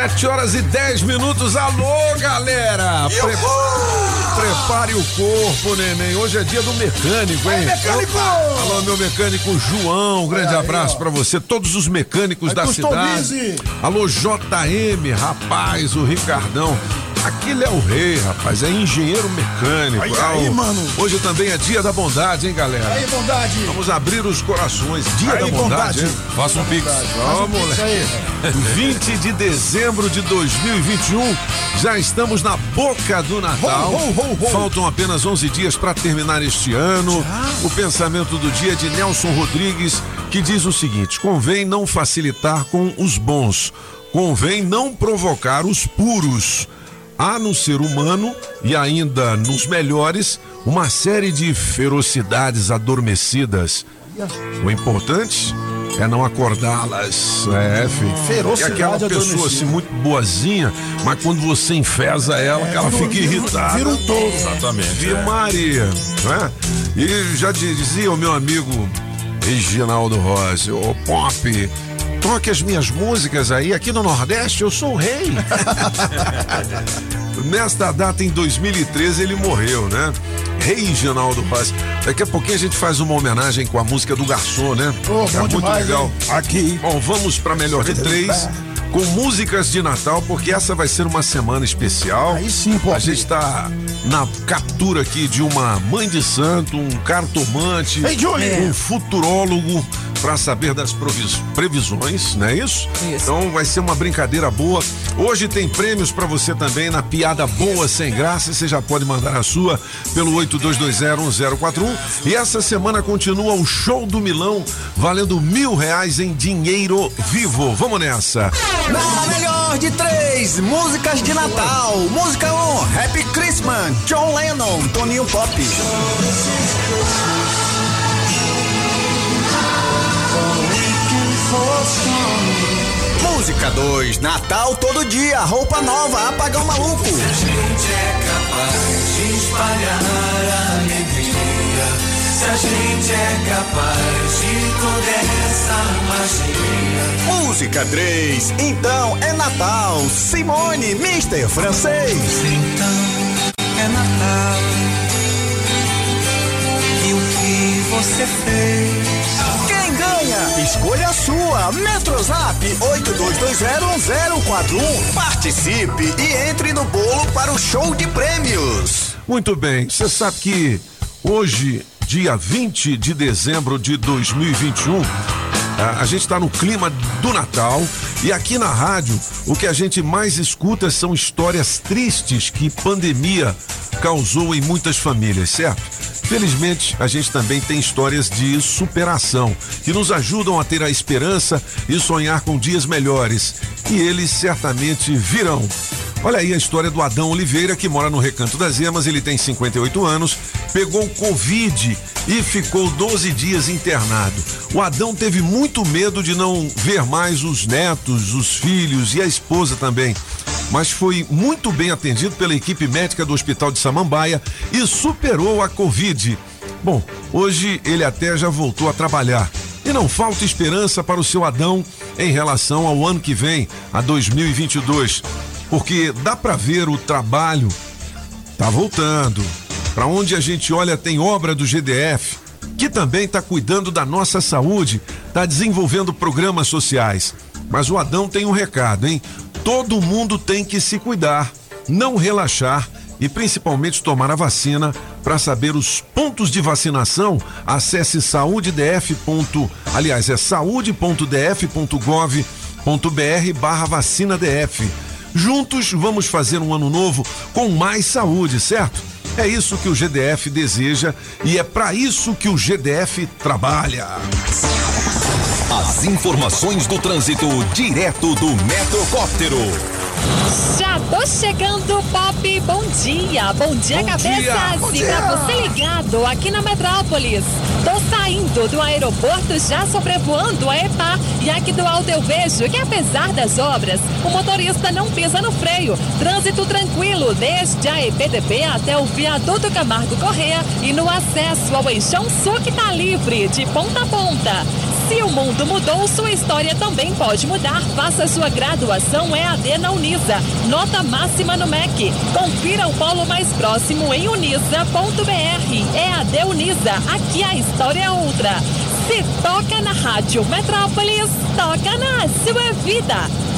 Sete horas e dez minutos. Alô, galera! Pre- Prepare o corpo, neném. Hoje é dia do mecânico, hein? mecânico! Alô, meu mecânico João. Um grande abraço ó. pra você. Todos os mecânicos da cidade. Alô, JM, rapaz, o Ricardão. Aquele é o rei, rapaz. É engenheiro mecânico. Aí, Ah, aí, mano. Hoje também é dia da bondade, hein, galera? Aí, bondade. Vamos abrir os corações. Dia Aí, da bondade, bondade. Faça um pix. Vamos, Isso aí. 20 de dezembro de 2021, já estamos na boca do Natal. Ho, ho, ho, ho. Faltam apenas 11 dias para terminar este ano. O pensamento do dia é de Nelson Rodrigues, que diz o seguinte: convém não facilitar com os bons, convém não provocar os puros. Há no ser humano e ainda nos melhores uma série de ferocidades adormecidas. O importante é não acordá-las. É, filho. Ferocidade É aquela pessoa assim muito boazinha, mas quando você enfesa ela, que ela fica irritada. vira um touro. Exatamente. Vira Maria, né? E já dizia o meu amigo Reginaldo Rossi, ô Pop, toque as minhas músicas aí, aqui no Nordeste eu sou o rei. Nesta data, em 2013, ele morreu, né? Reginaldo Rossi. Daqui a pouquinho a gente faz uma homenagem com a música do garçom, né? Pô, é muito demais, legal. hein? Aqui. Bom, vamos para melhor de três. Com músicas de Natal, porque essa vai ser uma semana especial. Aí sim, Pop. A gente tá na captura aqui de uma mãe de santo, um cartomante, Ei, um futurólogo para saber das provis- previsões, não é isso? Isso. Então vai ser uma brincadeira boa. Hoje tem prêmios para você também na piada boa sem graça. Você já pode mandar a sua pelo 82201041. E essa semana continua o show do Milão, valendo mil reais em dinheiro vivo. Vamos nessa. Na melhor de três, músicas de Natal. Música 1, um, Happy Christmas, John Lennon, Toninho Pop. Música 2, Natal todo dia, roupa nova, apagão maluco. gente é capaz de espalhar a alegria. Se a gente é capaz de toda essa magia. Música 3, então é Natal. Simone, Mister Francês. Então é Natal. E o que você fez? Quem ganha? Escolha a sua. Metrozap 82201041. Participe e entre no bolo para o show de prêmios. Muito bem, você sabe que hoje, dia 20 de dezembro de 2021, a, gente está no clima do Natal e aqui na rádio o que a gente mais escuta são histórias tristes que pandemia causou em muitas famílias, certo? Felizmente, a gente também tem histórias de superação que nos ajudam a ter a esperança e sonhar com dias melhores. E eles certamente virão. Olha aí a história do Adão Oliveira, que mora no Recanto das Emas, ele tem 58 anos, pegou Covid e ficou 12 dias internado. O Adão teve muito medo de não ver mais os netos, os filhos e a esposa também. Mas foi muito bem atendido pela equipe médica do Hospital de Samambaia e superou a Covid. Bom, hoje ele até já voltou a trabalhar. E não falta esperança para o seu Adão em relação ao ano que vem, a 2022 porque dá para ver o trabalho tá voltando. Para onde a gente olha tem obra do GDF, que também está cuidando da nossa saúde, está desenvolvendo programas sociais. Mas o Adão tem um recado, hein? Todo mundo tem que se cuidar, não relaxar e principalmente tomar a vacina. Para saber os pontos de vacinação, acesse saúdedf. Aliás, é saúde.df.gov.br barra vacina DF. Juntos vamos fazer um ano novo com mais saúde, certo? É isso que o GDF deseja e é para isso que o GDF trabalha. As informações do trânsito direto do Metrocóptero. Já tô chegando, Pop. Bom dia. Bom dia, Bom cabeças. dia, bom e dia. pra você ligado aqui na Metrópolis. Tô saindo do aeroporto, já sobrevoando a EPA. E aqui do alto eu vejo que, apesar das obras, o motorista não pisa no freio. Trânsito tranquilo, desde a EPDB até o viaduto Camargo Corrêa e no acesso ao Eixão Sul que tá livre, de ponta a ponta. Se o mundo mudou, sua história também pode mudar. Faça sua graduação EAD na Unisa. Nota máxima no MEC. Confira o polo mais próximo em unisa.br. EAD Unisa. Aqui a história é outra. Se toca na Rádio Metrópolis, toca na sua vida.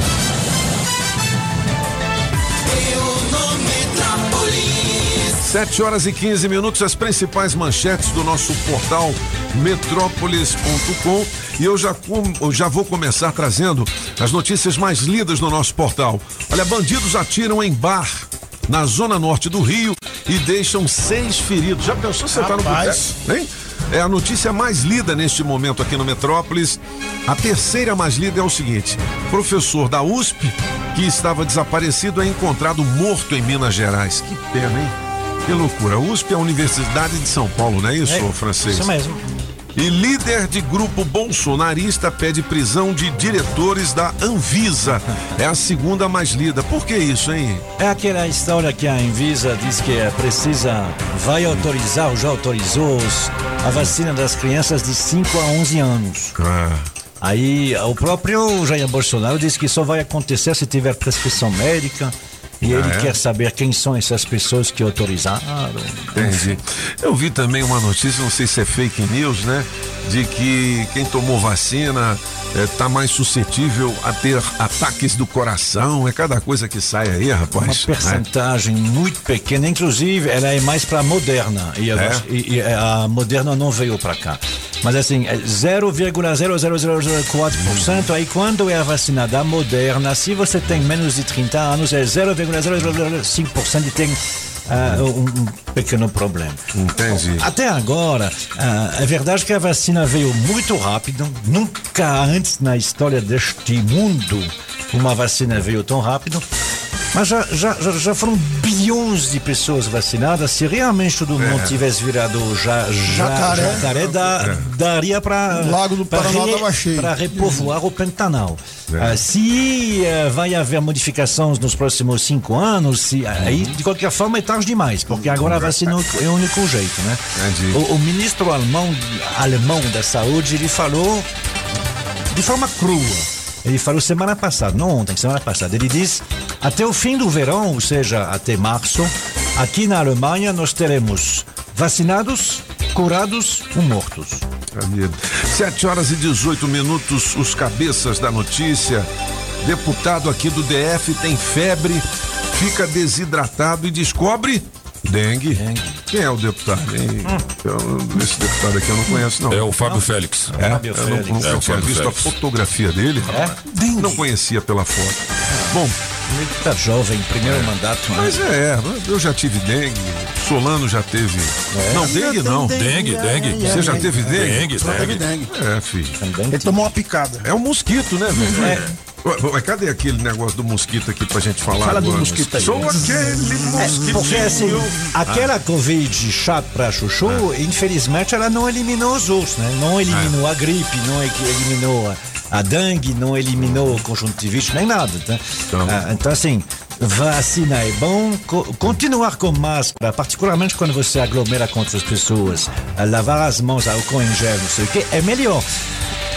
Sete horas e 15 minutos, as principais manchetes do nosso portal metrópolis.com e eu já, eu já vou começar trazendo as notícias mais lidas no nosso portal. Olha, bandidos atiram em bar na zona norte do Rio e deixam seis feridos. Já pensou você tá no boteco, hein? É a notícia mais lida neste momento aqui no Metrópolis. A terceira mais lida é o seguinte: professor da USP que estava desaparecido é encontrado morto em Minas Gerais. Que pena, hein? Que loucura. USP é a Universidade de São Paulo, não é isso, ô francês? Isso mesmo. E líder de grupo bolsonarista pede prisão de diretores da Anvisa. É a segunda mais lida. Por que isso, hein? É aquela história que a Anvisa diz que é precisa, vai autorizar ou já autorizou a vacina das crianças de 5 a 11 anos. Ah, Aí o próprio Jair Bolsonaro diz que só vai acontecer se tiver prescrição médica. E ah, ele é? quer saber quem são essas pessoas que autorizaram. Entendi. Eu vi também uma notícia, não sei se é fake news, né? De que quem tomou vacina está mais suscetível a ter ataques do coração. É cada coisa que sai aí, rapaz. Uma né? percentagem né? muito pequena, inclusive ela é mais para moderna. E a, é? e, e eh, a moderna não veio para cá. Mas assim, é 0,0004%. Hum. Aí quando é a vacina da moderna, se você tem menos de 30 anos, é 0,0004%. 5% tem uh, um pequeno problema. Entendi. Até agora, uh, é verdade que a vacina veio muito rápido, nunca antes na história deste mundo uma vacina veio tão rápido, mas já, já, já foram bilhões de pessoas vacinadas. Se realmente todo mundo tivesse virado já, já, Jacaré. jacaré, dá- daria para Lago do Paraná tava cheio. para repovoar o Pantanal. É. Ah, se eh, vai haver modificações nos próximos cinco anos, se, aí de qualquer forma é tarde demais, porque agora a vacina é o único jeito, né? O, o ministro alemão, alemão da saúde, ele falou de forma crua. Ele falou semana passada, não ontem, semana passada. Ele diz: até o fim do verão, ou seja, até março, aqui na Alemanha nós teremos vacinados, curados ou mortos. Amigo. 7 horas e 18 minutos, os cabeças da notícia. Deputado aqui do DF tem febre, fica desidratado e descobre dengue. Quem é o deputado? Eu- esse deputado aqui eu não conheço, não. É o Fábio Félix. É? Fábio eu não, Félix. nunca É o tinha Fábio visto Félix. a fotografia dele. Não conhecia pela foto. Bom, Ele tá jovem, primeiro mandato. né? mas é, eu já tive dengue, Solano já teve. Não, dengue não. Dengue, dengue. Você já teve dengue? Dengue, dengue. dengue. É, filho. Ele tomou uma picada. É um mosquito, né, velho? Ué, ué, cadê aquele negócio do mosquito aqui pra gente falar Fala do agora? mosquito aí. Sou aquele mosquitinho. Porque assim, aquela Covid chata pra chuchu, infelizmente ela não eliminou os outros, né? Não eliminou a gripe, não é eliminou a, dengue, não eliminou o conjuntivite, nem nada. Tá? Então. Ah, então assim, vacina é bom, co- continuar com máscara, particularmente quando você aglomera com outras pessoas, a lavar as mãos, álcool em gel, não sei o que, é melhor.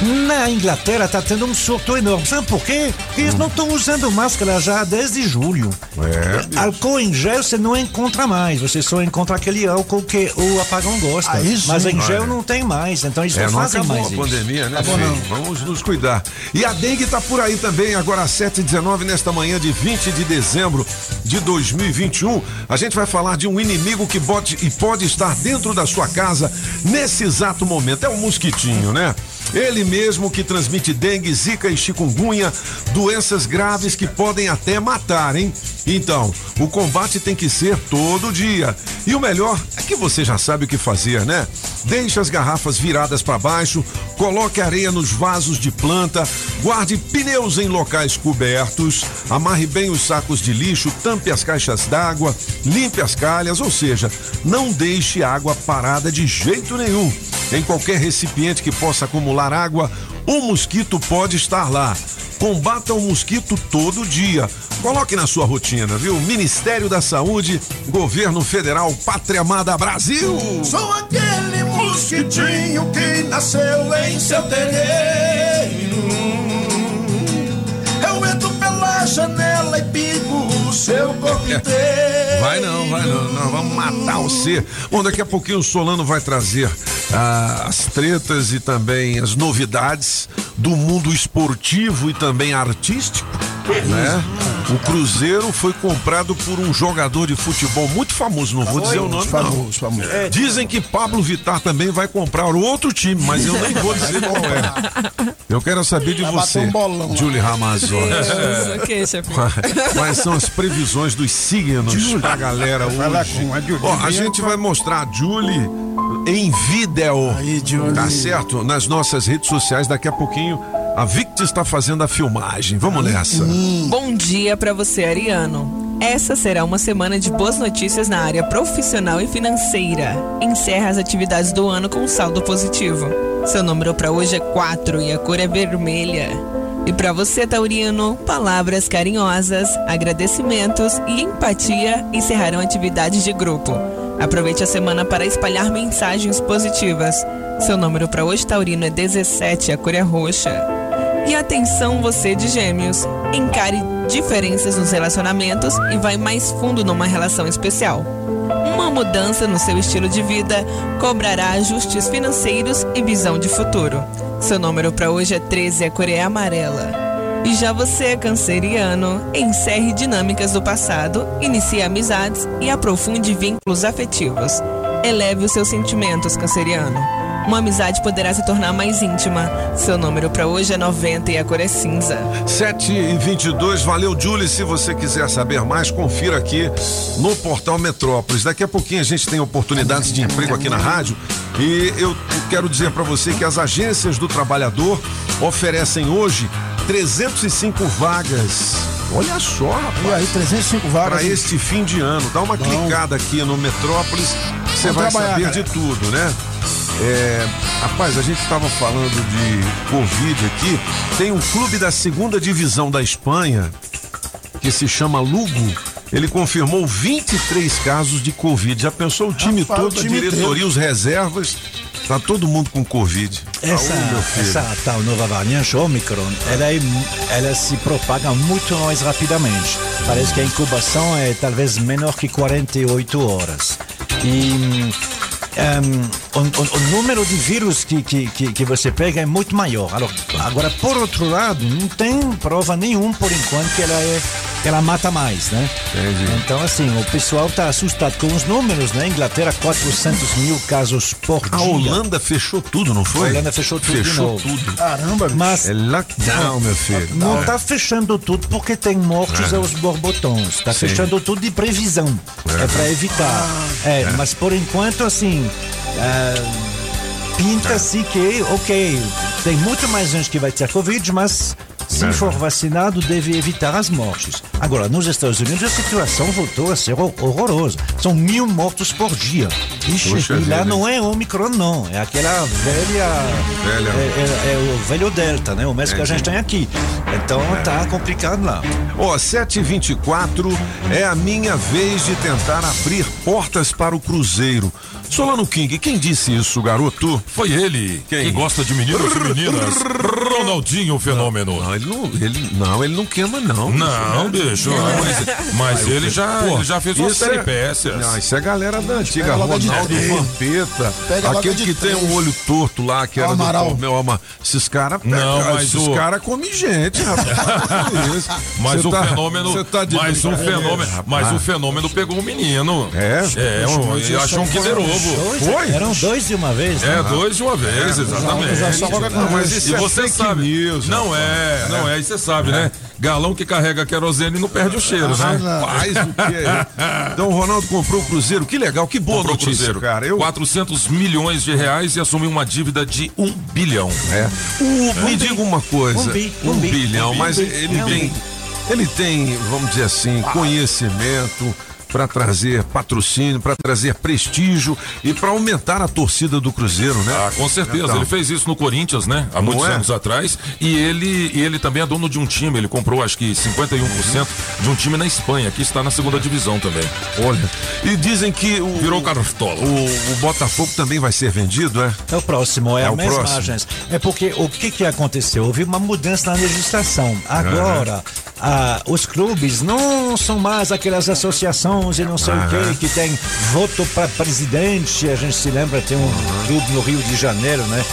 Na Inglaterra está tendo um surto enorme. Sabe por quê? Porque eles não estão usando máscara já desde julho. É, Álcool em gel você não encontra mais, você só encontra aquele álcool que o apagão gosta. Aí sim. Mas em gel Ah, é. não tem mais, então eles É, não não fazem acabou mais a isso. pandemia, né, Acabou não. Vamos nos cuidar. E a dengue tá por aí também, agora às 7h19, nesta manhã de 20 de dezembro de 2021. A gente vai falar de um inimigo que pode, e pode estar dentro da sua casa nesse exato momento. É o mosquitinho, né? Ele mesmo que transmite dengue, zika e chikungunya, doenças graves que podem até matar, hein? Então, o combate tem que ser todo dia. E o melhor é que você já sabe o que fazer, né? Deixe as garrafas viradas para baixo, coloque areia nos vasos de planta, guarde pneus em locais cobertos, amarre bem os sacos de lixo, tampe as caixas d'água, limpe as calhas, ou seja, não deixe água parada de jeito nenhum. Em qualquer recipiente que possa acumular água, um mosquito pode estar lá. Combata o mosquito todo dia. Coloque na sua rotina, viu? Ministério da Saúde, Governo Federal, Pátria Amada Brasil. Sou aquele mosquitinho que nasceu em seu terreiro. Eu entro pela janela e pico o seu corpo inteiro. Vai não, vai não, nós vamos matar você. Bom, daqui a pouquinho o Solano vai trazer ah, as tretas e também as novidades do mundo esportivo e também artístico, né? O Cruzeiro foi comprado por um jogador de futebol muito famoso, não vou dizer o nome não. famoso. Dizem que Pablo Vittar também vai comprar outro time, mas eu nem vou dizer qual é. Eu quero saber de Vai você, um bolão. Julie Ramazotti. ok, chefe. Quais são as previsões dos signos pra galera hoje? com a Julie. Ó, a gente vai mostrar a Julie em vídeo. Aí, Julie. Tá certo? Nas nossas redes sociais, daqui a pouquinho a Victor está fazendo a filmagem. Vamos nessa. Bom dia para você, Ariano. Essa será uma semana de boas notícias na área profissional e financeira. Encerra as atividades do ano com saldo positivo. Seu número para hoje é 4 e a cor é vermelha. E para você, Taurino, palavras carinhosas, agradecimentos e empatia encerrarão atividades de grupo. Aproveite a semana para espalhar mensagens positivas. Seu número para hoje, Taurino, é 17, a cor é roxa. E atenção você de gêmeos, encare diferenças nos relacionamentos e vai mais fundo numa relação especial. Uma mudança no seu estilo de vida cobrará ajustes financeiros e visão de futuro. Seu número para hoje é 13, a cor é amarela. E já você, canceriano, encerre dinâmicas do passado, inicie amizades e aprofunde vínculos afetivos. Eleve os seus sentimentos, canceriano. Uma amizade poderá se tornar mais íntima. Seu número para hoje é 90 e a cor é cinza. 7 e 22, valeu, Julie. Se você quiser saber mais, confira aqui no portal Metrópolis. Daqui a pouquinho a gente tem oportunidades de emprego aqui na rádio e eu quero dizer para você que as agências do trabalhador oferecem hoje 305 vagas. Olha só, rapaz. E aí, 305 vagas. Para este fim de ano. Dá uma clicada aqui no Metrópolis, você vai saber cara. de tudo, né? É, rapaz, a gente estava falando de Covid aqui. Tem um clube da segunda divisão da Espanha que se chama Lugo. Ele confirmou 23 casos de Covid. Já pensou o time Rapaz, o todo, a time diretoria, os reservas? Tá todo mundo com Covid. Essa, filho. essa tal nova variante Omicron, ela, é ela se propaga muito mais rapidamente. Parece que a incubação é talvez menor que 48 horas. E hum, hum, o, o- número de vírus que, que, que, que você pega é muito maior. Agora, por outro lado, não tem prova nenhuma por enquanto que ela, é, ela mata mais, né? Entendi. Então, assim, o pessoal está assustado com os números, né? Inglaterra, 400 mil casos por A dia. Holanda fechou tudo, não foi? A Holanda fechou tudo de Fechou novo. tudo. Caramba. Mas É lockdown, meu filho. não está fechando tudo porque tem mortos aos borbotões. Está Sim. fechando tudo de previsão. É, para evitar. É, mas por enquanto, assim. ah, Pinta-se que, ok, tem muito mais gente que vai ter Covid, mas se for vacinado, deve evitar as mortes. Agora, nos Estados Unidos, a situação voltou a ser hor- horrorosa. São mil mortos por dia. Ixi, Puxa e lá vida. não é Omicron, não. É aquela velha. Velha. É, é- é o velho Delta, né? O mesmo que a gente tem aqui. Então tá complicado lá. Ó, 724 é a minha vez de tentar abrir portas para o Cruzeiro. Solano King, quem disse isso, garoto? Foi ele Quem? que gosta de meninos e meninas. Ronaldinho Fenômeno. Não, ele ele não, ele não, ele não queima não. Não, bicho, né? bicho, mas, mas ele, já, Pô, ele já fez umas isso é- peripécias. Não, isso é galera da antiga, Pega Ronaldo. Vampeta, aquele que tem um olho torto lá, que era Amaral. do meu ama. Esses caras, Não, pega- mas esses o- caras comem gente, rapaz. Mas o tá- fenômeno, você tá de mas o brincadeira, fenômeno, rapaz. mas o fenômeno pegou o menino. É? É, um, achou um Kinder Ovo. Foi? Eram dois de uma vez. É, né? dois de uma vez, exatamente. mas E isso é fake news, não rapaz. É, não é, e você sabe, né? Galão que carrega querosene não perde o cheiro, né? Faz o quê? Então o Ronaldo comprou o Cruzeiro. Que legal, que boa Comprou o notícia, Cruzeiro. cara. Eu, 400 milhões de reais e assumiu uma dívida de um bilhão. É. me diga uma coisa. Um bi, Um, um bi. bilhão, Um bi. mas Um bi. ele tem. Ele tem, vamos dizer assim, conhecimento para trazer patrocínio, para trazer prestígio e para aumentar a torcida do Cruzeiro, né? Ah, com certeza. Então. Ele fez isso no Corinthians, né? Há muitos é? anos atrás. E ele, e ele também é dono de um time. Ele comprou, acho que 51% de um time na Espanha, que está na segunda divisão também. Olha. E dizem que o, Virou cartola. o, o Botafogo também vai ser vendido, é? É o próximo, é, É a o mesma próximo. agência. É porque o que, que aconteceu? Houve uma mudança na legislação. Agora, ah, os clubes não são mais aquelas associações e não sei o que, que tem voto para presidente. A gente se lembra, tem um clube no Rio de Janeiro, né?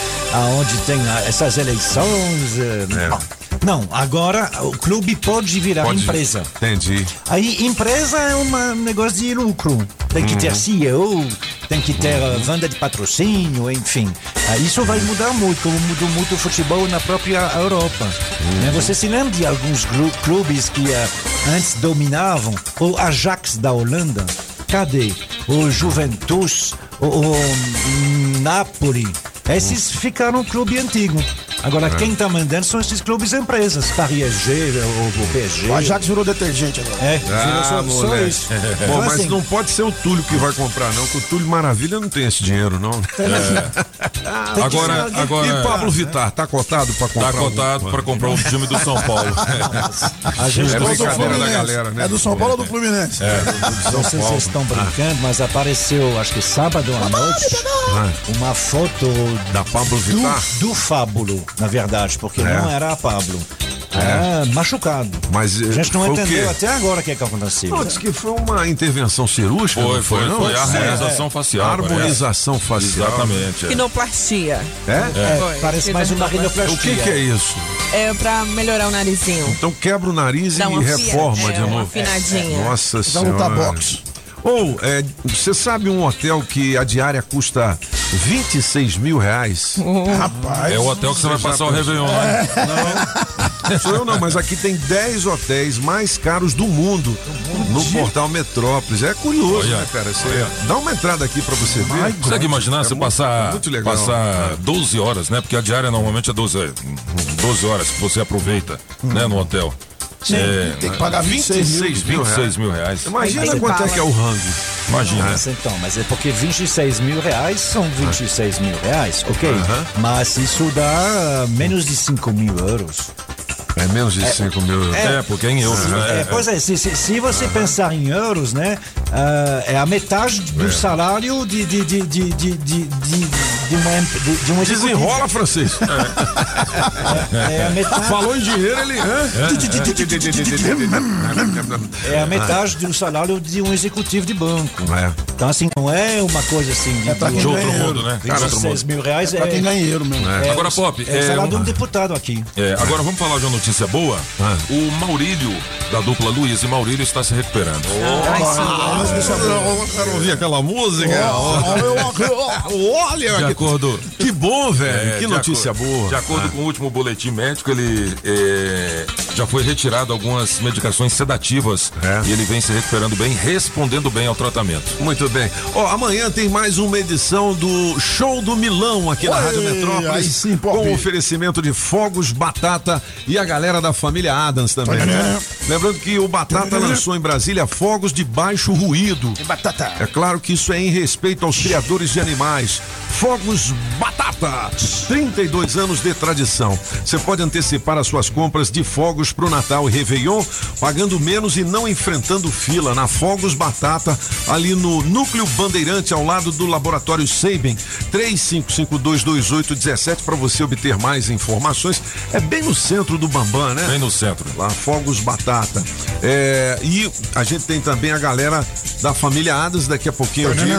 Onde tem ah, essas eleições. eh, É. Não, agora o clube pode virar Pode- empresa. Entendi. Aí, empresa é um negócio de lucro. Tem que Uhum. ter CEO, tem que ter uh, venda de patrocínio, enfim. Ah, isso vai mudar muito, como mudou muito o futebol na própria Europa. Uhum. Né, Você se lembra de alguns clubes que ah, antes dominavam? O Ajax da Holanda, cadê? O Juventus, o, o hum, Napoli. Esses ficaram um clube antigo. Agora, É. quem está mandando são esses clubes empresas. Paris SG, o, o PSG. O Ajax virou detergente agora. É, virou Ah, só, só moleque. isso. Bom, Então, mas assim, não pode ser o Túlio que vai comprar, não, que o Túlio Maravilha não tem esse dinheiro, não. que Agora, agora E Pablo Vittar, tá cotado para comprar? tá cotado para comprar o time do São Paulo. A gente É brincadeira da galera, né? É do São Paulo ou do Fluminense? não sei se vocês estão brincando, mas apareceu, acho que sábado à noite, uma foto Da Pablo do, Vittar? do Fábulo, na verdade, porque É. não era a Pablo. Era machucado. Mas A gente não entendeu até agora o que, é que aconteceu. Não, disse que foi uma intervenção cirúrgica. Foi, não foi, não? foi a É. harmonização facial. Harmonização facial. Exatamente. é. Rinoplastia. É? É, Foi, parece mais uma rinoplastia. O que, que é isso? É pra melhorar o narizinho. Então quebra o nariz Dá e reforma é, de uma novo. afinadinha. Nossa Vai senhora. lutar boxe. Ou, é, você sabe um hotel que a diária custa 26 mil reais? Rapaz. É o hotel que você vai passar o Réveillon, né? Não sou eu não, mas aqui tem 10 hotéis mais caros do mundo no portal Metrópolis. É curioso, Olha, né, cara? Você dá uma entrada aqui pra você ver. Consegue imaginar É você muito- passar, muito legal. passar 12 horas, né? Porque a diária normalmente é 12, é, 12 horas que você aproveita, né, no hotel. É, Tem que pagar 26 mil. 26 mil 26 reais. mil reais. Imagina quanto é bala. que é o rango. Imagina. Mas então, mas é porque 26 mil reais são 26 mil reais, ok? Mas isso dá menos de 5 mil euros. É menos de 5 mil. É, porque é em euros, né? É, pois é, se, se, se você pensar em euros, né, ah, é a metade do salário de, de, de, de, de, de, de, de uma, de, de um executivo. Desenrola, francês. É a metade, Falou em dinheiro, ele. é a metade do salário de um executivo de banco. É. Então, assim, não é uma coisa assim de, É pra de De outro mundo, né? Cara, outro 26 mundo. mil reais. É, Pra quem ganha euro mesmo. é Agora, Pop, É o é salário de um- deputado aqui. É, agora vamos falar de uma notícia boa. Ah. O Maurílio, da dupla Luiz e Maurílio, está se recuperando. Ai, sim. Eu quero ouvir aquela música. Olha, De que, acordo. que bom, velho. É, que notícia acordo- boa. De acordo com o último boletim médico, ele é, já foi retirado algumas medicações sedativas É. e ele vem se recuperando bem, respondendo bem ao tratamento. Muito bem. Ó, amanhã tem mais uma edição do Show do Milão aqui na Oi, Rádio Metrópolis. sim, com oferecimento de fogos, batata e a galera da família Adams também, né? Lembrando que o Batata lançou em Brasília fogos de baixo ruído. É claro que isso é em respeito aos criadores de animais. Fogos Batata, 32 anos de tradição. Você pode antecipar as suas compras de fogos pro Natal e Réveillon, pagando menos e não enfrentando fila na Fogos Batata, ali no Núcleo Bandeirante, ao lado do Laboratório Seiben, 35522817 para você obter mais informações. É bem no centro do Bambam, né? Bem no centro. Lá, Fogos Batata. É, e a gente tem também a galera da família Adas, daqui a pouquinho eu digo.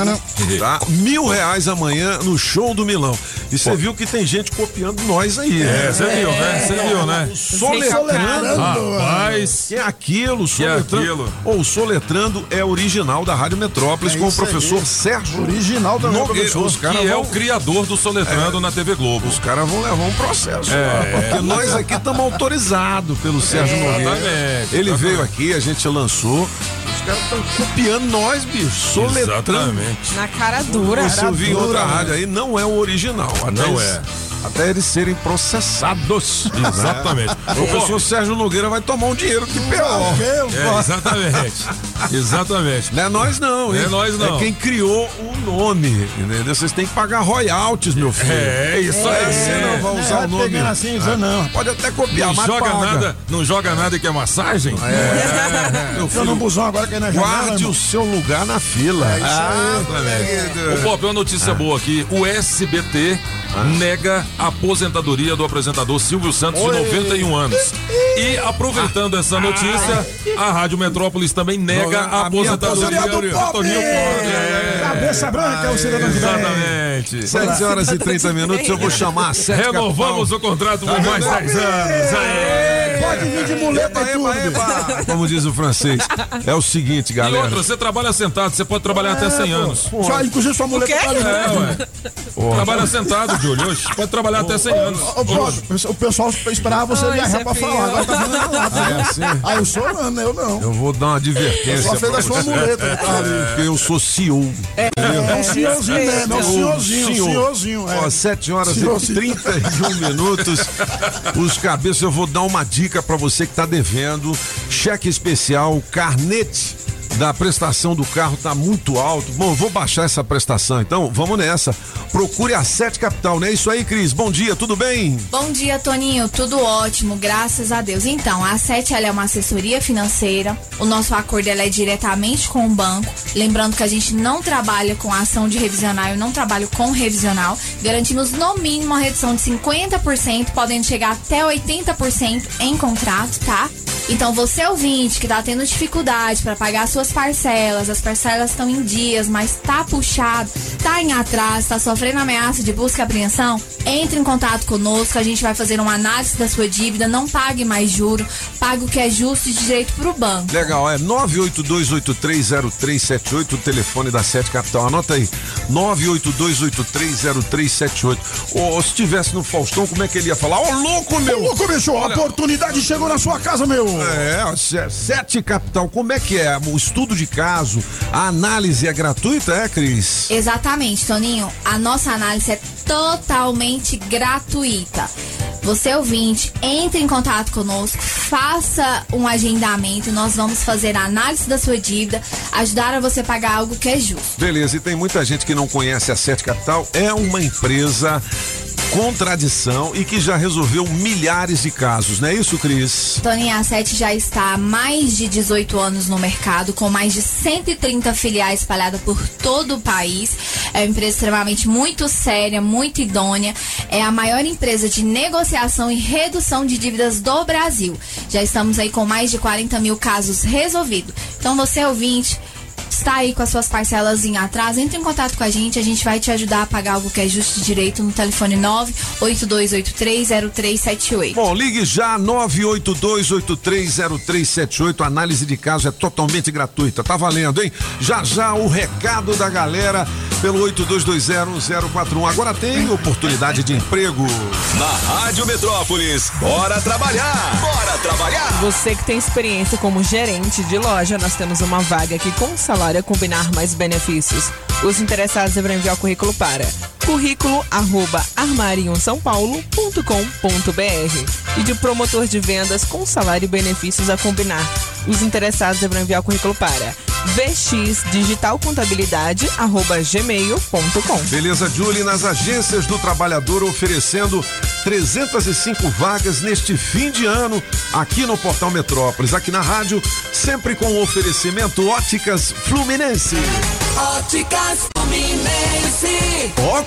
Tá? Mil reais amanhã no show do Milão. E você viu que tem gente copiando nós aí. É, você viu, né? Você viu, né? Soletrando. Rapaz. Que é aquilo, soletrando. aquilo? Ou soletrando é original da Rádio Metrópolis É com o isso aí. professor Sérgio. Original professor. Os caras Que é vão, o criador do Soletrando na TV Globo. os caras vão levar um processo. É. Porque nós aqui estamos autorizados pelo Sérgio Nogueira. Exatamente, Ele veio aqui, a gente lançou. Caras estão copiando nós, bicho. Soletrando. Exatamente. Na cara dura. Você ouviu em outra rádio aí, não é o original. Até Não é. Até eles serem processados. Exatamente. O professor Sérgio Nogueira vai tomar um dinheiro de P.O. É, exatamente. Exatamente. Não é nós não, hein? É nós não. É quem criou o nome, entendeu? Vocês têm que pagar royalties, meu filho. É, isso É, aí. Você não vai usar É, o nome. assim, usando não. Pode até copiar, Não mas joga paga. nada, não joga nada que é massagem? É, meu Tô no filho, busão agora que é na janela. guarde irmão. o seu lugar na fila. Ah, Ô, Pop, uma notícia boa aqui. O SBT nega a aposentadoria do apresentador Silvio Santos, de 91 anos. E aproveitando essa notícia, a Rádio Metrópolis também nega a A aposentadoria aposentadoria do Toninho Pop. Pop. É. Cabeça branca é o cidadão de. Exatamente. 7 horas e 30 minutos, eu vou chamar a sete Renovamos o contrato por mais 10 anos. Aê. Pode vir de muleta e tudo. Eba, eba. Como diz o francês. É o seguinte, E galera. outra, você trabalha sentado, você pode trabalhar até 100 anos. Já, inclusive sua muleta tá ali. É, ué. Trabalha sentado, Júlio. Oxe, Pode trabalhar até 100 anos. Ô, o pessoal esperava você viajar pra chefinho. falar. Agora tá falando na lata. É assim? Ah, eu sou, mano, eu não. Eu vou dar uma advertência. Só fez pra a sua você. muleta. né, tá ali. Porque eu sou CEO. É um senhorzinho, né? Não, senhorzinho. é. Ó, 7 horas e 31 minutos. Os cabeças, eu vou dar uma dica pra você que tá devendo. Cheque especial, carnete da prestação do carro tá muito alto. Bom, vou baixar essa prestação, então vamos nessa. Procure a Sete Capital, não é isso aí, Cris? Bom dia, tudo bem? Bom dia, Toninho. Tudo ótimo, graças a Deus. Então, a SET ela é uma assessoria financeira. O nosso acordo é diretamente com o banco. Lembrando que a gente não trabalha com ação de revisional, eu não trabalho com revisional. Garantimos no mínimo uma redução de 50%, podendo chegar até 80% em contrato, tá? Então, você ouvinte que tá tendo dificuldade para pagar suas parcelas, as parcelas estão em dias, mas tá puxado, tá em atraso, tá sofrendo ameaça de busca e apreensão, entre em contato conosco, a gente vai fazer uma análise da sua dívida, não pague mais juro, pague o que é justo e direito pro banco. Legal, é 982830378, o telefone da Sete Capital. Anota aí, 982830378. Ou se estivesse no Faustão, como é que ele ia falar? Ô, louco, meu! Ô, louco, bicho, a oportunidade chegou na sua casa, meu. É, Se- Sete Capital, como é que é? O estudo de caso, a análise é gratuita, é, Cris? Exatamente, Toninho. A nossa análise é totalmente gratuita. Você ouvinte, entre em contato conosco, faça um agendamento, nós vamos fazer a análise da sua dívida, ajudar a você pagar algo que é justo. Beleza, e tem muita gente que não conhece a Sete Capital. É uma empresa com tradição e que já resolveu milhares de casos, não é isso, Cris? Toninho, a Sete já está há mais de 18 anos no mercado, com mais de 130 filiais espalhadas por todo o país. É uma empresa extremamente muito séria, muito idônea. É a maior empresa de negociação e redução de dívidas do Brasil. Já estamos aí com mais de 40 mil casos resolvidos. Então, você ouvinte. Está aí com as suas parcelas em atraso, entre em contato com a gente, a gente vai te ajudar a pagar algo que é justo de direito no telefone 982830378. Bom, ligue já 982830378. A análise de caso é totalmente gratuita. Tá valendo, hein? Já já o recado da galera pelo 82201041. Agora tem oportunidade de emprego. Na Rádio Metrópolis, bora trabalhar! Bora trabalhar! Você que tem experiência como gerente de loja, nós temos uma vaga aqui com salário a combinar mais benefícios. Os interessados devem enviar o currículo para currículo arroba armariosaopaulo.com.br e de promotor de vendas com salário e benefícios a combinar. Os interessados devem enviar o currículo para vxdigitalcontabilidade@gmail.com. Beleza, Julie, nas agências do trabalhador oferecendo 305 vagas neste fim de ano aqui no Portal Metrópolis, aqui na rádio, sempre com o oferecimento Óticas Fluminense. Óticas Fluminense.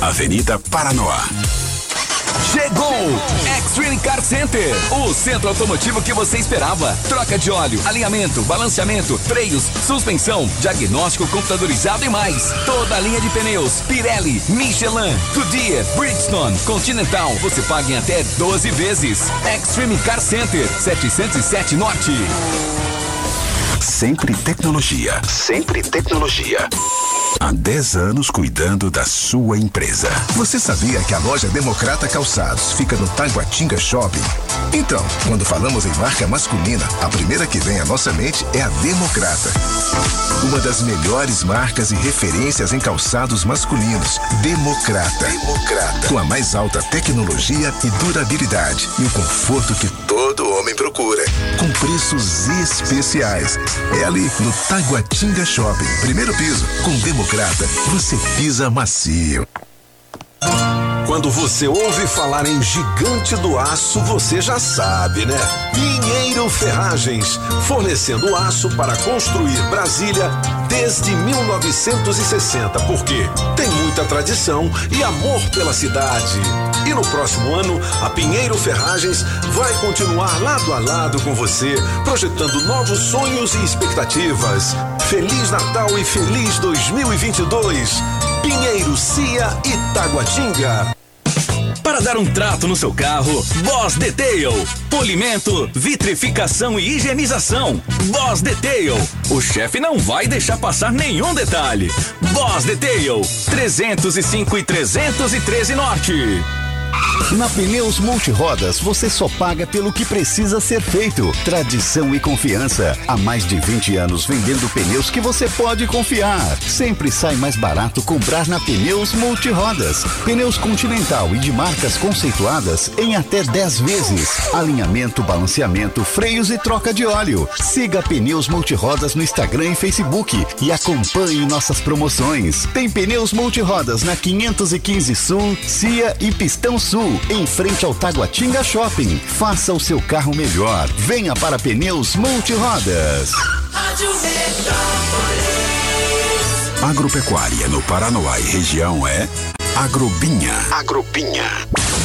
Avenida Paranoá. Chegou! Extreme Car Center, o centro automotivo que você esperava. Troca de óleo, alinhamento, balanceamento, freios, suspensão, diagnóstico computadorizado e mais. Toda a linha de pneus, Pirelli, Michelin, Goodyear, Bridgestone, Continental. Você paga em até 12 vezes. Extreme Car Center, 707 Norte. Sempre tecnologia. Sempre tecnologia. Há 10 anos cuidando da sua empresa. Você sabia que a loja Democrata Calçados fica no Taguatinga Shopping? Então, quando falamos em marca masculina, a primeira que vem à nossa mente é a Democrata. Uma das melhores marcas e referências em calçados masculinos. Democrata. Democrata. Com a mais alta tecnologia e durabilidade e o conforto que todo homem procura. Com preços especiais. É ali no Taguatinga Shopping. Primeiro piso. Com Democrata, você pisa macio. Quando você ouve falar em gigante do aço, você já sabe, né? Pinheiro Ferragens, fornecendo aço para construir Brasília desde 1960, porque tem muita tradição e amor pela cidade. E no próximo ano, a Pinheiro Ferragens vai continuar lado a lado com você, projetando novos sonhos e expectativas. Feliz Natal e feliz 2022. Pinheiro, Cia e Taguatinga. Para dar um trato no seu carro, Boss Detail. Polimento, vitrificação e higienização. Boss Detail. O chefe não vai deixar passar nenhum detalhe. Boss Detail. 305 e 313 Norte. Na Pneus Multirodas você só paga pelo que precisa ser feito. Tradição e confiança. Há mais de 20 anos vendendo pneus que você pode confiar. Sempre sai mais barato comprar na Pneus Multirodas. Pneus Continental e de marcas conceituadas em até 10 vezes. Alinhamento, balanceamento, freios e troca de óleo. Siga Pneus Multirodas no Instagram e Facebook e acompanhe nossas promoções. Tem Pneus Multirodas na 515 Sul, Cia e Pistão em frente ao Taguatinga Shopping. Faça o seu carro melhor. Venha para Pneus Multirodas. Rádio Metrópolis. Agropecuária no Paranoá e região é Agrobinha. Agrobinha.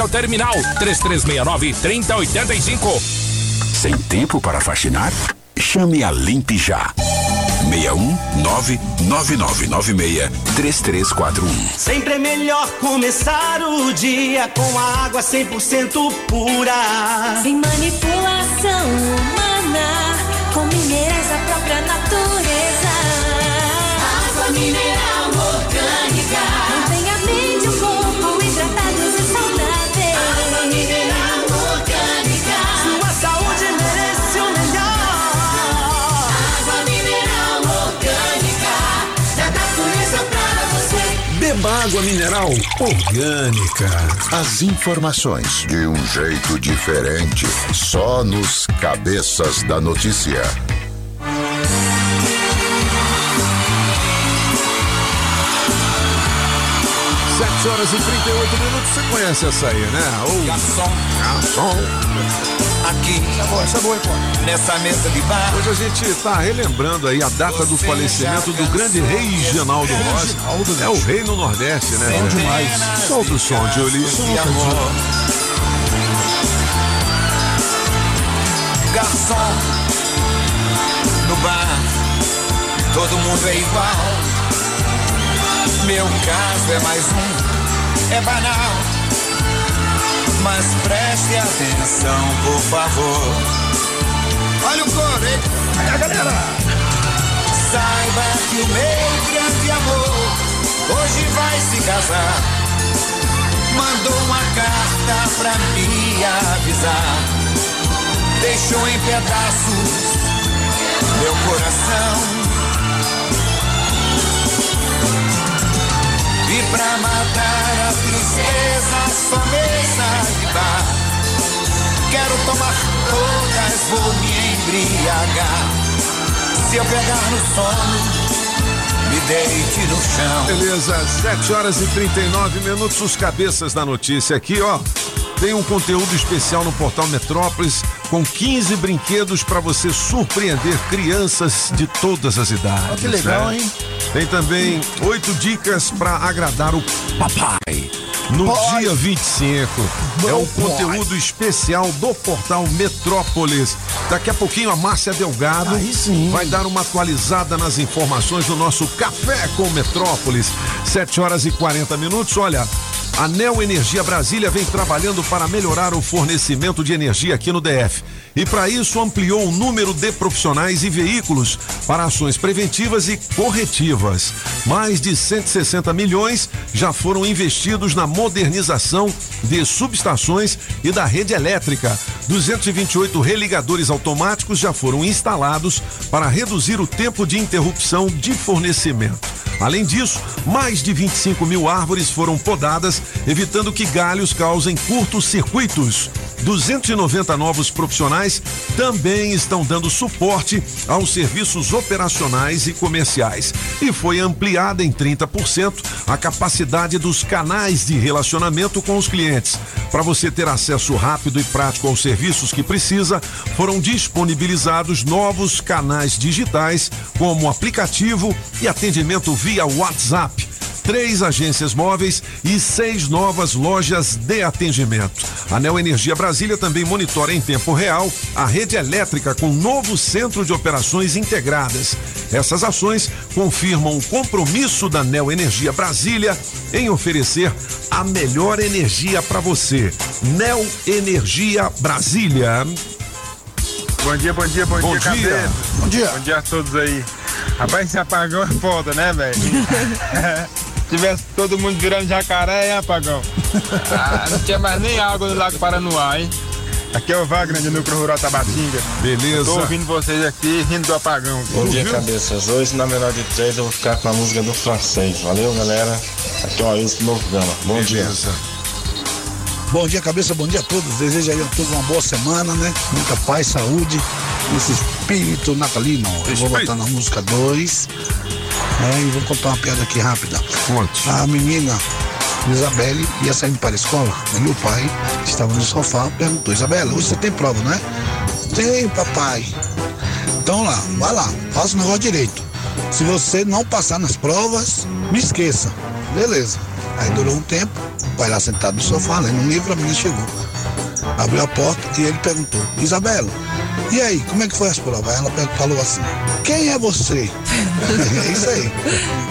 ao terminal 3369 3085. Sem tempo para faxinar? Chame a Limpe já. 61999963341. Sempre é melhor começar o dia com a água 100% pura. Sem manipulação humana, com minerais da própria natureza. Água mineral Beba água mineral orgânica. As informações de um jeito diferente, só nos Cabeças da Notícia. 7 horas e 38 minutos. Você conhece essa aí, né? O Garçom. Garçom. Aqui. Essa boa, essa boa, pô. Nessa mesa de bar. Hoje a gente está relembrando aí a data do falecimento do grande rei Reginaldo Rossi. É o rei no Nordeste, né? Bom demais. Solta o som, Julie. de amor. Garçom, no bar, todo mundo é igual. Meu caso é mais um, é banal. Mas preste atenção, por favor. Olha o coro, hein? Aí a galera! Saiba que o meu grande amor hoje vai se casar. Mandou uma carta pra me avisar. Deixou em pedaços meu coração. Pra matar a tristeza, só mesa de bar. Quero tomar todas, vou me embriagar. Se eu pegar no sono, me deite no chão. Beleza, 7 horas e 39 minutos, os cabeças da notícia aqui, ó. Tem um conteúdo especial no portal Metrópolis com 15 brinquedos para você surpreender crianças de todas as idades. Ó, que legal, né? hein? Tem também oito dicas para agradar o papai. No Boy. dia 25. é o Bom boy. conteúdo especial do portal Metrópolis. Daqui a pouquinho a Márcia Delgado vai dar uma atualizada nas informações do nosso Café com Metrópolis. 7 horas e 40 minutos. Olha, a Neo Energia Brasília vem trabalhando para melhorar o fornecimento de energia aqui no DF. E para isso ampliou o número de profissionais e veículos para ações preventivas e corretivas. Mais de 160 milhões já foram investidos na modernização de subestações e da rede elétrica. 228 religadores automáticos já foram instalados para reduzir o tempo de interrupção de fornecimento. Além disso, mais de 25 mil árvores foram podadas, evitando que galhos causem curtos circuitos. 290 novos profissionais também estão dando suporte aos serviços operacionais e comerciais. E foi ampliada em 30% a capacidade dos canais de relacionamento com os clientes. Para você ter acesso rápido e prático aos serviços que precisa, foram disponibilizados novos canais digitais, como aplicativo e atendimento via WhatsApp três agências móveis e seis novas lojas de atendimento. A Neo Energia Brasília também monitora em tempo real a rede elétrica com novo centro de operações integradas. Essas ações confirmam o compromisso da Neo Energia Brasília em oferecer a melhor energia para você. Neo Energia Brasília. Bom dia, bom dia, bom, Bom dia, dia. Bom dia. Bom dia a todos aí. Rapaz, esse apagão é foda, né, velho? Tivesse todo mundo virando jacaré, hein, apagão? Ah, não tinha mais nem água no Lago Paranoá, hein? Aqui é o Wagner de Núcleo Rural Tabatinga. Beleza. Tô ouvindo vocês aqui rindo do apagão. Bom dia, cabeças. Hoje, na menor de três, eu vou ficar com a música do francês. Valeu, galera. Aqui é o Ailton Novo Gama. Bom dia. Bom dia, cabeça, bom dia a todos. Desejo aí a todos uma boa semana, né? Muita paz, saúde, esse espírito natalino. Eu vou botar na música 2. Né? E vou contar uma piada aqui rápida. A menina Isabelle ia saindo para a escola. E meu pai estava no sofá, perguntou: Isabela, hoje você tem prova, não é? Tem, papai. Então lá, vai lá, faça o negócio direito. Se você não passar nas provas, me esqueça. Beleza. Aí durou um tempo, o pai lá sentado no sofá, lendo um livro, a menina chegou. Abriu a porta e ele perguntou, Isabela, e aí, como é que foi as provas? Ela falou assim, quem é você? é isso aí.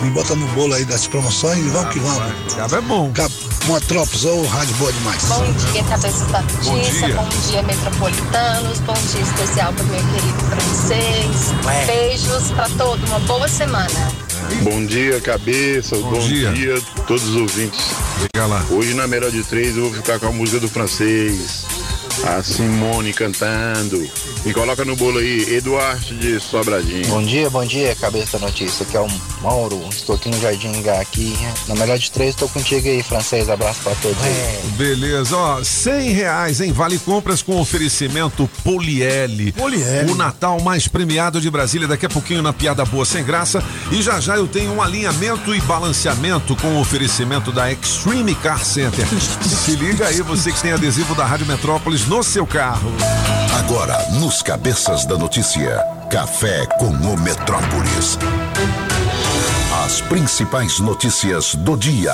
Me bota no bolo aí das promoções e vamos que vamos. Cabo é bom. Monotrópolis, ou rádio boa demais. Bom dia, cabeças da Bom notícia. dia. Bom dia, metropolitanos. Bom dia especial para o meu querido francês. Ué. Beijos para todo. Uma boa semana. Bom dia, cabeça. Bom, dia. dia. a todos os ouvintes. Liga lá. Hoje, na melhor de três, eu vou ficar com a música do francês. A Simone cantando. E coloca no bolo aí, Eduardo de Sobradinho. Bom dia, bom dia, cabeça da notícia. Aqui é o Mauro, estou aqui no Jardim H aqui. Na melhor de três, estou contigo aí, francês. Abraço pra todos aí. Beleza, ó, cem reais em Vale Compras com oferecimento Poliele. Poliele. O Natal mais premiado de Brasília, daqui a pouquinho na Piada Boa Sem Graça. E já já eu tenho um alinhamento e balanceamento com oferecimento da Extreme Car Center. Se liga aí, você que tem adesivo da Rádio Metrópolis no seu carro. Agora, nos cabeças da notícia, café com o Metrópolis. As principais notícias do dia.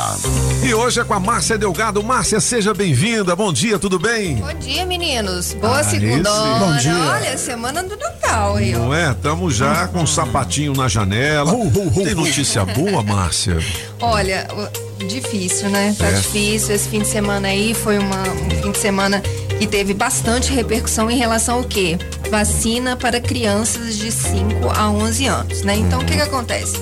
E hoje é com a Márcia Delgado. Márcia, seja bem-vinda. Bom dia, tudo bem? Bom dia, meninos. Boa Alice. segundona. Bom dia. Olha, semana do Natal aí, ó. Não é? Tamo já com um sapatinho na janela. Tem notícia boa, Márcia? Olha, difícil, né? Tá É. difícil. Esse fim de semana aí foi uma, um fim de semana que teve bastante repercussão em relação ao quê? Vacina para crianças de 5 a 11 anos, né? Então, o que que acontece?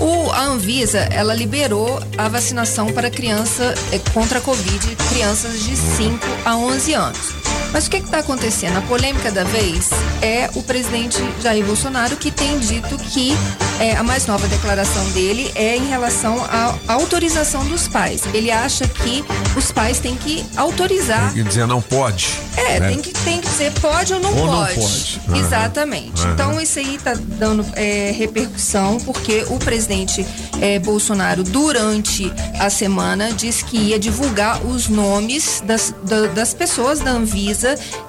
O, a Anvisa, ela liberou a vacinação para criança eh, contra a Covid, crianças de 5 a 11 anos. Mas o que está acontecendo? A polêmica da vez é o presidente Jair Bolsonaro que tem dito que eh, a mais nova declaração dele é em relação à autorização dos pais. Ele acha que os pais têm que autorizar Quer dizer, não pode. é, né? tem, que, tem que dizer pode ou não Ou não pode. pode. Aham. Exatamente. Aham. Então isso aí tá dando é, repercussão, porque o presidente é, Bolsonaro, durante a semana, disse que ia divulgar os nomes das, da- das pessoas da Anvisa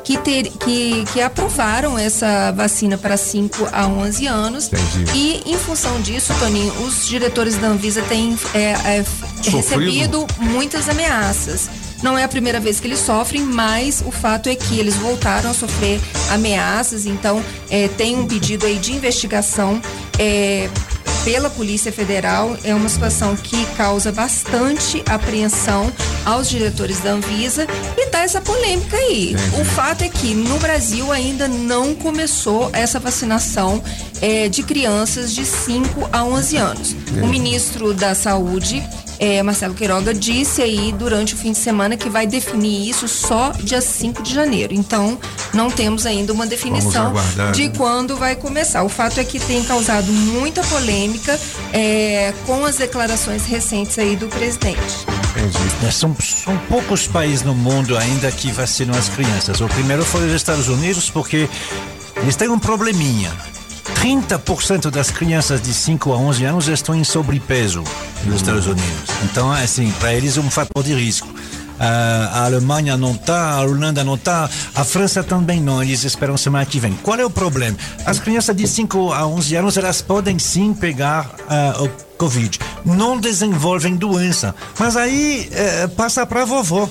que, ter, que, que aprovaram essa vacina para 5 a 11 anos. Entendi. E em função disso, Toninho, os diretores da Anvisa têm é, é, recebido muitas ameaças. Não é a primeira vez que eles sofrem, mas o fato é que eles voltaram a sofrer ameaças, então é, tem um pedido aí de investigação é, pela Polícia Federal. É uma situação que causa bastante apreensão aos diretores da Anvisa e tá essa polêmica aí. O fato é que no Brasil ainda não começou essa vacinação é, de crianças de 5 a 11 anos. O ministro da Saúde é, Marcelo Queiroga disse aí durante o fim de semana que vai definir isso só dia 5 de janeiro. Então, não temos ainda uma definição de né? quando vai começar. O fato é que tem causado muita polêmica é, com as declarações recentes aí do presidente. É, São, são poucos países no mundo ainda que vacinam as crianças. O primeiro foi os Estados Unidos, porque eles têm um probleminha. 30% das crianças de 5 a 11 anos estão em sobrepeso nos Estados Unidos. Então, assim, para eles é um fator de risco. Ah, a Alemanha não está, a Holanda não está, a França também não. Eles esperam semana que vem. Qual é o problema? As crianças de 5 a 11 anos, elas podem sim pegar ah, o Covid. Não desenvolvem doença. Mas aí eh, passa para vovó.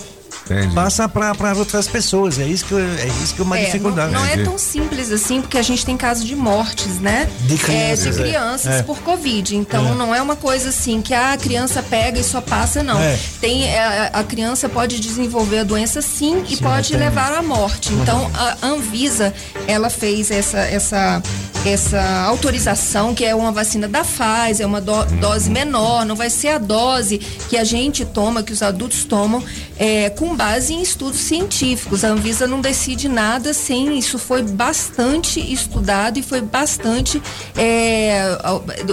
Passa para outras pessoas. É isso que, é isso que é uma É, dificuldade. Não, não é tão simples assim, porque a gente tem casos de mortes, né? De crianças, É, de é. crianças É. por Covid. Então É. não é uma coisa assim que a criança pega e só passa, não. É. Tem, é, a criança pode desenvolver a doença sim e Sim, pode levar à morte. Uhum. Então a Anvisa, ela fez essa, essa, essa autorização, que é uma vacina da Pfizer, é uma do- dose menor, não vai ser a dose que a gente toma, que os adultos tomam, é, com base em estudos científicos. A Anvisa não decide nada sem isso. Foi bastante estudado e foi bastante. é,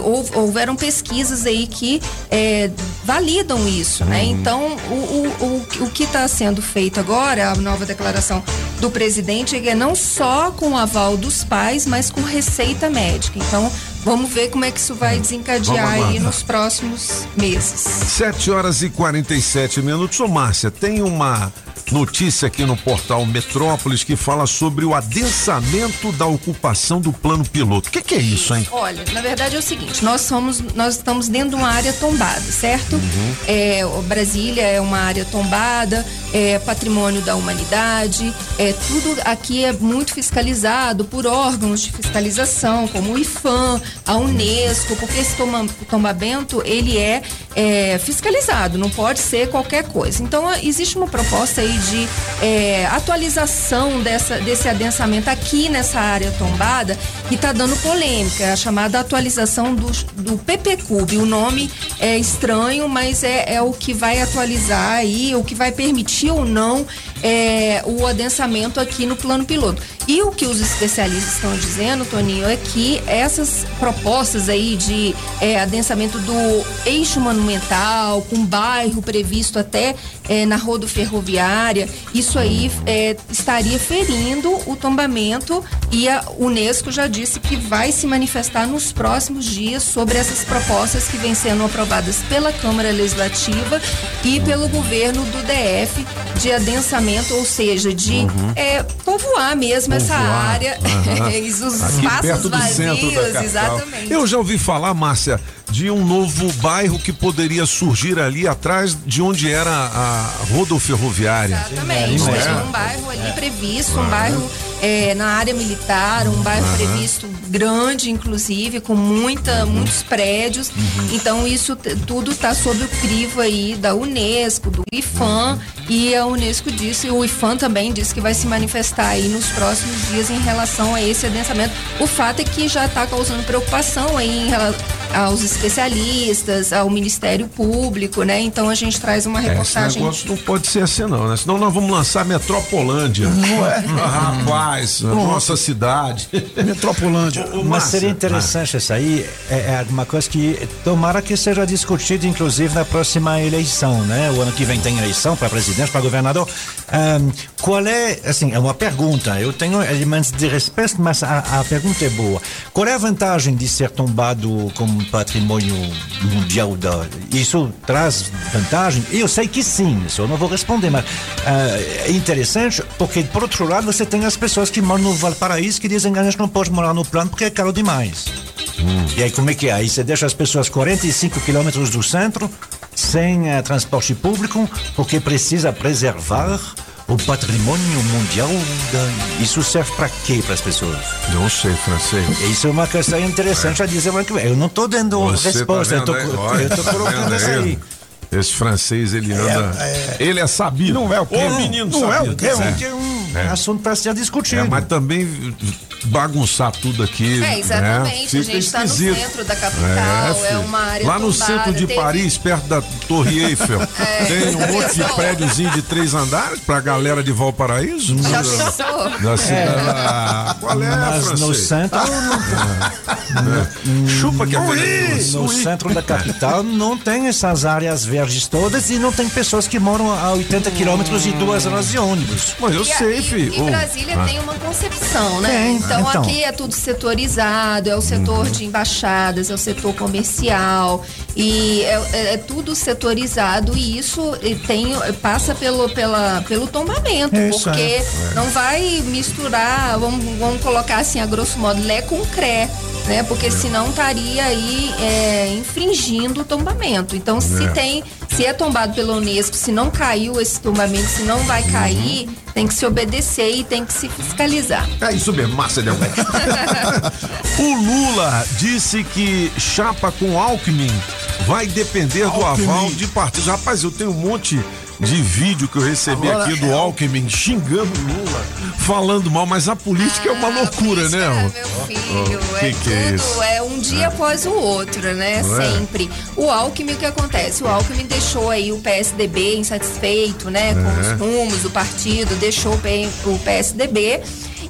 hou- houveram pesquisas aí que é, validam isso, né? Então, o, o, o, o que está sendo feito agora, a nova declaração do presidente, é não só com o aval dos pais, mas com receita médica. Então, vamos ver como é que isso vai desencadear Vamos aí nos próximos meses. 7 horas e 47 minutos. Ô, Márcia, tem uma notícia aqui no portal Metrópolis que fala sobre o adensamento da ocupação do plano piloto. O que, que é isso, hein? Olha, na verdade é o seguinte, nós somos, nós estamos dentro de uma área tombada, certo? É, o Brasília é uma área tombada, é patrimônio da humanidade, é tudo aqui é muito fiscalizado por órgãos de fiscalização, como o IFAM, a Unesco, porque esse tombamento ele é, é, fiscalizado, não pode ser qualquer coisa. Então existe uma proposta aí de é, atualização dessa, desse adensamento aqui nessa área tombada que está dando polêmica, é a chamada atualização do, do PPCube. O nome é estranho, mas é, é o que vai atualizar aí, o que vai permitir ou não é, o adensamento aqui no plano piloto. E o que os especialistas estão dizendo, Toninho, é que essas propostas aí de é, adensamento do eixo monumental, com bairro previsto até é, na rodo ferroviária, isso aí é, estaria ferindo o tombamento e a Unesco já disse que vai se manifestar nos próximos dias sobre essas propostas que vêm sendo aprovadas pela Câmara Legislativa e pelo governo do DF de adensamento, ou seja, de é, povoar mesmo essa Povoar. área, Aham. os Aqui espaços vazios, exatamente. Eu já ouvi falar, Márcia, de um novo bairro que poderia surgir ali atrás de onde era a rodoferroviária. Exatamente, tem é? um bairro ali previsto, um bairro é, na área militar, um bairro Aham. previsto grande, inclusive, com muita, muitos prédios. Então, isso tudo está sob o crivo aí da Unesco, do IFAM, e a Unesco disse, o IFAM também disse que vai se manifestar aí nos próximos dias em relação a esse adensamento. O fato é que já está causando preocupação aí em aos especialistas, ao Ministério Público, né? Então a gente traz uma É, esse reportagem. negócio não pode ser assim não, né? Senão nós vamos lançar Metropolândia. Não é? Ah, rapaz, a nossa cidade. Metropolândia. Mas seria interessante isso aí, é, é uma coisa que tomara que seja discutido, inclusive, na próxima eleição, né? O ano que vem tem eleição para presidente, para governador. Ahn, qual é, assim, é uma pergunta, eu tenho elementos de respeito, mas a, a pergunta é boa. Qual é a vantagem de ser tombado como patrimônio mundial da... Isso traz vantagem? Eu sei que sim, isso eu não vou responder, mas ah, é interessante porque, por outro lado, você tem as pessoas que moram no Valparaíso que dizem que a gente não pode morar no plano porque é caro demais. E aí como é que é? Aí você deixa as pessoas 45 quilômetros do centro, sem eh, transporte público, porque precisa preservar o patrimônio mundial. Da... Isso serve para quê para as pessoas? Não sei, francês. Isso é uma questão interessante a dizer. mas Eu não estou dando Você resposta, tá eu estou tá colocando isso aí? Esse francês, ele anda. Ele é sabido. Não é o quê? Ô, menino Não é o quê? É um, que é um É. assunto para ser discutido. É, mas também bagunçar tudo aqui. É, exatamente. Né? A Fica gente está no centro da capital, é, filho. uma área Lá no tombada, centro de teve- Paris, perto da Torre Eiffel, É. tem um monte de prédiozinho de três andares pra galera de Valparaíso? Já Da- pensou? Da cidade. Ah, qual é, Mas no centro. Chupa que é no, no centro da capital não tem essas áreas verdes todas e não tem pessoas que moram a 80 quilômetros e duas horas de ônibus. Mas eu E a- sei, e- filho. E Ô, Brasília ah. tem uma concepção, né? Tem, então, então. aqui é tudo setorizado, é o setor de embaixadas, é o setor comercial e é, é- é tudo setorizado e isso tem passa pelo pela, pelo tombamento, Isso, porque é. não vai misturar, vamos, vamos colocar assim a grosso modo, lé com cré. Né? Porque senão estaria aí é, infringindo o tombamento. Então, se É. tem, se é tombado pela Unesco, se não caiu esse tombamento, se não vai cair, tem que se obedecer e tem que se fiscalizar. É isso mesmo, Márcia Delbete. o Lula disse que chapa com Alckmin vai depender do Alckmin. aval de partidos. Rapaz, eu tenho um monte de vídeo que eu recebi Agora aqui do é- Alckmin xingando Lula, falando mal, mas a política é uma loucura, né? Ah, meu filho, Oh, é que é tudo, isso? é um dia após o outro, né? É? Sempre. O Alckmin, o que acontece? O Alckmin deixou aí o PSDB insatisfeito, né? Com É. os rumos do partido, deixou o P- o PSDB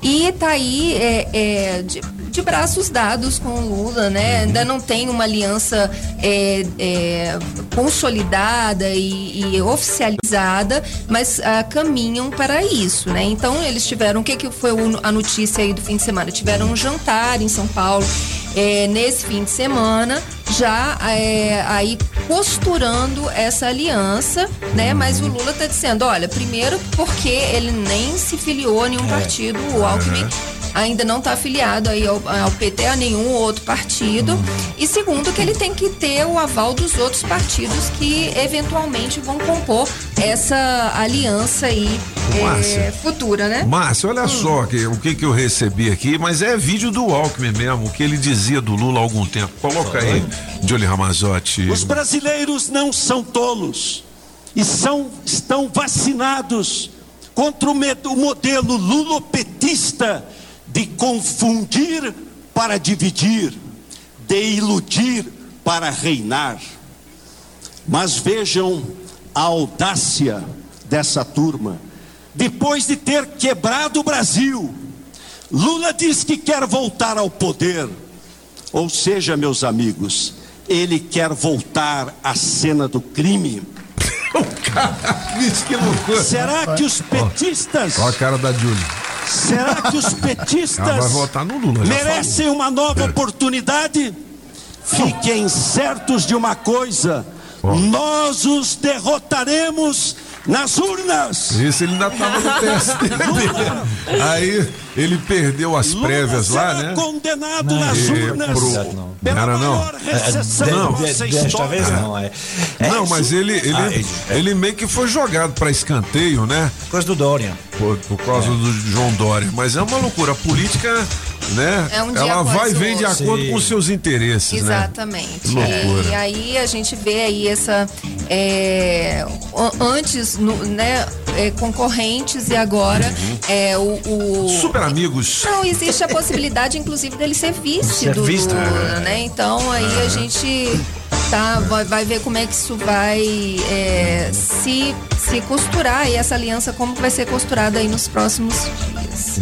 e tá aí é, é, de, de braços dados com o Lula, né? Uhum. Ainda não tem uma aliança é, é, consolidada e, e oficializada, mas ah, caminham para isso, né? Então eles tiveram, o que, que foi a notícia aí do fim de semana? Tiveram um jantar em São Paulo é, nesse fim de semana, já é, aí costurando essa aliança, né? Mas o Lula tá dizendo, olha, primeiro porque ele nem se filiou a nenhum partido, o Alckmin ainda não está afiliado aí ao, ao PT, a nenhum outro partido. E segundo, que ele tem que ter o aval dos outros partidos que eventualmente vão compor essa aliança aí é, futura, né? Márcio, olha só que, o que, que eu recebi aqui, mas é vídeo do Alckmin mesmo, o que ele dizia do Lula há algum tempo. Coloca aí, Johnny Ramazotti. Os brasileiros não são tolos e são, estão vacinados contra o, med- o modelo lulopetista de confundir para dividir, de iludir para reinar. Mas vejam a audácia dessa turma. Depois de ter quebrado o Brasil, Lula diz que quer voltar ao poder. Ou seja, meus amigos, ele quer voltar à cena do crime. que loucura. Será que os petistas. Ó a cara da Júlia. Será que os Ela petistas Lula, merecem uma nova oportunidade? Fiquem certos de uma coisa: nós os derrotaremos nas urnas. Esse ele ainda tava no PSDB. Aí ele perdeu as prévias lá, né? condenado Não, nas e urnas pro- pela Não era não. recessão Não. Desta vez não, é. Não, mas ele, ele, Ah, ele- ele meio que foi jogado para escanteio, né? Por causa do Dória. Por, por causa do João Dória. Mas é uma loucura. A política, né? É um ela vai e vem de acordo Sim. com os seus interesses, né? Exatamente. Que loucura. E, e aí a gente vê aí essa é, antes, no- né, é, concorrentes e agora é, o, o- Super amigos. Não, existe a possibilidade, inclusive, dele ser vice Ser do vice, Lula, é. né? Então aí a É. gente tá, vai, vai ver como é que isso vai é, se, se costurar aí essa aliança, como que vai ser costurada aí nos próximos dias.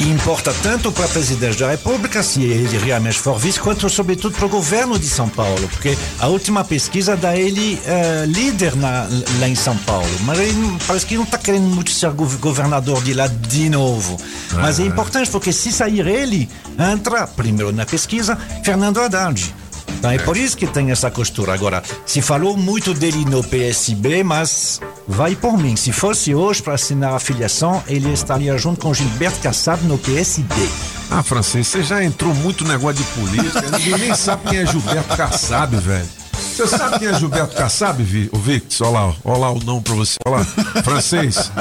E importa tanto para o presidente da República, se ele realmente for vice, quanto sobretudo para o governo de São Paulo, porque a última pesquisa dá ele eh, líder na- lá em São Paulo. Mas ele parece que não está querendo muito ser gov- governador de lá de novo. Mas é importante porque se sair ele, entra primeiro na pesquisa Fernando Haddad. Então é por isso que tem essa costura. Agora, se falou muito dele no PSB, mas vai por mim. Se fosse hoje para assinar a filiação, ele estaria junto com Gilberto Kassab no PSB. Ah, francês, você já entrou muito negócio de política. Ninguém nem sabe quem é Gilberto Kassab, velho. Você sabe quem é Gilberto Kassab, Vi- o Victor? Olha lá, olha lá o não pra você. Olha lá, francês.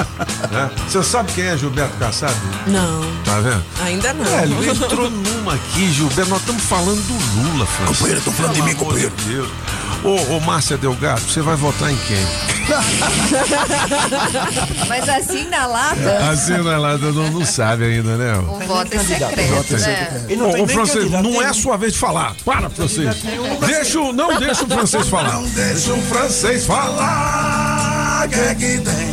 né? Você sabe quem é Gilberto Kassab? Não, Tá vendo? ainda não. É, ele entrou numa aqui, Gilberto. Nós estamos falando do Lula, Francisco. Companheiro, tão falando de mim, Pelo companheiro. de Deus. Ô, ô, Márcia Delgado, você vai votar em quem? Mas assim na lata, Assim, né, lá, não, não sabe ainda, né? o voto é secreto, né? Ele não ô, nem francês, não é a sua vez de falar. Para, francês. Deixa, o- não deixa o francês falar. Não deixa o francês falar. Que é, que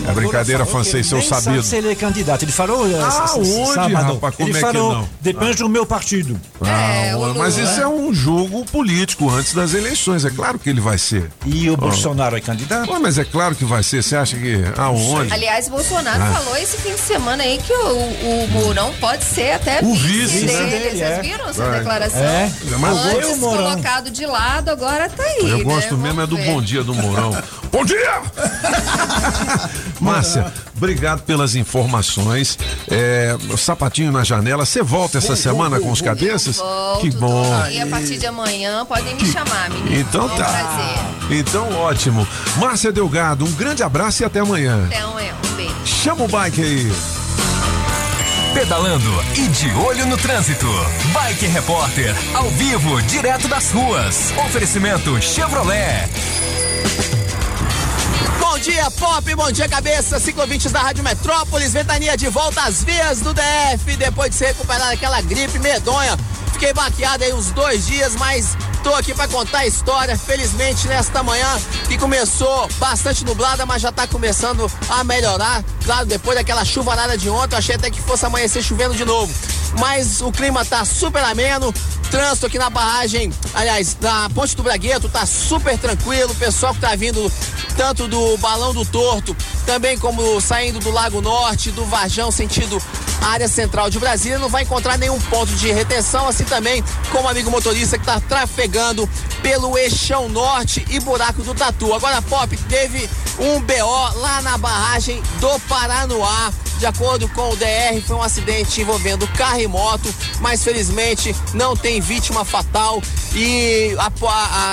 é brincadeira, francês, seu sabido. se ele é candidato. Ele falou eh, Aonde, sábado. rapaz? Como ele é que falou, não? depende do meu partido. Ah, mas isso é um jogo político antes das eleições. É claro que ele vai ser. E o. Bolsonaro é candidato? Mas é claro que vai ser. Você acha que. Aonde? Aliás, Bolsonaro Ah. falou esse fim de semana aí que o, o Mourão pode ser até O vice, vice, dele. né? Vocês É. viram essa Vai. declaração? É. Mas Antes colocado de lado, agora tá aí. Eu né? gosto mesmo é do bom dia do Mourão. bom dia! Márcia, obrigado pelas informações. É, sapatinho na janela. Você volta essa semana com os cabeças? Volto, que bom. E a partir de amanhã podem me chamar, menino. Então É um tá. prazer. Então ótimo. Márcia Delgado, um grande abraço e até amanhã. Até amanhã. Um beijo. Chama o bike aí. Pedalando e de olho no trânsito. Bike Repórter, ao vivo, direto das ruas. Oferecimento Chevrolet. Dia, Pop, bom dia, cabeça, ciclovintes da Rádio Metrópolis, ventania de volta às vias do DF, depois de se recuperar daquela gripe medonha. Fiquei baqueado aí uns dois dias, mas tô aqui para contar a história. Felizmente, nesta manhã, que começou bastante nublada, mas já tá começando a melhorar. Claro, depois daquela chuvarada de ontem, achei até que fosse amanhecer chovendo de novo. Mas o clima tá super ameno, trânsito aqui na barragem, aliás, na Ponte do Bragueto tá super tranquilo, o pessoal que tá vindo tanto do Balão do Torto, também como saindo do Lago Norte, do Varjão, sentido área central de Brasília, não vai encontrar nenhum ponto de retenção, assim também como amigo motorista que tá trafegando pelo Eixão Norte e Buraco do Tatu. Agora, Pop, teve um BO lá na barragem do Paranoá. De acordo com o DR, foi um acidente envolvendo carro e moto, mas felizmente não tem vítima fatal e a,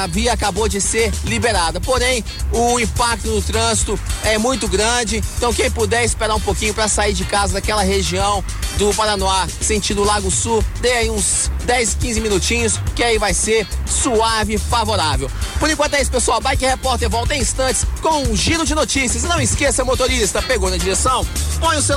a- via acabou de ser liberada. Porém, o impacto no trânsito é muito grande, então quem puder esperar um pouquinho para sair de casa daquela região do Paranoá, sentido Lago Sul, dê aí uns 10, 15 minutinhos, que aí vai ser suave e favorável. Por enquanto é isso, pessoal. Bike Repórter volta em instantes com um giro de notícias. E não esqueça, motorista, pegou na direção? Põe o celular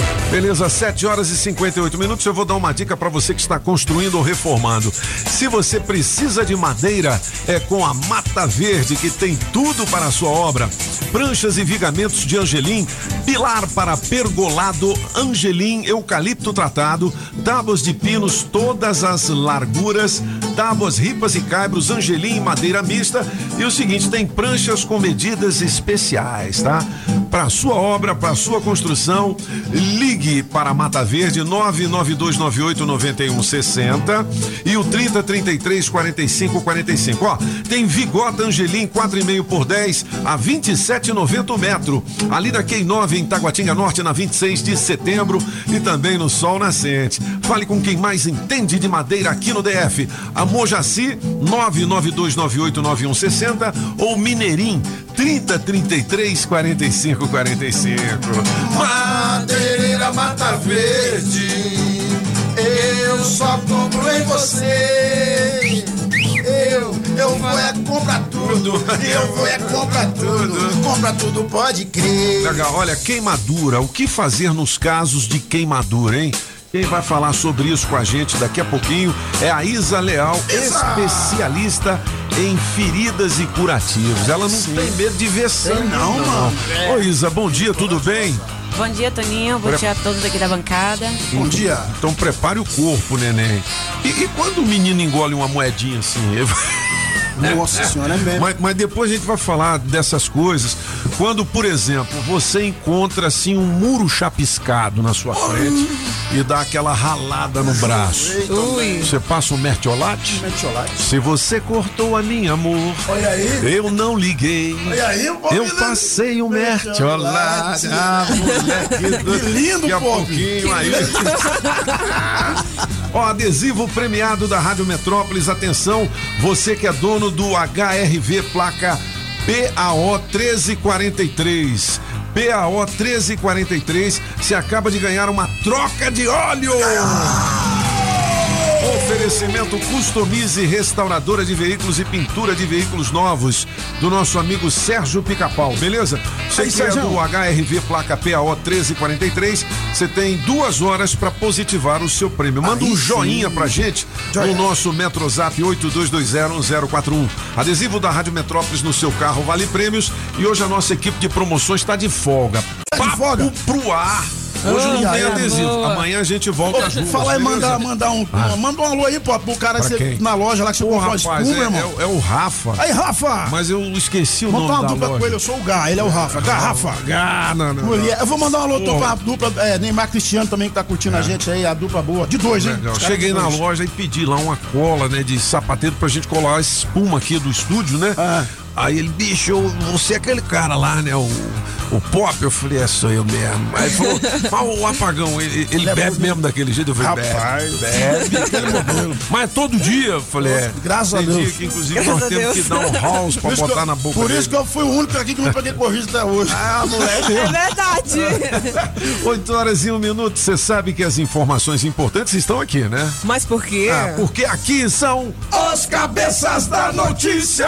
Beleza, 7 horas e 58 minutos. Eu vou dar uma dica para você que está construindo ou reformando. Se você precisa de madeira, é com a Mata Verde que tem tudo para a sua obra. Pranchas e vigamentos de angelim, pilar para pergolado, angelim, eucalipto tratado, tábuas de pinos, todas as larguras, tábuas, ripas e caibros, angelim, madeira mista. E o seguinte, tem pranchas com medidas especiais, tá? Para sua obra, para sua construção, ligue para Mata Verde 99298 9160 e o 3033 45 45. Ó, tem Vigota Angelim 4,5 por 10 a 27,90 o metro. Ali na Q9 em Taguatinga Norte na 26 de setembro e também no Sol Nascente. Fale com quem mais entende de madeira aqui no DF. A Mojaci 99298 9160 ou Mineirim 3033 45 45. Madeireira Mata Verde, eu só compro em você. Eu, eu vou é comprar tudo, eu vou é comprar tudo, compra tudo, pode crer. Olha, queimadura. O que fazer nos casos de queimadura, hein? Quem vai falar sobre isso com a gente daqui a pouquinho é a Isa Leal, especialista em feridas e curativos. Ela não tem medo de ver sangue, não, mano. Ô Isa, bom dia, tudo bem? Bom dia, Toninho. Bom Pre- dia a todos aqui da bancada. Bom dia. Então prepare o corpo, neném. E, e quando o menino engole uma moedinha assim? Nossa senhora, é mesmo. Mas, mas depois a gente vai falar dessas coisas. Quando, por exemplo, você encontra assim um muro chapiscado na sua frente e dá aquela ralada no braço. Ui. Você passa um mertiolate? Mertiolate. Se você cortou a minha amor, eu não liguei. Olha aí, Eu passei um mertiolate. Ah, moleque, Que lindo, Daqui a povo. pouquinho aí. Ó, adesivo premiado da Rádio Metrópolis. Atenção, você que é dono do HRV placa PAO 1343. PAO 1343, você acaba de ganhar uma troca de óleo. Oferecimento Customize Restauradora de Veículos e Pintura de Veículos Novos do nosso amigo Sérgio Pica-Pau, beleza? Você Aí, que é do HRV placa PAO 1343, você tem duas horas para positivar o seu prêmio. Manda Aí um sim. joinha pra gente no nosso Metrozap 82201041. Adesivo da Rádio Metrópolis no seu carro vale prêmios e hoje a nossa equipe de promoções está de folga. Tá de folga? pro ar. Hoje não Ah, tem é, adesivo. boa. Amanhã a gente volta Ô, junto. Fala aí, beleza? mandar, mandar um. Ah. Manda um alô aí, pô, pro cara você- na loja lá que você comprou rapaz, espuma, é, irmão. é o- é o Rafa. Aí, Rafa! Mas eu esqueci o Monta nome uma da dupla loja. com ele, eu sou o Gá, ele é o Rafa. Gá, Rafa. Gá, não, não, Mulher, não. eu vou mandar um alô pra dupla, é, Neymar Cristiano também que tá curtindo a gente aí, a dupla boa. De dois, hein? Cheguei na loja e pedi lá uma cola, né, de sapateiro pra gente colar a espuma aqui do estúdio, né? Ah. Aí ele, bicho, eu- você é aquele cara lá, né, o, o Pop? Eu falei, é, sou eu mesmo. Aí ele falou, mas o apagão, ele, ele bebe mesmo daquele jeito? Eu falei, Rapaz. bebe, bebe. Mas todo dia, eu falei, é. Graças a Deus. dia que, inclusive, Graças nós temos Deus. que dar um house pra Por isso que botar eu- na boca Por dele. isso que eu fui o único aqui que não peguei Covid até hoje. Ah, moleque. É verdade. 8 horas e um minuto, você sabe que as informações importantes estão aqui, né? Mas por quê? Ah, porque aqui são Os cabeças da notícia.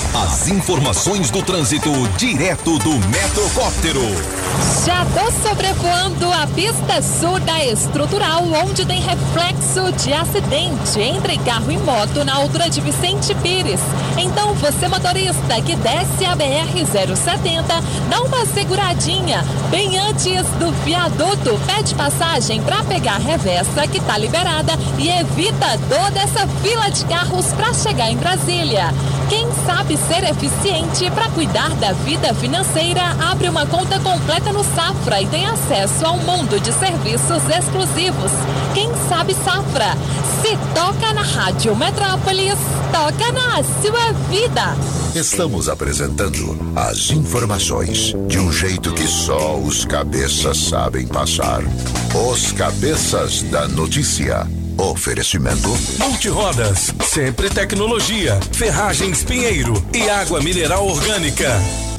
As informações do trânsito direto do Metrocóptero. Já tô sobrevoando a pista sul da estrutural, onde tem reflexo de acidente entre carro e moto na altura de Vicente Pires. Então, você motorista que desce a BR-070, dá uma seguradinha bem antes do viaduto. Pede passagem para pegar a reversa que tá liberada e evita toda essa fila de carros para chegar em Brasília. Quem sabe ser eficiente para cuidar da vida financeira, abre uma conta completa no Safra e tem acesso ao mundo de serviços exclusivos. Quem sabe Safra? Se toca na Rádio Metrópolis, toca na sua vida. Estamos apresentando as informações de um jeito que só os cabeças sabem passar. Os cabeças da notícia. Oferecimento. Multirodas, sempre tecnologia, ferragens Pinheiro e água mineral orgânica.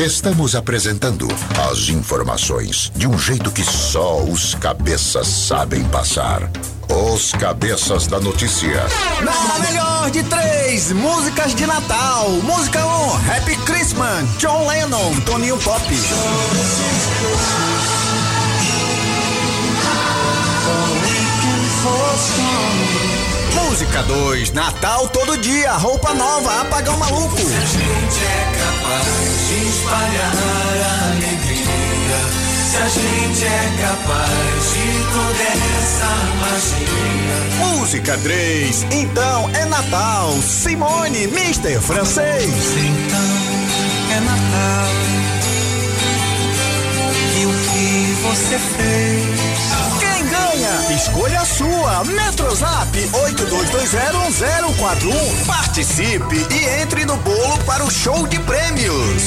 Estamos apresentando as informações de um jeito que só os cabeças sabem passar. Os cabeças da notícia. Na melhor de três músicas de Natal. Música 1, um, Happy Christmas, John Lennon, Toninho Pop. Música 2, Natal todo dia, roupa nova, apagão maluco. Se a gente é capaz de espalhar a alegria, se a gente é capaz de toda essa magia. Música 3, então é Natal. Simone, Mister Francês. Então é Natal. E o que você fez? Escolha a sua. Metrozap 82201041. Participe e entre no bolo para o show de prêmios.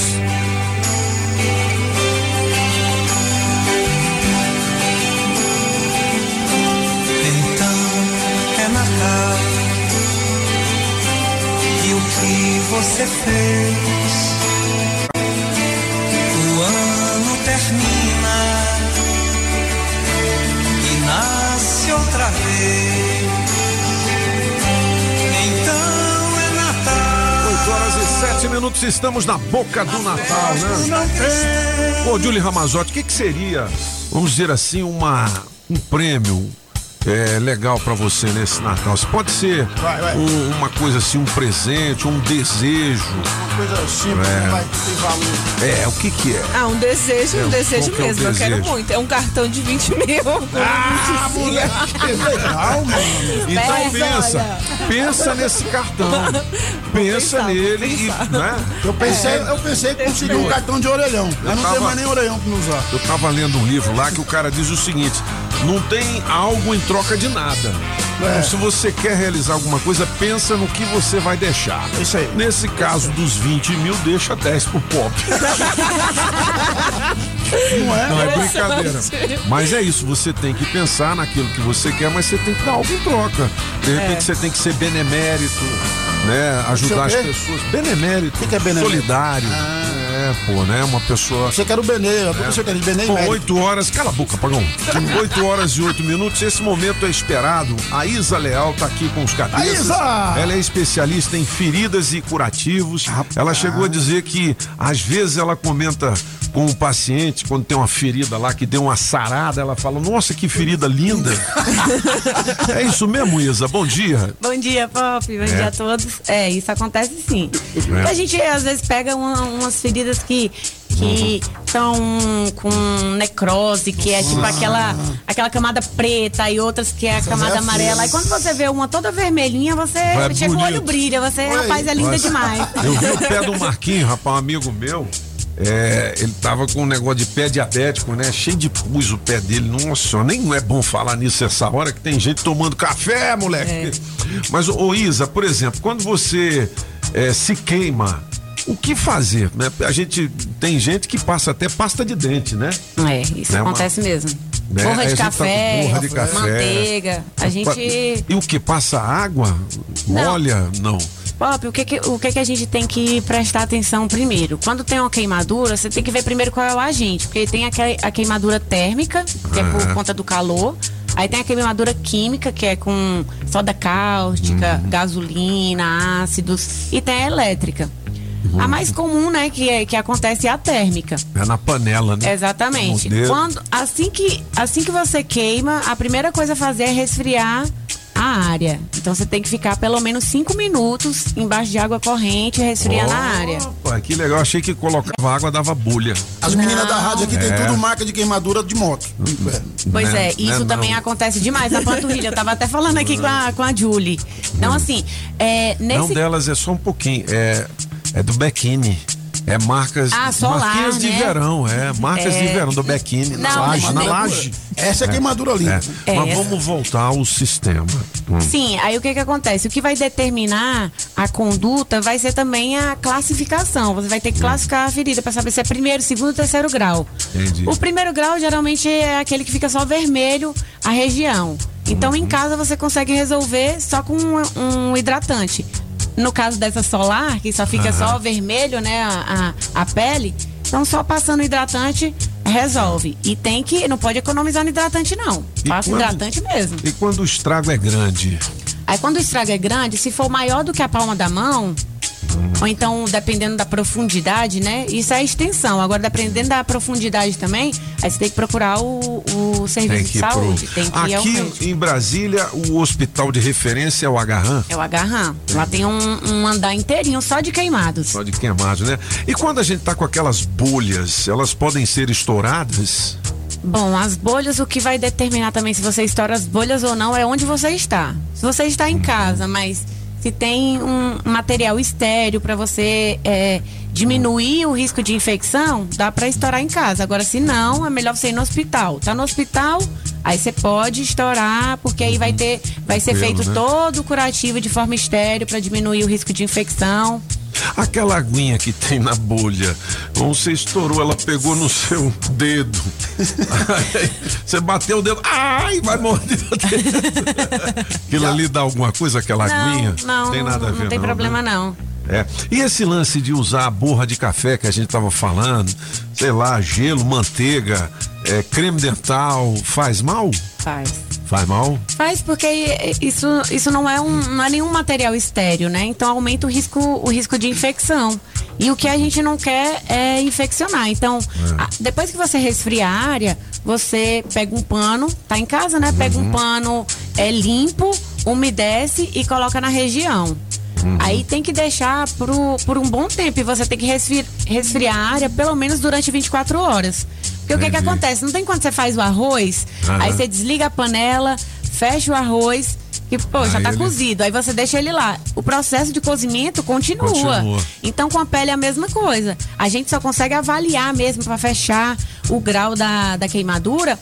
Então é Natal. E o que você fez? O ano termina minutos, estamos na boca do Natal, né? Ô, Julie Ramazotti, o que, que seria, vamos dizer assim, uma, um prêmio é, legal pra você nesse Natal? Se pode ser Vai, vai. um- uma coisa assim, um presente, um desejo. Uma coisa simples, É. vai ter valor. É, o que que é? Ah, um desejo, É, um desejo é mesmo. Eu quero muito. É um cartão de 20 mil. Ah, 25. moleque, que legal, mano. Então Mas pensa, olha. pensa nesse cartão. pensa pensar, nele e, né? Eu pensei, eu pensei que conseguir um cartão de orelhão. Eu não tava- tenho mais nem orelhão pra me usar. Eu tava lendo um livro lá que o cara diz o seguinte: não tem algo em troca de nada. É. Então, se você quer realizar alguma coisa, pensa no que você vai deixar. Isso aí. Nesse caso dos 20 mil, deixa 10 pro pop. Não é? Não é brincadeira. Mas é isso, você tem que pensar naquilo que você quer, mas você tem que dar algo em troca. De repente É. você tem que ser benemérito, né? Ajudar as o quê? pessoas. Benemérito. que é benemérito? Solidário. É, pô, né? Uma pessoa. Você quer o Benê, tô você quer de Benê e Com. 8 horas, cala a boca, Pagão. 8 horas e 8 minutos, esse momento é esperado. A Isa Leal tá aqui com os cabeças. Isa! Ela é especialista em feridas e curativos. Ela chegou a dizer que às vezes ela comenta com o paciente, quando tem uma ferida lá que deu uma sarada, ela fala: Nossa, que ferida linda. é isso mesmo, Isa? Bom dia. Bom dia, Pop. Bom É. dia a todos. É, isso acontece sim. É. A gente às vezes pega uma- umas feridas que que estão com necrose, que é tipo aquela, aquela camada preta e outras que é a camada é amarela. Aí quando você vê uma toda vermelhinha, você Vai chega o olho brilha, você, rapaz, é linda Nossa. demais. Eu vi o pé do Marquinho, rapaz, um amigo meu. É, ele tava com um negócio de pé diabético, né? Cheio de pus o pé dele. Nossa, nem é bom falar nisso essa hora que tem gente tomando café, moleque. Mas, ô Isa, por exemplo, quando você é, se queima, o que fazer? Né? A gente tem gente que passa até pasta de dente, né? É, isso Né, uma- acontece mesmo. Né? Borra de tá café, borra de café. manteiga. A gente. E o que? Passa água? Não. Molha? Não. Pop, o que que, o que que a gente tem que prestar atenção primeiro? Quando tem uma queimadura, você tem que ver primeiro qual é o agente, porque tem a, que- a queimadura térmica, que é por conta do calor. Aí tem a queimadura química, que é com soda cáustica, gasolina, ácidos. E tem a elétrica. A mais comum, né, que, é, que acontece é a térmica. É na panela, né? Exatamente. Quando, assim, que, assim que você queima, a primeira coisa a fazer é resfriar a área. Então você tem que ficar pelo menos cinco minutos embaixo de água corrente, resfriando a área. Pô, que legal, achei que colocava água, dava bolha. As meninas da rádio aqui tem É. tudo marca de queimadura de moto. Pois Né? é, isso Né, também não. acontece demais na panturrilha. Eu tava até falando aqui com a, com a Julie. Então, assim, é, Não nesse. delas é só um pouquinho. É, é do Bequine. É marcas, Ah, solar, marquinhas de né? verão, é, marcas É. de verão do Bequine, na laje, na tem- laje. Essa é a queimadura ali. É. É, Mas vamos voltar ao sistema. Hum. Sim, aí o que que acontece? O que vai determinar a conduta vai ser também a classificação. Você vai ter que classificar a ferida para saber se é primeiro, segundo ou terceiro grau. Entendi. O primeiro grau geralmente é aquele que fica só vermelho a região. Então Uhum. em casa você consegue resolver só com um, um hidratante. No caso dessa solar, que só fica só vermelho, né, a, a, a pele, então só passando hidratante resolve. E tem que, não pode economizar no hidratante não. E Passa quando- hidratante mesmo. E quando o estrago é grande? Aí quando o estrago é grande, se for maior do que a palma da mão, ou então dependendo da profundidade, né? Isso é a extensão. Agora, dependendo da profundidade também, aí você tem que procurar o, o serviço de ir pro- saúde. Tem que Aqui em Brasília, o hospital de referência é o Agarran. É o agarram. Lá tem um, um andar inteirinho só de queimados. Só de queimado, né? E quando a gente tá com aquelas bolhas, elas podem ser estouradas? Bom, as bolhas, o que vai determinar também se você estoura as bolhas ou não é onde você está. Se você está em casa, mas se tem um material estéreo para você é, diminuir o risco de infecção, dá para estourar em casa. Agora, se não, é melhor você ir no hospital. Tá no hospital, aí você pode estourar, porque aí vai ter, vai ser Tranquilo, feito né? todo o curativo de forma estéreo para diminuir o risco de infecção. Aquela aguinha que tem na bolha, você estourou, ela pegou no seu dedo. Aí, você bateu o dedo, ai, vai dedo. Aquilo ali dá alguma coisa, aquela aguinha? Não, tem nada a ver, não tem né? problema não. É. E esse lance de usar a borra de café que a gente tava falando, sei lá, gelo, manteiga, é, creme dental, faz mal? Faz. Faz mal? Faz porque isso, isso não é um não é nenhum material estéreo, né? Então aumenta o risco o risco de infecção. E o que a gente não quer é infeccionar. Então, a- depois que você resfria a área, você pega um pano, tá em casa, né? Pega um pano é limpo, umedece e coloca na região. Aí tem que deixar por, por um bom tempo e você tem que resfri- resfriar a área pelo menos durante 24 horas. Porque o que, que Entendi. acontece? Não tem quando você faz o arroz, Aham. aí você desliga a panela, fecha o arroz, que pô, já Aí tá ele- cozido. Aí você deixa ele lá. O processo de cozimento continua. Continua. Então com a pele é a mesma coisa. A gente só consegue avaliar mesmo para fechar o grau da, da queimadura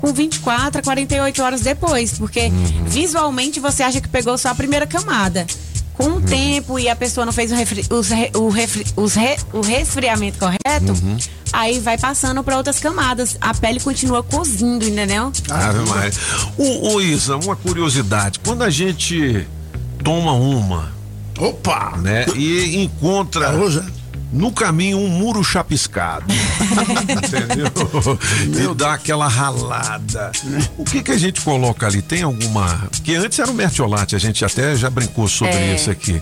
com 24 a 48 horas depois, porque visualmente você acha que pegou só a primeira camada. Com o tempo e a pessoa não fez o, refri- os o, refri- os re- o resfriamento correto, aí vai passando para outras camadas. A pele continua cozindo, entendeu? Ave Maria. Ô, ô, Isa, uma curiosidade. Quando a gente toma uma. Opa! Né? E encontra no caminho um muro chapiscado. entendeu? E dá aquela ralada. O que que a gente coloca ali? Tem alguma. Que antes era o mertiolate, a gente até já brincou sobre É. isso aqui.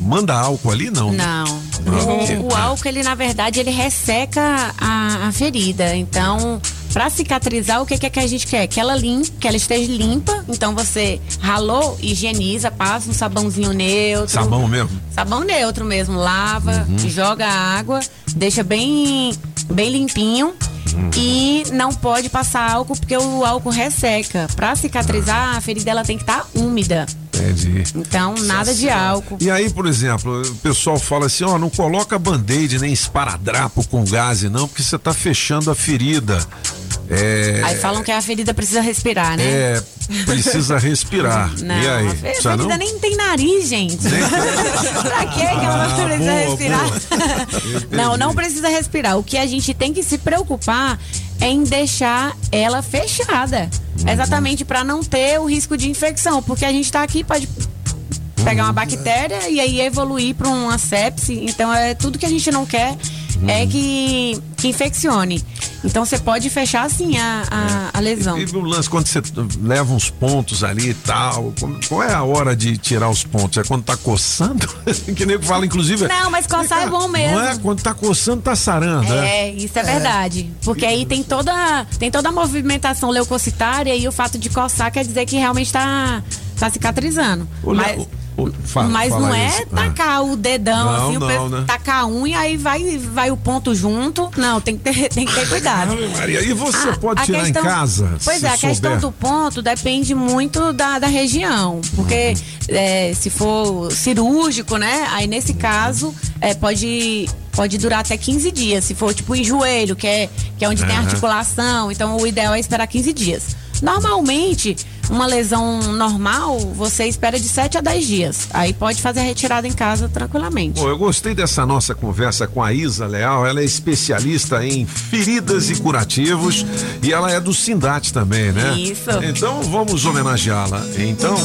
Manda álcool ali, não? né? Não. Não. O, o álcool, ele, na verdade, ele resseca a, a ferida. Então, pra cicatrizar, o que, que é que a gente quer? Que ela limpe, que ela esteja limpa. Então, você ralou, higieniza, passa um sabãozinho neutro. Sabão mesmo? Sabão neutro mesmo. Lava, Uhum. joga água, deixa bem, bem limpinho. Uhum. E não pode passar álcool, porque o álcool resseca. Pra cicatrizar, a ferida ela tem que estar úmida. Entendi. Então, nada de álcool. E aí, por exemplo, o pessoal fala assim, ó, não coloca band-aid nem esparadrapo com gás não, porque você tá fechando a ferida. É, Aí falam que a ferida precisa respirar, né? é, precisa respirar. Não, e aí? a ferida não? nem tem nariz, gente. pra que ela Ah, não precisa boa, respirar? não, não precisa respirar. O que a gente tem que se preocupar é em deixar ela fechada. Uhum. Exatamente para não ter o risco de infecção. Porque a gente tá aqui, pode pegar Uhum. uma bactéria e aí evoluir para uma sepse. Então é tudo que a gente não quer é Uhum. que, que infeccione. Então você pode fechar assim a, a, a lesão. E o lance, quando você leva uns pontos ali e tal, qual é a hora de tirar os pontos? É quando tá coçando? que nem fala, inclusive. Não, mas coçar é bom mesmo. Não é? Quando tá coçando, tá sarando, né? É, isso é, verdade. Porque aí tem toda, tem toda a movimentação leucocitária e o fato de coçar quer dizer que realmente tá, tá cicatrizando. Ô, mas Fala- mas fala não é isso. Ah. tacar o dedão Não, assim, o não, pe- né? tacar a unha aí vai, vai o ponto junto. Não, tem que ter, tem que ter cuidado. Maria, e você pode tirar em casa? Pois é, a questão do ponto depende muito da, da região. Porque Uhum. é, se for cirúrgico, né? Aí nesse caso, é, pode pode durar até 15 dias. Se for tipo em joelho, que é, que é onde tem Aham. articulação, então o ideal é esperar 15 dias. Normalmente, uma lesão normal, você espera de 7 a 10 dias. Aí pode fazer a retirada em casa tranquilamente. Pô, eu gostei dessa nossa conversa com a Isa Leal. Ela é especialista em feridas e curativos e ela é do Sindate também, né? Isso. Então vamos homenageá-la. Então.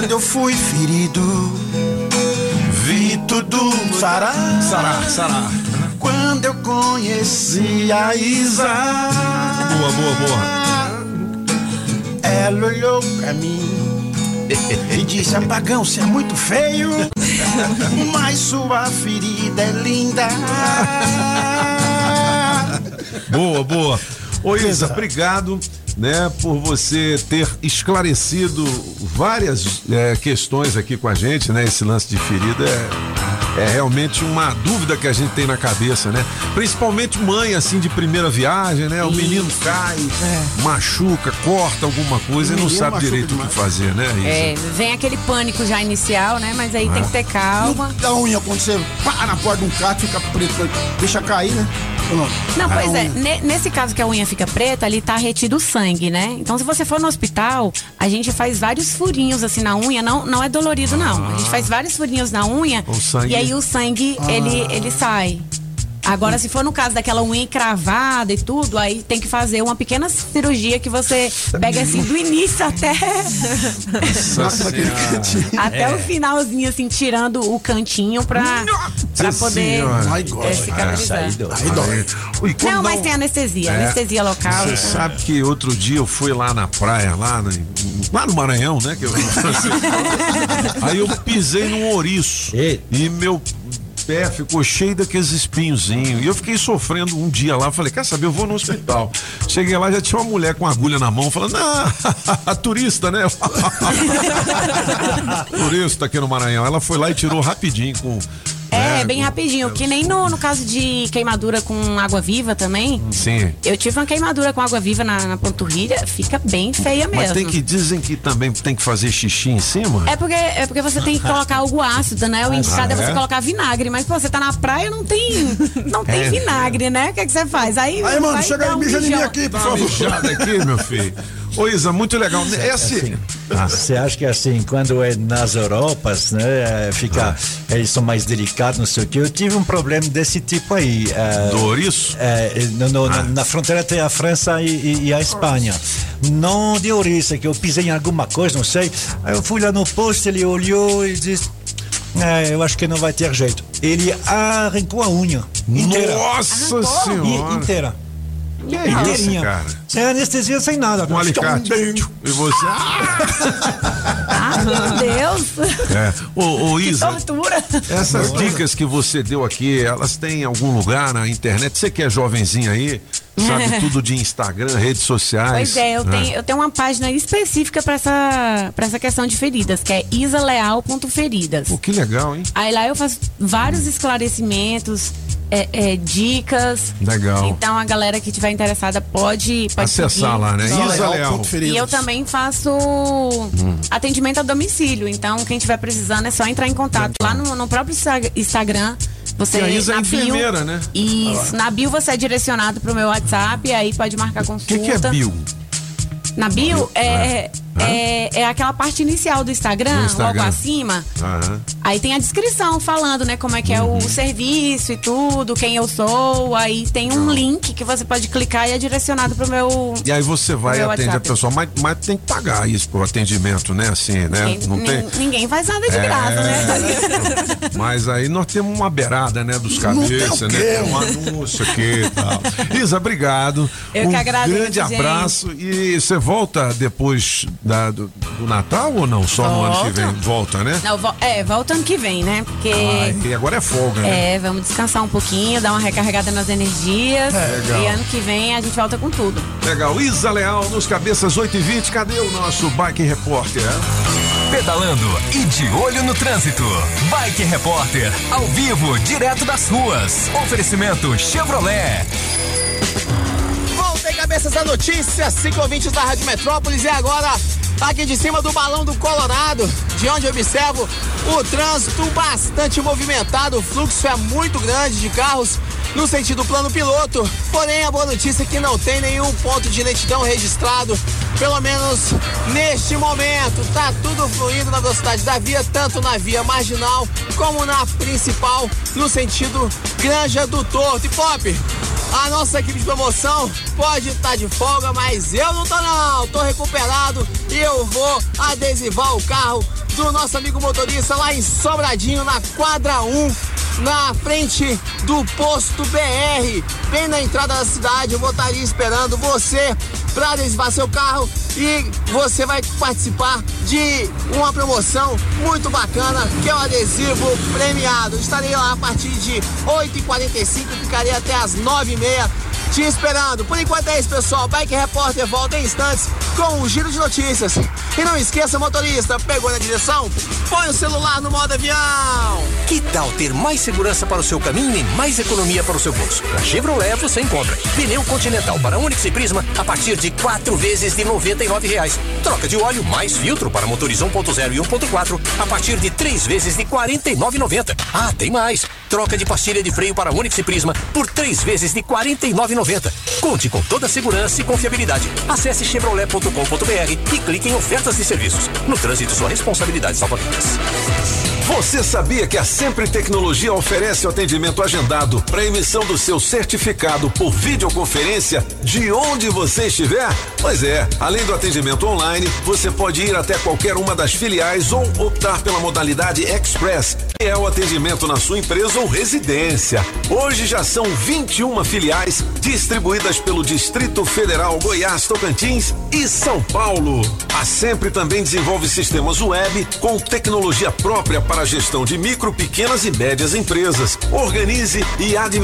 Quando eu fui ferido, vi tudo sarar. Sarar, sarar. Quando eu conheci a Isa. Boa, boa, boa. Ela olhou pra mim e disse: Apagão, você é muito feio, mas sua ferida é linda. Boa, boa. Ô Isa, obrigado, né, por você ter esclarecido várias é, questões aqui com a gente, né? Esse lance de ferida é, é realmente uma dúvida que a gente tem na cabeça, né? Principalmente mãe, assim, de primeira viagem, né? O menino cai, machuca, corta alguma coisa e não sabe direito o que demais. fazer, né, Isa? É, vem aquele pânico já inicial, né? Mas aí tem que ter calma. Da unha, quando você pá na porta de um carro, fica preto, deixa cair, né? Não? Não, A pois é. nesse caso que a unha fica preta, ali tá retido o sangue, né? Então, se você for no hospital, a gente faz vários furinhos assim na unha. Não, não é dolorido, não. A gente faz vários furinhos na unha. E aí o sangue, ele, ele sai. Agora, se for no caso daquela unha encravada e tudo, aí tem que fazer uma pequena cirurgia que você pega assim do início até. Nossa até É. o finalzinho, assim, tirando o cantinho pra, pra poder é, cicatrizar. Quando Não, mas tem anestesia, É. anestesia local. Você sabe que outro dia eu fui lá na praia, lá, na- lá no Maranhão, né? Que eu, aí eu pisei num ouriço e meu pé ficou cheio daqueles espinhozinhos. E eu fiquei sofrendo um dia lá. Falei, quer saber? Eu vou no hospital. Cheguei lá, já tinha uma mulher com agulha na mão, falando, ah, turista, né? turista aqui no Maranhão. Ela foi lá e tirou rapidinho com. É, né, bem rapidinho. Que nem no, no caso de queimadura com água viva também. Sim. Eu tive uma queimadura com água viva na, na panturrilha, fica bem feia mesmo. Mas tem que, dizem que também tem que fazer xixi em cima? É porque, é porque você tem que colocar algo ácido, né? O Ah, indicado é é? você colocar vinagre. Mas, pô, você tá na praia, não tem, não tem É. vinagre, né? O que, é que você faz? Aí, Aí, mano, chega aí, um mija em mim aqui, por favor. mijada aqui, meu filho. Ô, Isa, muito legal. Esse. Você acha que assim, quando é nas Europas, né, é, fica, eles são mais delicados, não sei o que. Eu tive um problema desse tipo aí. é, Do ouriço? É, no- no- na- Na fronteira tem a França e, e- e a Espanha. Não de ouriço, é que eu pisei em alguma coisa, não sei. Aí eu fui lá no posto, ele olhou e disse. É, eu acho que não vai ter jeito. Ele arrancou a unha inteira. Nossa Senhora. inteira. Que é isso, cara? Sem anestesia, sem nada. Com alicate. E você. Ah, meu Deus! É. Ô, ô Que Isa, tortura! essas dicas que você deu aqui, elas têm em algum lugar na internet? Você que é jovenzinha aí, sabe tudo de Instagram, redes sociais. Pois é, eu né? tenho, eu tenho uma página específica pra essa, pra essa questão de feridas, que é isaleal.feridas. Pô, que legal, hein? Aí lá eu faço vários esclarecimentos, é, é, dicas. Legal. Então a galera que tiver interessada pode, pode Acessar seguir. lá, né? Isa Leal. E eu também faço Hum. atendimento a domicílio. Então, quem estiver precisando é só entrar em contato lá no, no próprio Insta- Instagram. Você, a Isa é na bio- enfermeira, né? Isso. Na bio você é direcionado pro meu WhatsApp, aí pode marcar O consulta. que, que é bio? Na bio é, é, é aquela parte inicial do Instagram, Instagram. logo acima. Aham. Aí tem a descrição falando, né, como é que é Uhum. o serviço e tudo, quem eu sou. Aí tem um link que você pode clicar e é direcionado pro meu. E aí você vai e Meu atende a WhatsApp. pessoa, mas, mas tem que pagar isso pro atendimento, né? Assim, né? Ninguém, Não tem. nin- ninguém faz nada de É. graça, né? Mas aí nós temos uma beirada, né, dos Não tem cabeças, né? um anúncio aqui e tal. Isa, obrigado. Eu um que agradeço, grande gente. abraço. E você volta depois da- do, do Natal ou não? Só no ano que vem? Volta, né? Não, vo- é, volta ano que vem, né? Porque. Ai, e agora é folga, né? É, vamos descansar um pouquinho, dar uma recarregada nas energias. É, legal. E ano que vem a gente volta com tudo. Legal. Isa Leal nos cabeças 8 e 20 Cadê o nosso bike repórter? Pedalando e de olho no trânsito. Bike Repórter, ao vivo, direto das ruas. Oferecimento Chevrolet. Cabeças da notícia, cinco ouvintes da Rádio Metrópolis e agora aqui de cima do balão do Colorado, de onde observo o trânsito bastante movimentado, o fluxo é muito grande de carros no sentido plano piloto. Porém, a boa notícia é que não tem nenhum ponto de lentidão registrado, pelo menos neste momento. Tá tudo fluindo na velocidade da via, tanto na via marginal como na principal, no sentido Granja do Torto. E Pop, a nossa equipe de promoção pode estar de folga, mas eu não tô não, tô recuperado e eu vou adesivar o carro do nosso amigo motorista lá em Sobradinho, na quadra 1, na frente do posto BR, bem na entrada da cidade. Eu vou estar ali esperando você para adesivar seu carro e você vai participar de uma promoção muito bacana que é o adesivo premiado. Estarei lá a partir de 8h45 ficarei até as 9h30 te esperando. Por enquanto é isso, pessoal. Bike Repórter volta em instantes com um giro de notícias. E não esqueça, motorista, pegou na direção? Põe o celular no modo avião. Que tal ter mais segurança para o seu caminho e mais economia para o seu bolso? Na Chevrolet você encontra pneu Continental para Onix e Prisma a partir de quatro vezes de 99 reais. Troca de óleo mais filtro para motores 1.0 e 1.4 a partir de três vezes de R$ 49,90. Ah, tem mais. Troca de pastilha de freio para Onix e Prisma por três vezes de R$ 49,90. Conte com toda a segurança e confiabilidade. Acesse chevrolet.com.br e clique em ofertas de serviços. No trânsito, sua responsabilidade salva vidas. Você sabia que a Sempre Tecnologia oferece o atendimento agendado para emissão do seu certificado por videoconferência de onde você estiver? Pois é, além do atendimento online, você pode ir até qualquer uma das filiais ou optar pela modalidade Express, que é o atendimento na sua empresa ou residência. Hoje já são 21 filiais distribuídas pelo Distrito Federal, Goiás, Tocantins e São Paulo. A Sempre também desenvolve sistemas web com tecnologia própria para a gestão de micro, pequenas e médias empresas. Organize e administre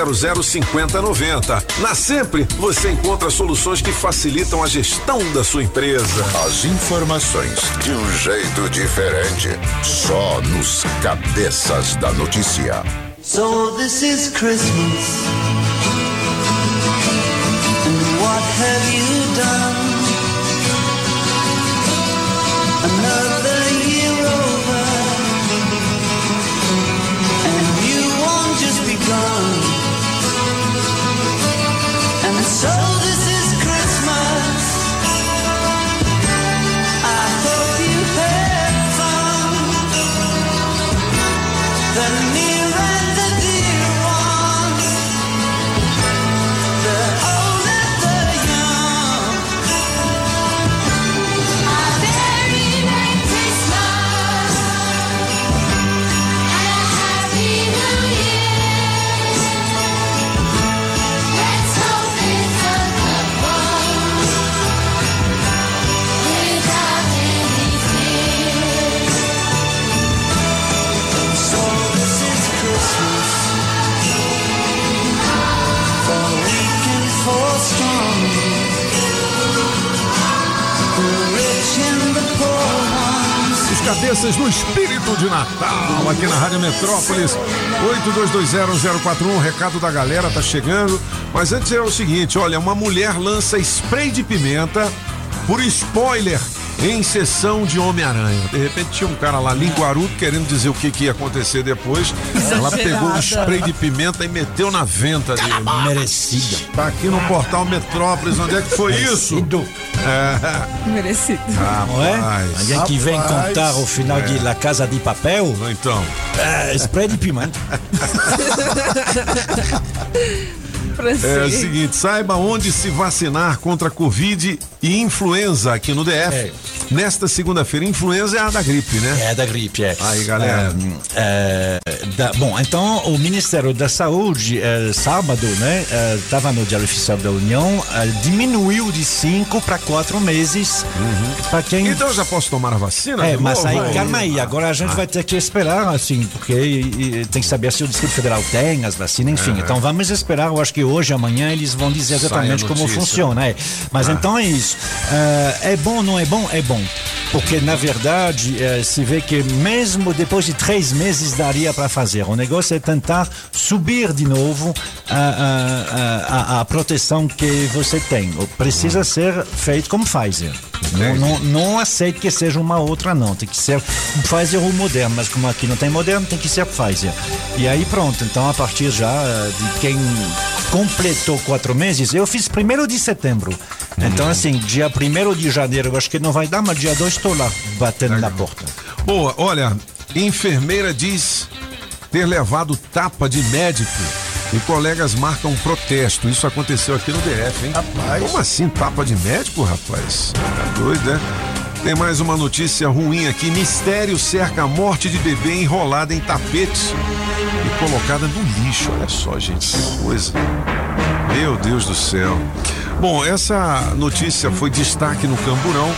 5090. Na Sempre você encontra soluções que facilitam a gestão da sua empresa. As informações de um jeito diferente, só nos cabeças da notícia. So this is Christmas. And what have you done? Cabeças no espírito de Natal, aqui na Rádio Metrópolis, 82201041, o recado da galera tá chegando. Mas antes é o seguinte, olha, uma mulher lança spray de pimenta por spoiler em sessão de Homem-Aranha. De repente tinha um cara lá, linguarudo, querendo dizer o que, que ia acontecer depois. Ela pegou o spray de pimenta e meteu na venta dele. Merecida. Tá aqui no portal Metrópolis, onde é que foi isso? É. Merecido. Não é? Alguém que vem Rapaz. contar o final de La Casa de Papel? Então. É, spray de pimenta. É o seguinte, saiba onde se vacinar contra a Covid e influenza aqui no DF. Nesta segunda-feira, influenza é a da gripe, né? É da gripe, é. Aí, galera. É, é, da- bom, então o Ministério da Saúde, é, sábado, né, estava no Diário Oficial da União, é, diminuiu de cinco para quatro meses para quem. Então já posso tomar a vacina? É, mas aí, calma aí, agora a gente Ah. vai ter que esperar, assim, porque e- e tem que saber se o Distrito Federal tem as vacinas, enfim. É. Então vamos esperar, eu acho que hoje, amanhã, eles vão dizer exatamente como funciona. É. Mas Ah. então é isso. Ah, é bom, não é bom? É bom. Porque, na verdade, eh, se vê que mesmo depois de três meses daria para fazer. O negócio é tentar subir de novo a, a, a, a proteção que você tem. Precisa ser feito como Pfizer. Não, não, não aceito que seja uma outra, não. Tem que ser Pfizer ou Moderna. Mas como aqui não tem Moderna, tem que ser Pfizer. E aí pronto. Então, a partir já eh, de quem completou quatro meses, eu fiz primeiro de setembro. Então, assim, dia primeiro de janeiro, eu acho que não vai dar, mas dia 2 estou lá, batendo na porta. Boa, olha, enfermeira diz ter levado tapa de médico e colegas marcam protesto. Isso aconteceu aqui no DF, hein? Rapaz. Como assim, tapa de médico, rapaz? Tá doido, né? Tem mais uma notícia ruim aqui. Mistério cerca a morte de bebê enrolada em tapete e colocada no lixo. Olha só, gente, que coisa. Meu Deus do céu. Bom, essa notícia foi destaque no Camburão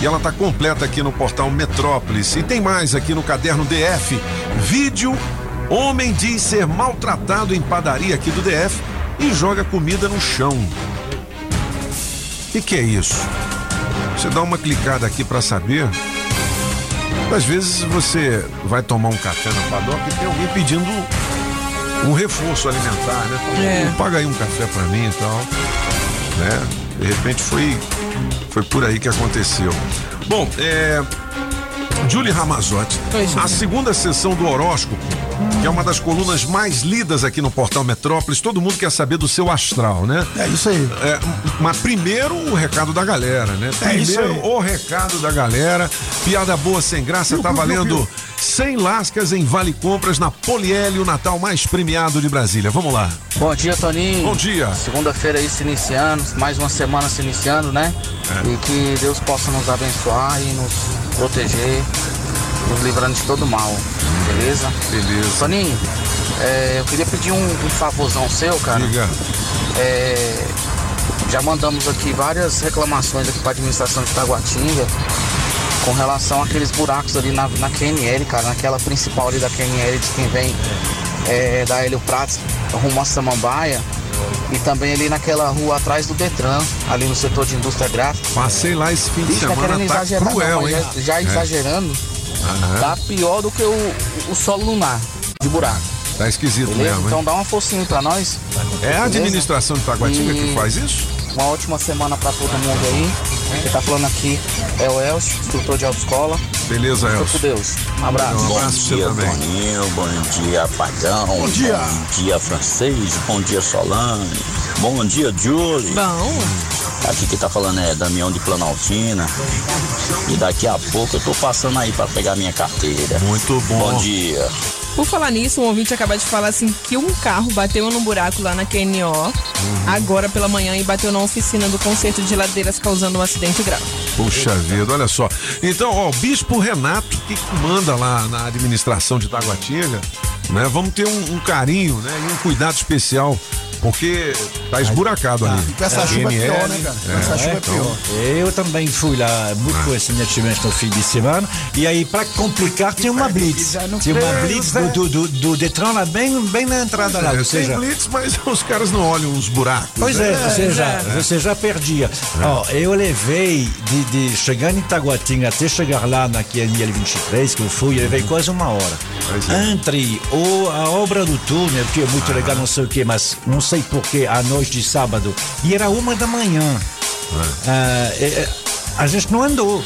e ela está completa aqui no portal Metrópolis. E tem mais aqui no caderno DF. Vídeo: homem diz ser maltratado em padaria aqui do DF e joga comida no chão. O que, que é isso? Você dá uma clicada aqui para saber. Às vezes você vai tomar um café na padoca e tem alguém pedindo um reforço alimentar, né? Fala, É. "Pô, Paga aí um café para mim e tal. Né? De repente foi, foi por aí que aconteceu. Bom, é. Julie Ramazotti, a segunda sessão do horóscopo, que é uma das colunas mais lidas aqui no portal Metrópolis, todo mundo quer saber do seu astral, né? É isso aí. É, mas primeiro o recado da galera, né? É Primeiro isso aí. o recado da galera. Piada boa sem graça, tá valendo 100 lascas em Vale Compras na Poliel, o Natal mais premiado de Brasília. Vamos lá. Bom dia, Toninho. Bom dia. Segunda-feira aí se iniciando, mais uma semana se iniciando, né? É. E que Deus possa nos abençoar e nos proteger, nos livrando de todo mal. Beleza? Beleza. Toninho, é, eu queria pedir um, um favorzão seu, cara. Diga. É, já mandamos aqui várias reclamações aqui para administração de Taguatinga com relação àqueles buracos ali na, na QNL, cara, naquela principal ali da QNL de quem vem é, da Hélio Prates rumo a Samambaia e também ali naquela rua atrás do Detran, ali no setor de indústria gráfica. Passei lá esse fim de Ixi, tá semana, tá cruel, não, hein? já, já É. exagerando, Aham. tá pior do que o, o solo lunar de buraco. Tá esquisito Beleza? mesmo, hein? Então dá uma forcinha pra nós. É a administração de Taguatinga que E faz isso? Uma ótima semana pra todo mundo aí. Quem tá falando aqui é o Elcio, instrutor de autoescola. Beleza, Fica Elcio. com Deus. Um abraço. Um Bom abraço você dia, também. Toninho. Bom dia, Pagão. Bom dia. Bom dia, Francês. Bom dia, Solane. Bom dia, Julie. Bom. Aqui que tá falando é Damião de Planaltina. E daqui a pouco eu tô passando aí pra pegar minha carteira. Muito bom. Bom dia. Por falar nisso, um ouvinte acabou de falar assim que um carro bateu num buraco lá na QNO Uhum. agora pela manhã e bateu na oficina do conserto de ladeiras, causando um acidente grave. Puxa vida, olha só. Então, ó, o Bispo Renato, que manda lá na administração de Taguatinga, né? Vamos ter um, um carinho, né? E um cuidado especial, porque tá esburacado ali. com essa chuva é pior, né, cara? Com essa chuva é então, pior. Eu também fui lá muito conhecidamente no fim de semana. E aí, para complicar, tinha uma blitz. Tinha uma blitz do, do, Detran lá bem, bem na entrada lá. É, Ou tem seja, blitz, mas os caras não olham os buracos. Pois né? é, você, já, você já perdia. Ó, eu levei de, de chegar em Itaguatinga até chegar lá na QNL 23, que eu fui, eu levei quase uma hora. Entre o, a obra do túnel, que é muito legal, não sei o que, mas não sei porquê, à noite de sábado, e era uma da manhã. Ah, é, é, a gente não andou,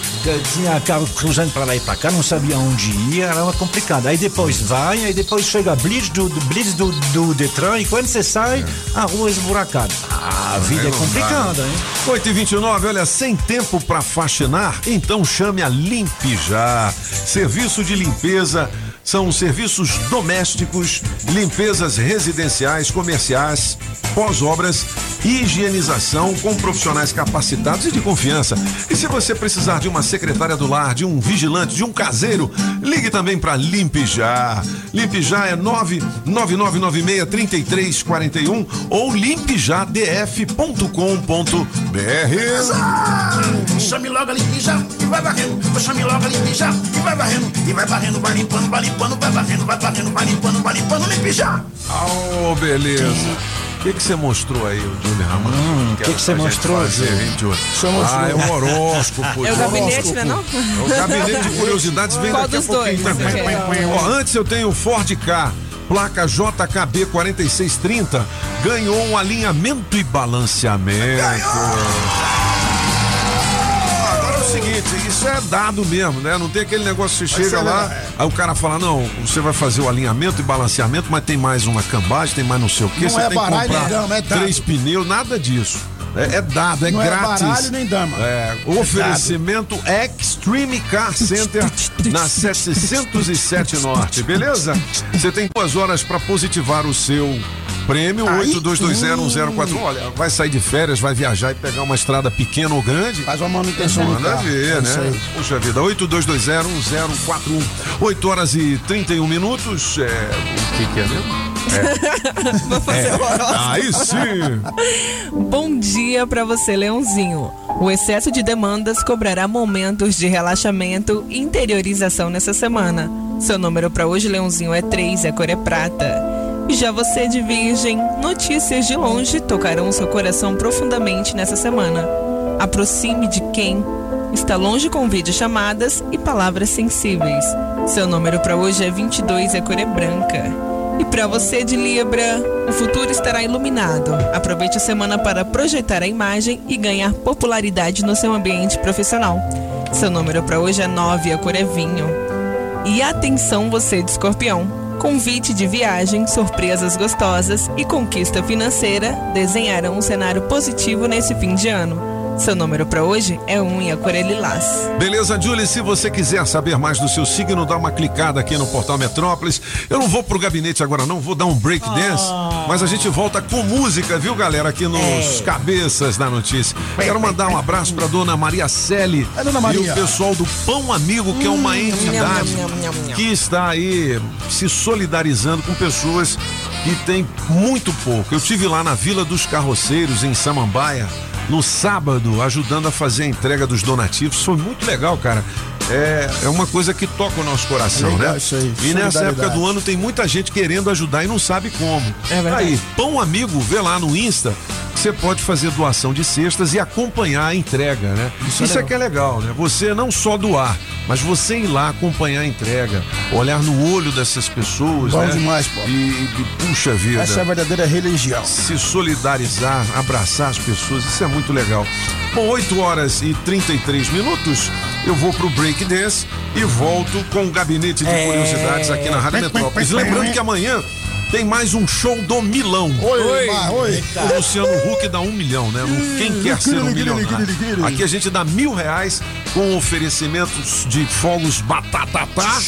tinha carro cruzando para lá e para cá, não sabia onde ia, era uma complicada. Aí depois vai, aí depois chega a blitz do, do, blitz do, do Detran e quando você sai, a rua é esburacada. Ah, a vida é dá, complicada, hein? 8 e 29 olha, sem tempo para faxinar? Então chame a Limpe Já. Serviço de limpeza são serviços domésticos, limpezas residenciais, comerciais, pós-obras higienização com profissionais capacitados e de confiança. E se você precisar de uma secretária do lar, de um vigilante, de um caseiro, ligue também para Limpe Já. Limpe Já é 999963341 ou limpejadf.com.br. Chame logo a limpija e vai varrendo. Chame logo a limpija e vai varrendo. E vai varrendo, vai limpando, vai limpando, vai varrendo, vai varrendo, vai limpando, vai limpando, limpija. Oh, beleza. O que que você mostrou aí, o Júlio Ramon? Hum, o que que você mostrou, fazer, Júlio? Ah, é o horóscopo. É o gabinete, né, não? É o gabinete de curiosidades vem Qual daqui a dos dois? Ó, antes eu tenho o Ford K, placa JKB 4630, ganhou um alinhamento e balanceamento. O seguinte, isso é dado mesmo, né? Não tem aquele negócio que você chega lá, verdade. aí o cara fala, não, você vai fazer o alinhamento e balanceamento, mas tem mais uma cambagem, tem mais não sei o quê, Não você é tem que comprar dama, é três pneus, nada disso. É, é dado, é Não é grátis. baralho nem dama. É, oferecimento Extreme Car Center na 707 Norte, beleza? Você tem duas horas para positivar o seu prêmio, 82201041. Olha, vai sair de férias, vai viajar e pegar uma estrada pequena ou grande. Faz uma manutenção no Manda ver, É né? Puxa vida, 82201041. 8 horas e 31 minutos. É, o que, que é mesmo? Vou fazer É. Aí sim! Bom dia pra você, Leãozinho. O excesso de demandas cobrará momentos de relaxamento e interiorização nessa semana. Seu número pra hoje, Leãozinho, é 3 e a cor é prata. Já você de Virgem, notícias de longe tocarão seu coração profundamente nessa semana. Aproxime de quem está longe com videochamadas e palavras sensíveis. Seu número pra hoje é 22 e a cor é branca. E para você de Libra, o futuro estará iluminado. Aproveite a semana para projetar a imagem e ganhar popularidade no seu ambiente profissional. Seu número para hoje é 9 e a cor é vinho. E atenção você de Escorpião. Convite de viagem, surpresas gostosas e conquista financeira desenharão um cenário positivo nesse fim de ano. Seu número para hoje é 1 e a cor é lilás. Beleza, Julie, se você quiser saber mais do seu signo, dá uma clicada aqui no portal Metrópolis. Eu não vou pro gabinete agora, não, vou dar um break dance, mas a gente volta com música, viu, galera, aqui nos cabeças da notícia. Quero mandar um abraço pra dona Maria Selle É, dona e Maria. o pessoal do Pão Amigo, que é uma entidade que está aí se solidarizando com pessoas que têm muito pouco. Eu tive lá na Vila dos Carroceiros, em Samambaia, no sábado, ajudando a fazer a entrega dos donativos. Foi muito legal, cara. É, é uma coisa que toca o nosso coração, Legal né? isso aí, E nessa época do ano tem muita gente querendo ajudar e não sabe como. É verdade. Aí, Pão Amigo, vê lá no Insta, você pode fazer doação de cestas e acompanhar a entrega, né? Isso, Isso é é que é legal, né? Você não só doar, mas você ir lá acompanhar a entrega, olhar no olho dessas pessoas, Bom né? demais, pô. E, e puxa vida. Essa é a verdadeira religião. Se solidarizar, abraçar as pessoas, isso é muito legal. Bom, 8 horas e 33 minutos, eu vou pro break dance e volto com o gabinete de É. curiosidades aqui na Rádio Metrópolis. Lembrando que amanhã tem mais um show do Milão. Oi, Mar, oi. O Luciano Huck dá um milhão, né? Quem quer ser um milionário? Aqui a gente dá mil reais com oferecimentos de fogos Batatatá,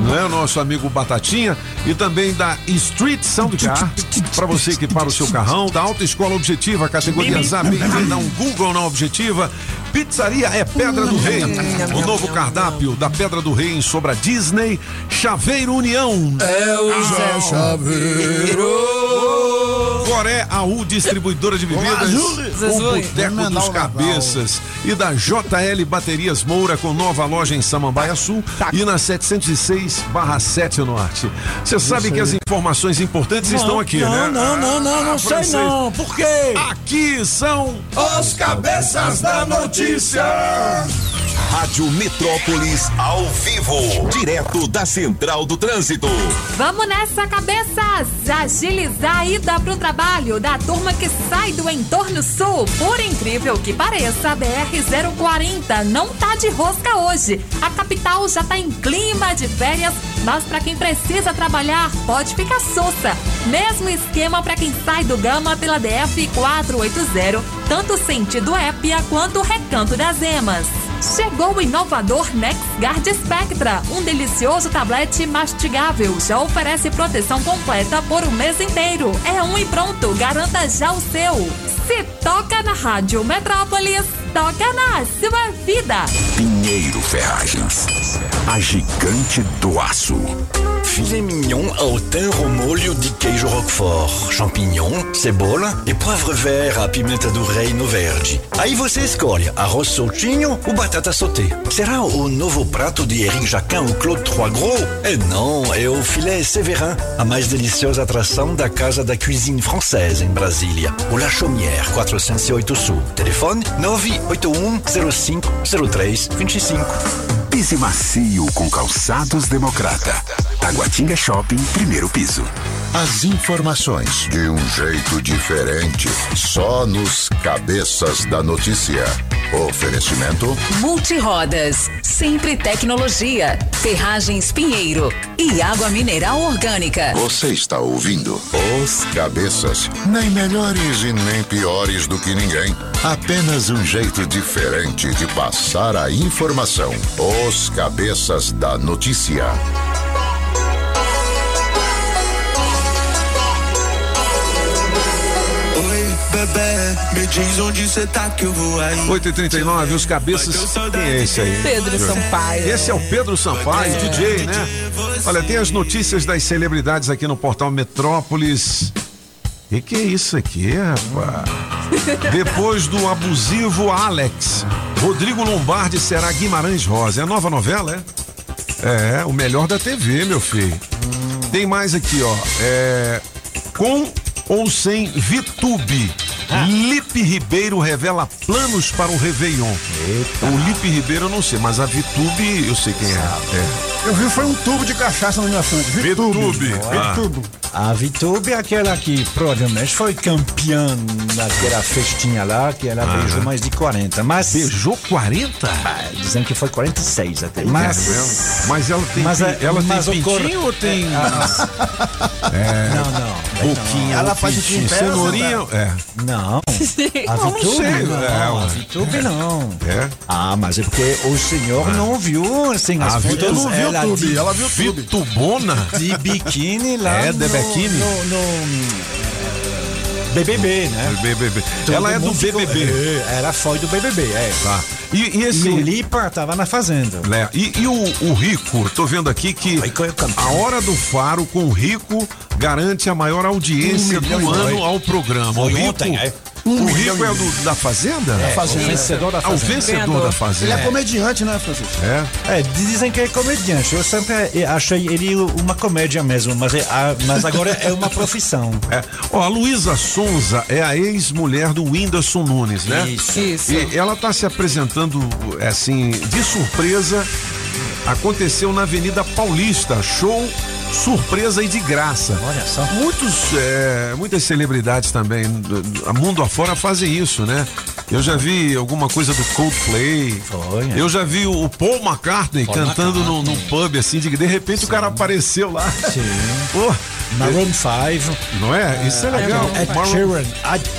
né? Nosso amigo Batatinha. E também da Street Soundcar, para você equipar o seu carrão. Da Autoescola Objetiva, categoria Zap, dá um Google na Objetiva. Pizzaria é Pedra do Rei. O novo cardápio da Pedra do Rei em Sobra Disney. Chaveiro União. É o Zé Chaveiro. Coré AU, distribuidora de bebidas. Zezui. Boteco dos Cabeças. E da JL Baterias Moura, com nova loja em Samambaia Sul e na 706 barra 7 Norte. Você sabe que as informações importantes estão aqui, não, né? Não, não, não, não Ah, sei não. Por quê? Aqui são Os cabeças da notícia. Rádio Metrópolis ao vivo, direto da Central do Trânsito. Vamos nessa, cabeças! Agilizar a ida pro trabalho da turma que sai do entorno sul. Por incrível que pareça, a BR-040 não tá de rosca hoje. A capital já tá em clima de férias, mas para quem precisa trabalhar, pode ficar sussa. Mesmo esquema para quem sai do Gama pela DF 480, tanto sentido Épia quanto Recanto das Emas. Chegou o inovador NexGuard Spectra, um delicioso tablete mastigável. Já oferece proteção completa por um mês inteiro. É um e pronto, garanta já o seu. Se toca na Rádio Metrópolis, toca na sua vida. Pinheiro Ferragens, a gigante do aço. Filet mignon ao thym ao molho de queijo roquefort, champignon, cebola e poivre vert à pimenta do reino verde. Aí você escolhe arroz soltinho ou batata sauté. Será o novo prato de Eric Jacquin ou Claude Trois Gros? É não, é o filé Séverin, a mais deliciosa atração da Casa da Cuisine Française em Brasília. O La Chaumière, 408 Sul. Telefone 981 05 03 25. Pise macio com calçados democrata. Taguatinga Shopping, primeiro piso. As informações de um jeito diferente, só nos cabeças da notícia. Oferecimento Multirodas, sempre tecnologia, ferragens Pinheiro e água mineral orgânica. Você está ouvindo Os Cabeças, nem melhores e nem piores do que ninguém. Apenas um jeito diferente de passar a informação. Os Cabeças da Notícia. Me diz onde você tá que eu vou aí. 8h39, os cabeças. Quem é esse aí? Pedro Sampaio. Esse é o Pedro Sampaio, DJ, né? Olha, tem as notícias das celebridades aqui no portal Metrópolis. E que é isso aqui, rapaz? Depois do abusivo Alex, Rodrigo Lombardi será Guimarães Rosa. É a nova novela, é? É, o melhor da TV, meu filho. Tem mais aqui, ó. É, com ou sem Vitube. Lipe Ribeiro revela planos para o Réveillon. O Lipe Ribeiro eu não sei, mas a Vitube eu sei quem é. é. Eu vi foi um tubo de cachaça na minha frente. Vitube. Ah. Vitube. A Vitube é aquela que provavelmente foi campeã naquela festinha lá, que ela Aham. beijou mais de 40. Mas. Beijou 40? dizem que foi 46 até. Mas, mas ela tem, Mas, pi- é- ela mas tem o cor- pintinho ou tem. É, É, Não, não. Boquinha, Ela faz pintinho, pé ou cenourinha. É. Não. A Não, não Vitube sei, não. é, a. Vitube não. É? Ah, mas é porque o senhor não viu assim as A. Vitube não viu ela Tube, de- ela viu Tube. Vitubona? De biquíni lá É, no, de biquíni? No, no, BBB, né? BBB. Todo Ela é do mundo ficou- BBB. É, ela foi do BBB, é. Tá. E, e esse. E o Lipa tava na Fazenda. É, e, e o, o Rico, tô vendo aqui que a hora do faro com o Rico garante a maior audiência Um do ano ao programa. Foi o Rico, ontem, é. O Um Rico milhão é o do- da Fazenda? É, o vencedor da Ah, o Fazenda. vencedor da Fazenda. Ele é comediante, né, Francisco? É? É, dizem que é comediante. Eu sempre eh, achei ele uma comédia mesmo, mas, é- mas agora é uma profissão. É. Ó, a Luísa Sonza é a ex-mulher do Whindersson Nunes, né? Isso. Isso. E ela tá se apresentando, assim, de surpresa. Aconteceu na Avenida Paulista, show surpresa e de graça. Olha só. Muitos, é, muitas celebridades também, do- do- mundo afora fazem isso, né? Eu já vi alguma coisa do Coldplay. Foi, é. Eu já vi o Paul McCartney Paul cantando num, num pub assim, de de repente o cara apareceu lá. Sim. Pô, Maroon 5. não é? Isso é legal. Ed Sheeran,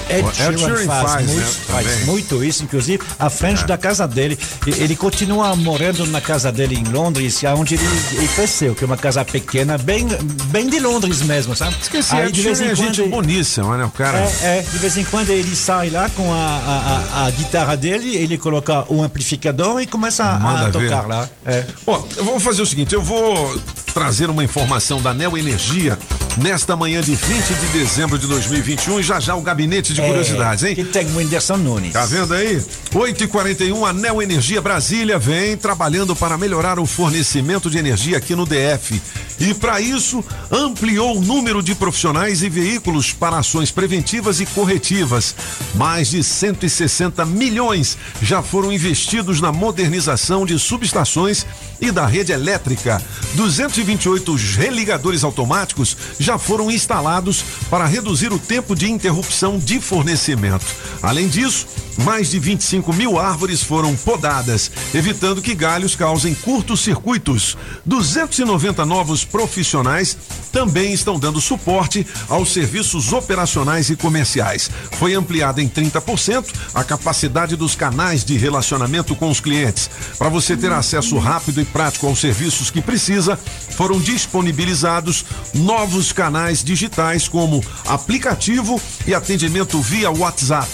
Ed, Sheeran faz, faz, muito, né, faz muito isso, inclusive à frente da casa dele. Ele continua morando na casa dele em Londres, é onde ele, ele cresceu, que é uma casa pequena, bem, bem de Londres mesmo, sabe? Esqueci, Aí, Ed de vez em é quando gente ele- boníssima, né? O cara. É, é, de vez em quando ele sai lá com a, a, a- guitarra dele, ele coloca o amplificador e começa a, Manda a ver. tocar lá. É. Ó, eu vou fazer o seguinte, eu vou trazer uma informação da Neo Energia nesta manhã de 20 de dezembro de 2021 e já já o gabinete de É, curiosidades, hein? Que tem o Whindersson Nunes. Tá vendo aí? 8h41, a Neo Energia Brasília vem trabalhando para melhorar o fornecimento de energia aqui no DF. E para isso, ampliou o número de profissionais e veículos para ações preventivas e corretivas. Mais de 160 milhões já foram investidos na modernização de subestações e da rede elétrica. 228 religadores automáticos já foram instalados para reduzir o tempo de interrupção de fornecimento. Além disso, mais de 25 mil árvores foram podadas, evitando que galhos causem curtos-circuitos. 290 novos profissionais também estão dando suporte aos serviços operacionais e comerciais. Foi ampliada em 30% a capacidade dos canais de relacionamento com os clientes. Para você ter acesso rápido e prático aos serviços que precisa, foram disponibilizados novos canais digitais como aplicativo e atendimento via WhatsApp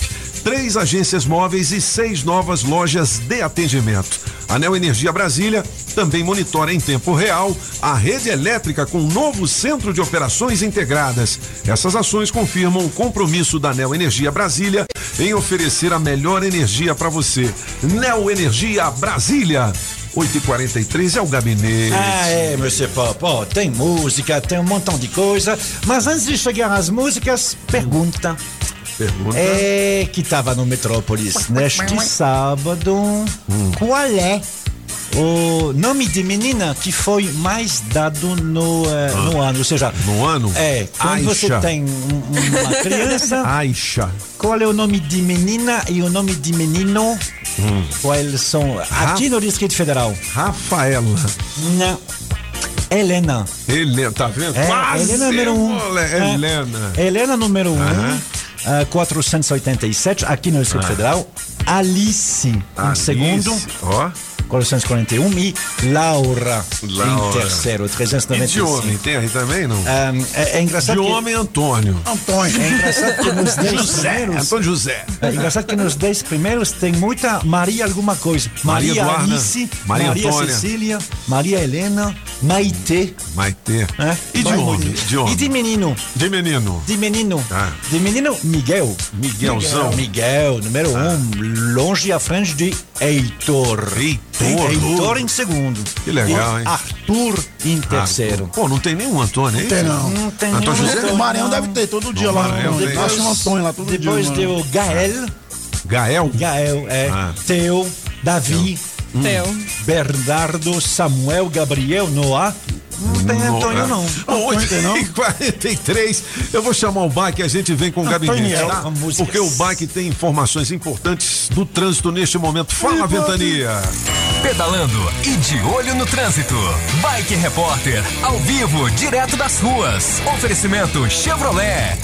três agências móveis e seis novas lojas de atendimento. A Neo Energia Brasília também monitora em tempo real a rede elétrica com um novo centro de operações integradas. Essas ações confirmam o compromisso da Neo Energia Brasília em oferecer a melhor energia para você. Neo Energia Brasília. 8h43 é o gabinete. Ah, é, Monsieur Pop. Ó, tem música, tem um montão de coisa. Mas antes de chegar às músicas, pergunta. Pergunta. É que tava no Metrópolis neste sábado. Qual é o nome de menina que foi mais dado no, eh, no ano? Ou seja, no ano? É, quando você Aisha. tem um- uma criança. Aisha. Qual é o nome de menina e o nome de menino? Quais são? Aqui no Distrito Federal. Rafaela. Não. Helena. Helena, tá vendo? É, Quase, Helena número um. É. Helena. Helena número 1, um, Aham. ah, 487, aqui no Distrito Ah. Federal. Alice, em Alice, segundo. Ó. 441 e Laura, Laura. em terceiro, E de 395. homem, tem aí também, não? Ah, é, é engraçado De que... homem, Antônio. Antônio. É engraçado que nos dez José, primeiros... Antônio José. É engraçado que nos 10 primeiros tem muita Maria alguma coisa. Maria Maria, Eduarda, Alice, Maria Maria, Antônia. Cecília, Maria Helena, Maite. Maite. É? E de homem? De homem? E de menino? De menino. De menino. Tá. De menino, Miguel. Miguelzão. Miguel, número um, longe à frente de Heitor. Heitor. Heitor em segundo. Que legal, E hein? Arthur em terceiro. Pô, não tem nenhum Antônio aí? Não tem, não. Não tem Antônio nenhum José? Antônio, O Maranhão deve ter todo dia No lá. Maranhão tem. Acha um Antônio lá todo Depois dia. deu Gael. Gael? Gael, é. Ah. Teo, Davi. Teu. Bernardo, Samuel, Gabriel, Noah. Não tem Antônio, não. Hoje, 43. Eu vou chamar o Bike e a gente vem com o gabinete, tá? músicas. Porque o Bike tem informações importantes do trânsito neste momento. Fala, Ventania. Pedalando e de olho no trânsito. Bike Repórter, ao vivo, direto das ruas. Oferecimento Chevrolet.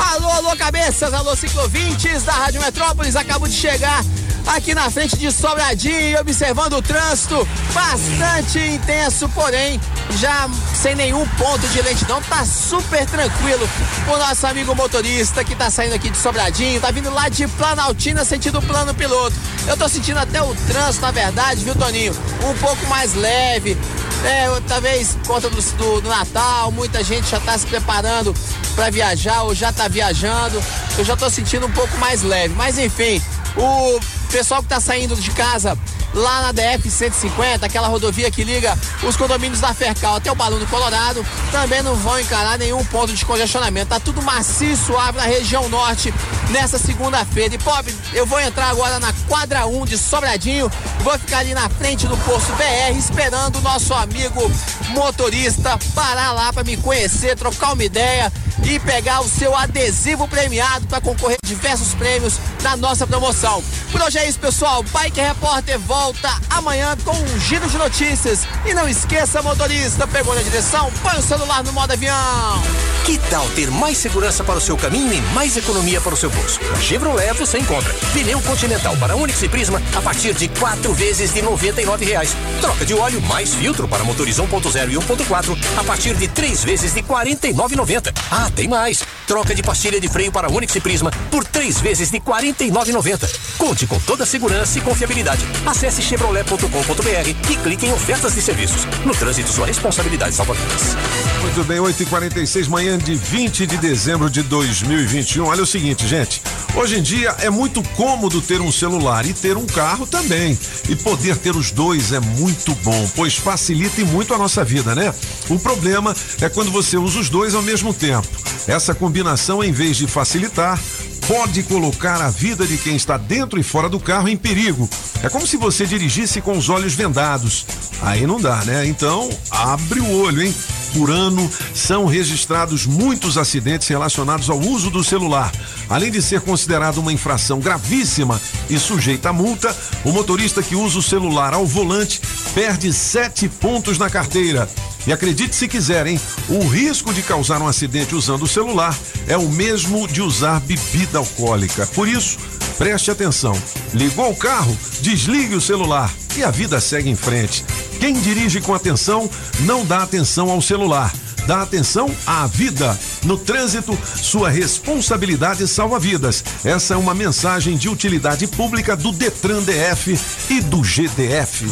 Alô, alô, cabeças, alô, ciclovintes da Rádio Metrópolis. Acabo de chegar aqui na frente de Sobradinho, observando o trânsito bastante intenso, porém já sem nenhum ponto de lentidão. Tá super tranquilo. O nosso amigo motorista que tá saindo aqui de Sobradinho, tá vindo lá de Planaltina, sentido plano piloto. Eu tô sentindo até o trânsito, na verdade, viu, Toninho? Um pouco mais leve. É, talvez por conta do, do- do Natal, muita gente já está se preparando para viajar ou já está viajando. Eu já estou sentindo um pouco mais leve. Mas enfim, o pessoal que está saindo de casa lá na DF 150, aquela rodovia que liga os condomínios da Fercal até o Balão do Colorado, também não vão encarar nenhum ponto de congestionamento. Tá tudo macio e suave na região norte nessa segunda-feira. E Pop, eu vou entrar agora na quadra 1 de Sobradinho, vou ficar ali na frente do posto BR esperando o nosso amigo motorista parar lá para me conhecer, trocar uma ideia e pegar o seu adesivo premiado para concorrer a diversos prêmios da nossa promoção. Por hoje é isso, pessoal. Bike Repórter volta amanhã com um giro de notícias. E não esqueça, motorista, pegou na direção, põe o celular no modo avião. Que tal ter mais segurança para o seu caminho e mais economia para o seu bolso? Na Chevrolet você encontra pneu Continental para Onix e Prisma a partir de quatro vezes de 99 reais. Troca de óleo mais filtro para motores 1.0 e 1.4 a partir de três vezes de R$ 49,90. Ah, tem mais! Troca de pastilha de freio para Onix e Prisma por três vezes de R$ 49,90. Conte com toda a segurança e confiabilidade. Acesse chevrolet.com.br e clique em ofertas de serviços. No trânsito, sua responsabilidade salva vidas. Muito bem, 8h46, manhã de 20 de dezembro de 2021. Olha o seguinte, gente. Hoje em dia é muito cômodo ter um celular e ter um carro também. E poder ter os dois é muito bom, pois facilita e muito a nossa vida, né? O problema é quando você usa os dois ao mesmo tempo. Essa combinação, em vez de facilitar, pode colocar a vida de quem está dentro e fora do carro em perigo. É como se você dirigisse com os olhos vendados. Aí não dá, né? Então, abre o olho, hein? por ano são registrados muitos acidentes relacionados ao uso do celular. Além de ser considerado uma infração gravíssima e sujeita a multa, o motorista que usa o celular ao volante perde sete pontos na carteira. E acredite se quiser, hein? O risco de causar um acidente usando o celular é o mesmo de usar bebida alcoólica. Por isso, preste atenção. Ligou o carro, desligue o celular e a vida segue em frente. Quem dirige com atenção não dá atenção ao celular. Dá atenção à vida. No trânsito, sua responsabilidade salva vidas. Essa é uma mensagem de utilidade pública do Detran DF e do GDF.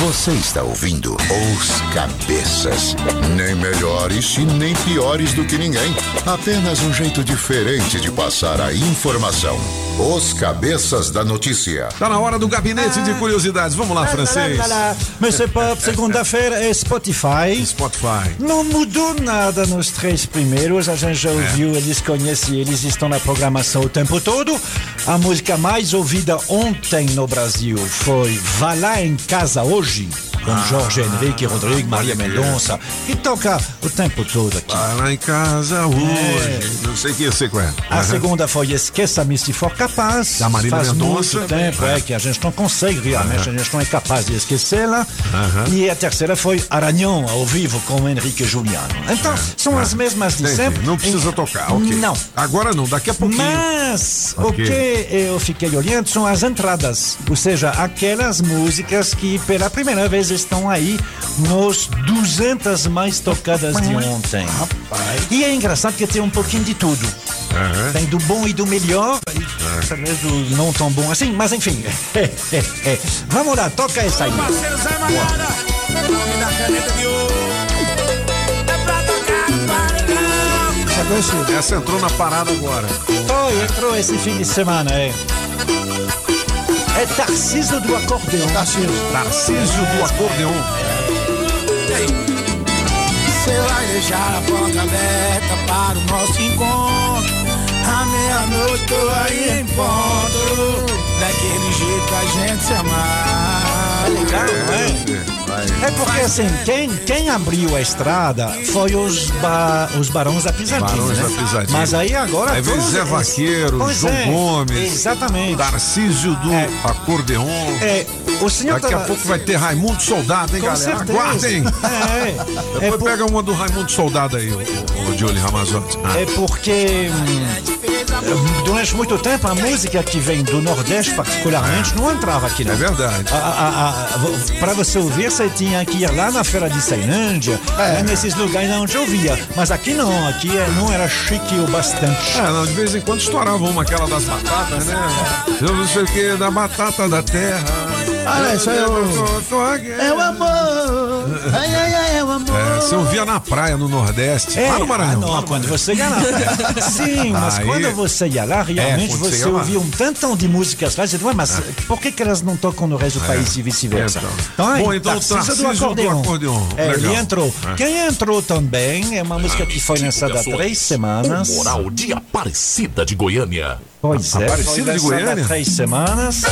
Você está ouvindo Os Cabeças. Nem melhores e nem piores do que ninguém. Apenas um jeito diferente de passar a informação. Os Cabeças da Notícia. Tá na hora do gabinete de curiosidades. Vamos lá, francês. Monsieur Pop, segunda-feira é Spotify. Spotify. Não mudou nada nos três primeiros. A gente já ouviu, eles conhecem, eles estão na programação o tempo todo. A música mais ouvida ontem no Brasil foi Vá lá em casa hoje. Com Jorge Henrique, Rodrigo, Maria Mendonça, que toca o tempo todo aqui. Vai lá em casa hoje. Não sei que eu sei qual é. A Aham. segunda foi Esqueça-me se for capaz. Da Marília Faz Mendonça. muito tempo é, que a gente não consegue realmente, a gente não é capaz de esquecê-la. E a terceira foi Aranhão, ao vivo, com Henrique Juliano. Então, são as mesmas de Entendi. sempre. Não precisa tocar, ok. Não. Agora não, daqui a pouquinho. Mas Ok. o que eu fiquei olhando são as entradas, ou seja, aquelas músicas que pela primeira vez estão aí nos 200 mais tocadas de ontem. E é engraçado que tem um pouquinho de tudo. Tem do bom e do melhor, e talvez do não tão bom assim, mas enfim. Vamos lá, toca essa aí. É. Essa é entrou na parada agora. Foi, entrou esse fim de semana, é. É Tarciso do Acordeão. Tarciso. Tarciso do Acordeão. Você vai deixar a porta aberta para o nosso encontro. À meia-noite tô aí em ponto. Daquele jeito pra gente se amar. Legal, não é? É porque assim, quem, quem abriu a estrada foi os, ba, os Barões da Pisadinha. Barões né? da Pisadinha. Mas aí agora. Aí vem Zé Vaqueiro, Pois João é, Gomes. Exatamente. Tarcísio do Acordeon. É, o senhor Daqui a tava- pouco vai ter Raimundo Soldado, hein, Com galera? certeza. Aguardem! É, Depois pega uma do Raimundo Soldado aí, o, o, o Giuli Ramazotti. Ah. É porque hum, durante muito tempo a música que vem do Nordeste, particularmente, não entrava aqui. Não. É verdade. Para você ouvir, você tinha que ir lá na feira de Ceilândia, né, nesses lugares onde eu via. Mas aqui não, aqui é- não era chique o bastante. É, não, de vez em quando estourava uma aquela das batatas, né? Eu não sei o que, da batata da terra. Ah, isso é o. É o amor. Você ouvia na praia no Nordeste. lá no Maranhão. ah, não, quando você ia lá. Sim, mas Aí- quando você ia lá, realmente É, você ouvia um tantão de músicas lá. Você "Ué, mas por que, que elas não tocam no resto do É. país e vice-versa? Então. Então, Bom, então, Tarcísio Tarcísio do Acordeon. É, ele entrou. É. Quem entrou também é uma música que foi lançada há três semanas. O Moral de Aparecida de Goiânia. Pois é, Aparecida de Goiânia? há três semanas.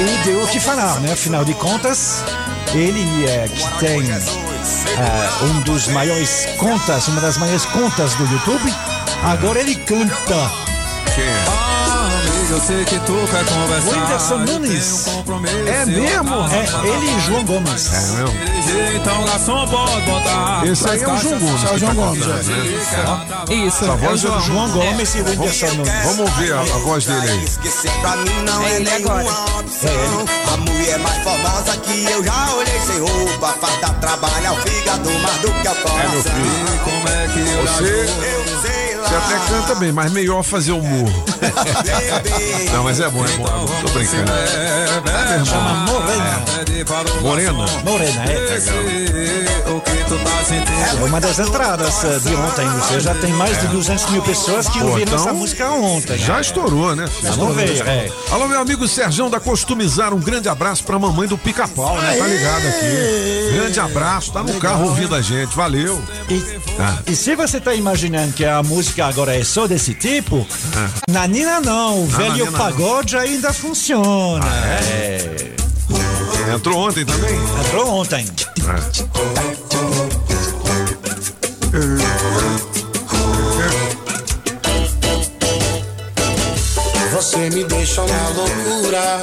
E deu o que falar, né? Afinal de contas, ele é que tem ah, um dos maiores contas, uma das maiores contas do YouTube. Agora ele canta. Quem é? Eu sei que tu quer conversar. Whindersson eu Nunes. um É eu mesmo? tava É ele e João Gomes. É mesmo? Então, garçom, pode botar. Esse aí é o João Gomes. É o João tá Gomes, é. né? Isso, Essa é o voz João, é do João Gomes e o Whindersson Nunes. Vamos ouvir a, a voz dele aí. Esquecer pra mim não é, nenhuma opção. A mulher mais formosa que eu já olhei sem roupa. Faz dar trabalho ao fígado mais do que ao coração. É, meu filho. Como é que eu Você, você até canta bem, mas melhor fazer humor. Não, mas é bom, é bom. Tô brincando. É, meu irmão. Chama Morena. Morena? Morena, é. Tá? É uma das entradas eh, de ontem. Você já tem mais de 200 mil pessoas que ouviram então, essa música ontem. Já estourou, né? filho? Vamos ver, é. Alô, meu amigo Serjão da Customizar, um grande abraço pra mamãe do Pica-Pau, né? Tá ligado aqui. Grande abraço, tá no carro ouvindo a gente, valeu. Ah. E se você está imaginando que a música agora é só desse tipo, na Nina não, o Ah, velho Nina não. pagode ainda funciona. é? Entrou ontem também? Entrou ontem. Você me deixa na loucura,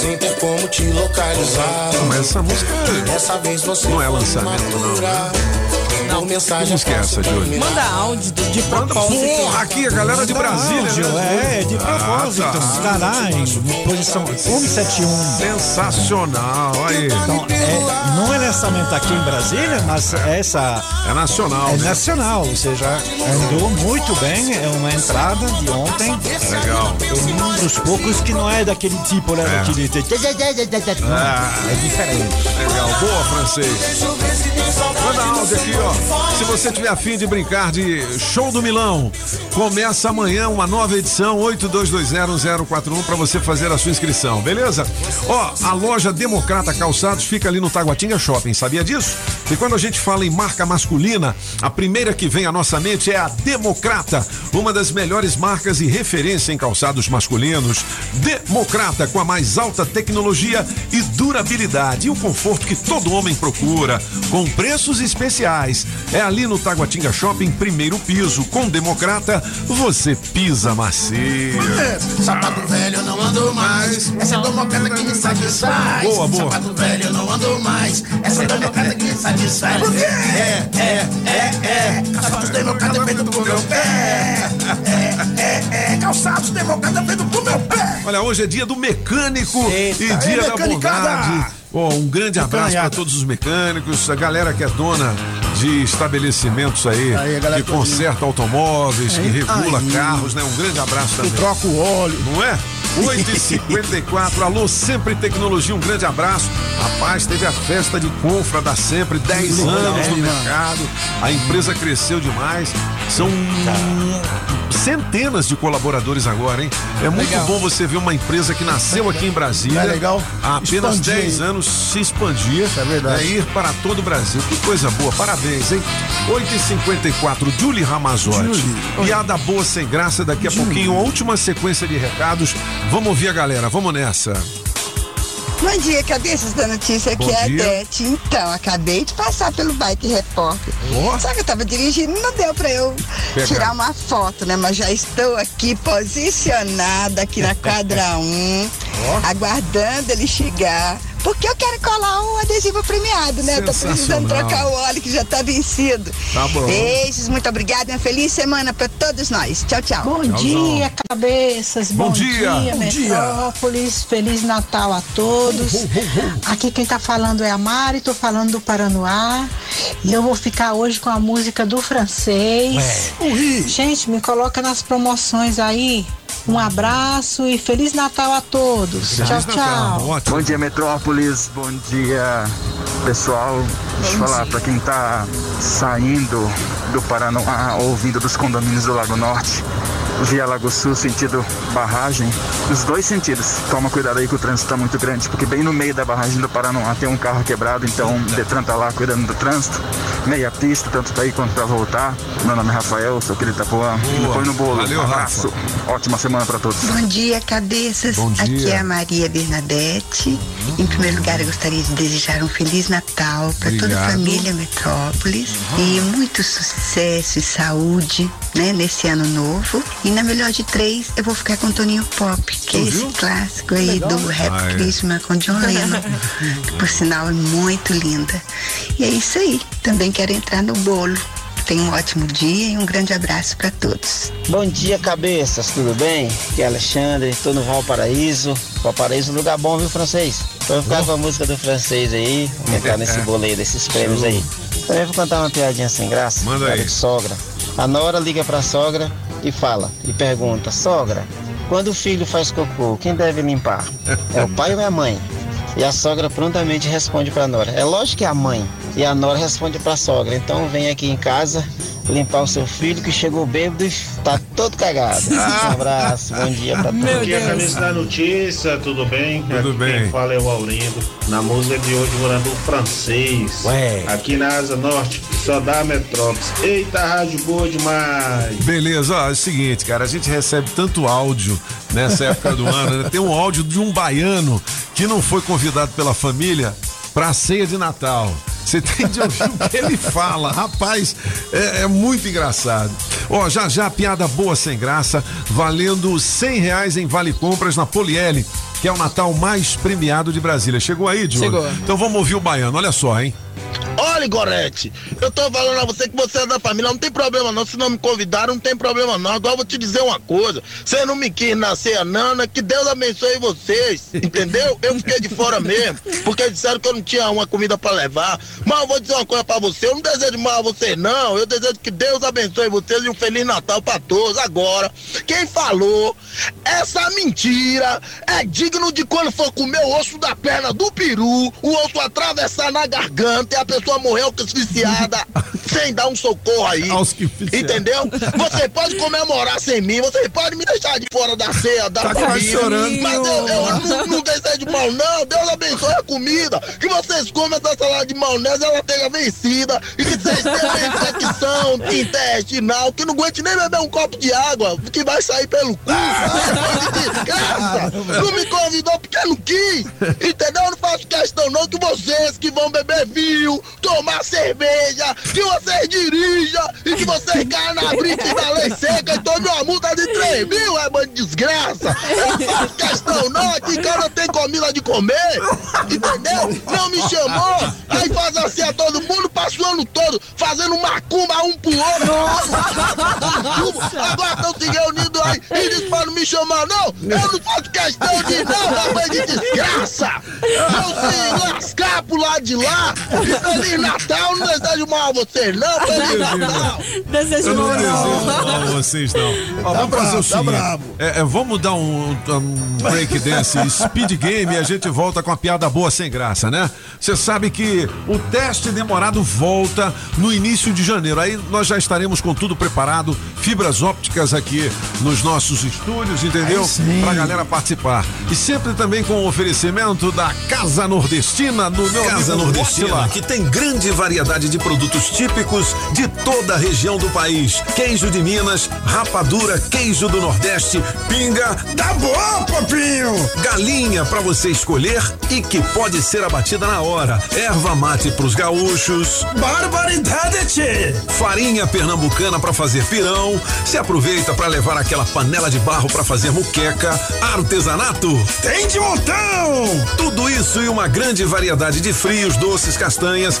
sem ter como te localizar. Essa música Dessa vez você não é lançamento, não. Né? Imatura. Por Que mensagem música é essa, Júlio? Manda áudio do- de propósito. Porra, aqui a galera de Brasília. Áudio, né? é, de propósito. Ah, tá. Está lá em posição 171. Sensacional, aí. Então, é, não é lançamento aqui em Brasília, mas essa. É nacional. É né? nacional, ou seja, andou muito bem. É uma entrada de ontem. Legal. É um dos poucos que não é daquele tipo, né? É. Daquele. Ah. É diferente. Legal, boa, francês. Manda áudio aqui, ó. Se você tiver afim de brincar de Show do Milão, começa amanhã uma nova edição 82201041 para você fazer a sua inscrição, beleza? Ó, a loja Democrata Calçados fica ali no Taguatinga Shopping, sabia disso? E quando a gente fala em marca masculina, a primeira que vem à nossa mente é a Democrata, uma das melhores marcas e referência em calçados masculinos. Democrata com a mais alta tecnologia e durabilidade e o conforto que todo homem procura, com preços especiais. É ali no Taguatinga Shopping, primeiro piso. Com Democrata, você pisa macio. É, Sapato velho não ando mais. Essa é democrata que me satisfaz. Boa, boa. Sapato velho não ando mais. Essa é democrata que me satisfaz. É, é, é, é. Calçados democrata feito pro meu pé. É, é, é. Calçados democrata feito pro meu pé. Olha, hoje é dia do mecânico e dia Ei, da bondade. Ó, um grande abraço para todos os mecânicos, a galera que é dona de estabelecimentos aí, Aí, que conserta automóveis, que regula Aí. carros, né? Um grande abraço também. troca o óleo. Não é? 8h54, alô, Sempre Tecnologia, um grande abraço. Rapaz, teve a festa de confra da Sempre, 10 Legal, anos no mercado. A empresa cresceu demais. São centenas de colaboradores agora, hein? É muito Legal. bom você ver uma empresa que nasceu aqui em Brasília. É legal. Há apenas Expandir. 10 anos se expandir. É verdade. ir para todo o Brasil. Que coisa boa. Parabéns, hein? 8h54, Julie Ramazotti. Julie. Piada boa sem graça. Daqui a pouquinho, a última sequência de recados. Vamos ouvir a galera. Vamos nessa. Bom dia, cabeças da notícia, aqui é a. Dete. Então, acabei de passar pelo Bike Repórter. Só que eu tava dirigindo, não deu pra eu Pegar. tirar uma foto, né? Mas já estou aqui posicionada aqui na quadra 1, aguardando ele chegar. Porque eu quero colar um adesivo premiado, né? Eu tô precisando trocar o óleo que já tá vencido. Tá bom. Beijos, muito obrigada. Uma feliz semana pra todos nós. Tchau, tchau. Bom dia, cabeças. Bom Bom, dia. dia, Bom dia. Metrópolis. Feliz Natal a todos. Aqui quem tá falando é a Mari, tô falando do Paranoá. E eu vou ficar hoje com a música do francês. Gente, me coloca nas promoções aí. Um abraço e Feliz Natal a todos. tchau, tchau. Bom dia, Metrópolis. Bom dia, pessoal. Deixa eu falar para quem tá saindo do Paraná ou vindo dos condomínios do Lago Norte, via Lago Sul, sentido barragem, nos dois sentidos. Toma cuidado aí que o trânsito tá muito grande, porque bem no meio da barragem do Paraná tem um carro quebrado, então o Detran tá lá cuidando do trânsito. Meia pista, tanto pra ir quanto pra voltar. Meu nome é Rafael, sou aquele Itapuã. Me põe no bolo. Valeu, um abraço. Ótima semana pra todos. Bom dia, cabeças. Bom dia. Aqui é a Maria Bernadette. Em primeiro lugar, eu gostaria de desejar um Feliz Natal para toda a família Metrópolis e muito sucesso e saúde né, nesse ano novo. E na melhor de três, eu vou ficar com Toninho Pop, que é esse clássico aí Legal. do Rap Ah, é. Christmas com John Lennon, que por sinal é muito linda. E é isso aí. Também quero entrar no bolo. Tenha um ótimo dia e um grande abraço para todos. Bom dia, cabeças, tudo bem? Aqui é Alexandre, tô no Valparaíso. Valparaíso é um lugar bom, viu, francês? Vou ficar com a música do francês aí, vou entrar nesse bolo aí, desses prêmios aí. Também vou contar uma piadinha sem graça. Manda aí. de sogra. A nora liga pra sogra e fala, e pergunta, sogra, quando o filho faz cocô, quem deve limpar? É o pai ou é a mãe? E a sogra prontamente responde pra nora. É lógico que é a mãe. E a nora responde pra sogra. Então vem aqui em casa limpar o seu filho que chegou bêbado e tá todo cagado. Um abraço, bom dia pra todos. Bom dia, cabeça da notícia, tudo bem? Tudo Aqui bem. Quem fala é o Aurindo. Na música de hoje, morando o francês. Ué. Aqui na Asa Norte, só dá Metrópolis. Eita, rádio boa demais. Beleza, ó, é o seguinte, cara, a gente recebe tanto áudio nessa época do ano, né? Tem um áudio de um baiano que não foi convidado pela família pra ceia de Natal. Você tem de ouvir o que ele fala. Rapaz, é, é muito engraçado. Ó, já já, piada boa sem graça, valendo cem reais em Vale Compras na Poliele, que é o Natal mais premiado de Brasília. Chegou aí, Diogo? Chegou. Então vamos ouvir o baiano, olha só, hein? Olha, Gorete, eu tô falando a você que você é da família, não tem problema não, se não me convidaram, não tem problema não. Agora eu vou te dizer uma coisa, você não me quis nascer a Nana, que Deus abençoe vocês, entendeu? Eu fiquei de fora mesmo, porque disseram que eu não tinha uma comida pra levar. Mas eu vou dizer uma coisa pra você, eu não desejo mal a vocês não, eu desejo que Deus abençoe vocês e um Feliz Natal pra todos. Agora, quem falou essa mentira é digno de quando for comer o osso da perna do peru, o osso atravessar na garganta e a pessoa morrer asfixiada sem dar um socorro aí. Entendeu? Você pode comemorar sem mim, você pode me deixar de fora da ceia, da Tá família. chorando. Mas eu, eu não, não desejo mal, não. Deus abençoe a comida. Que vocês comam essa salada de maionese, ela tenha vencida. E que vocês tenham infecção intestinal, que não aguente nem beber um copo de água, que vai sair pelo cu. Desgraça. Não me convidou porque não quis. Entendeu? Eu não faço questão, não, que vocês que vão beber vinho, tomar cerveja, que vocês dirijam e que vocês caiam na brita da lei seca e tomem uma multa de 3 mil, é bando de desgraça. Eu não faço questão, não. Aqui em casa tem comida de comer. Entendeu? Não me chamou. Aí faz assim a todo mundo, passa o ano todo fazendo macumba um pro outro. Agora estão se reunindo aí e diz pra não me chamar, não. Eu não faço questão de não, rapaz de desgraça. Eu se lascar pro lado de lá. E Feliz Natal, não desejo mal a vocês, não. Feliz Natal. Desejo Eu não mal, mal a vocês, não. Ó, Tá vamos fazer o tá seguinte. bravo. é, é, vamos dar um, um break dance speed game e a gente volta com a piada boa sem graça, né? Você sabe que o teste demorado volta no início de janeiro. Aí nós já estaremos com tudo preparado, fibras ópticas aqui nos nossos estúdios, entendeu? Pra galera participar. E sempre também com o oferecimento da Casa Nordestina, no meu Casa amigo Nordestina, Motila. que tem grande variedade de produtos típicos de toda a região do país. Queijo de Minas, rapadura, queijo do Nordeste, pinga. Tá bom, papinho! Galinha pra você escolher e que pode ser abatida na hora. Erva mate pros gaúchos. Barbaridade, tchê! Farinha pernambucana pra fazer pirão. Se aproveita pra levar aquela panela de barro pra fazer muqueca. Artesanato. Tem de montão! Tudo isso e uma grande variedade de frios, doces, castanhas,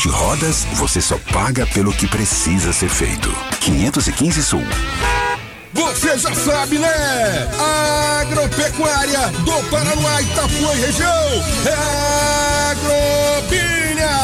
Na Multirodas, você só paga pelo que precisa ser feito. 515 Sul. Você já sabe, né? Agropecuária do Paraná, Itapuã e região. É Agrobinha.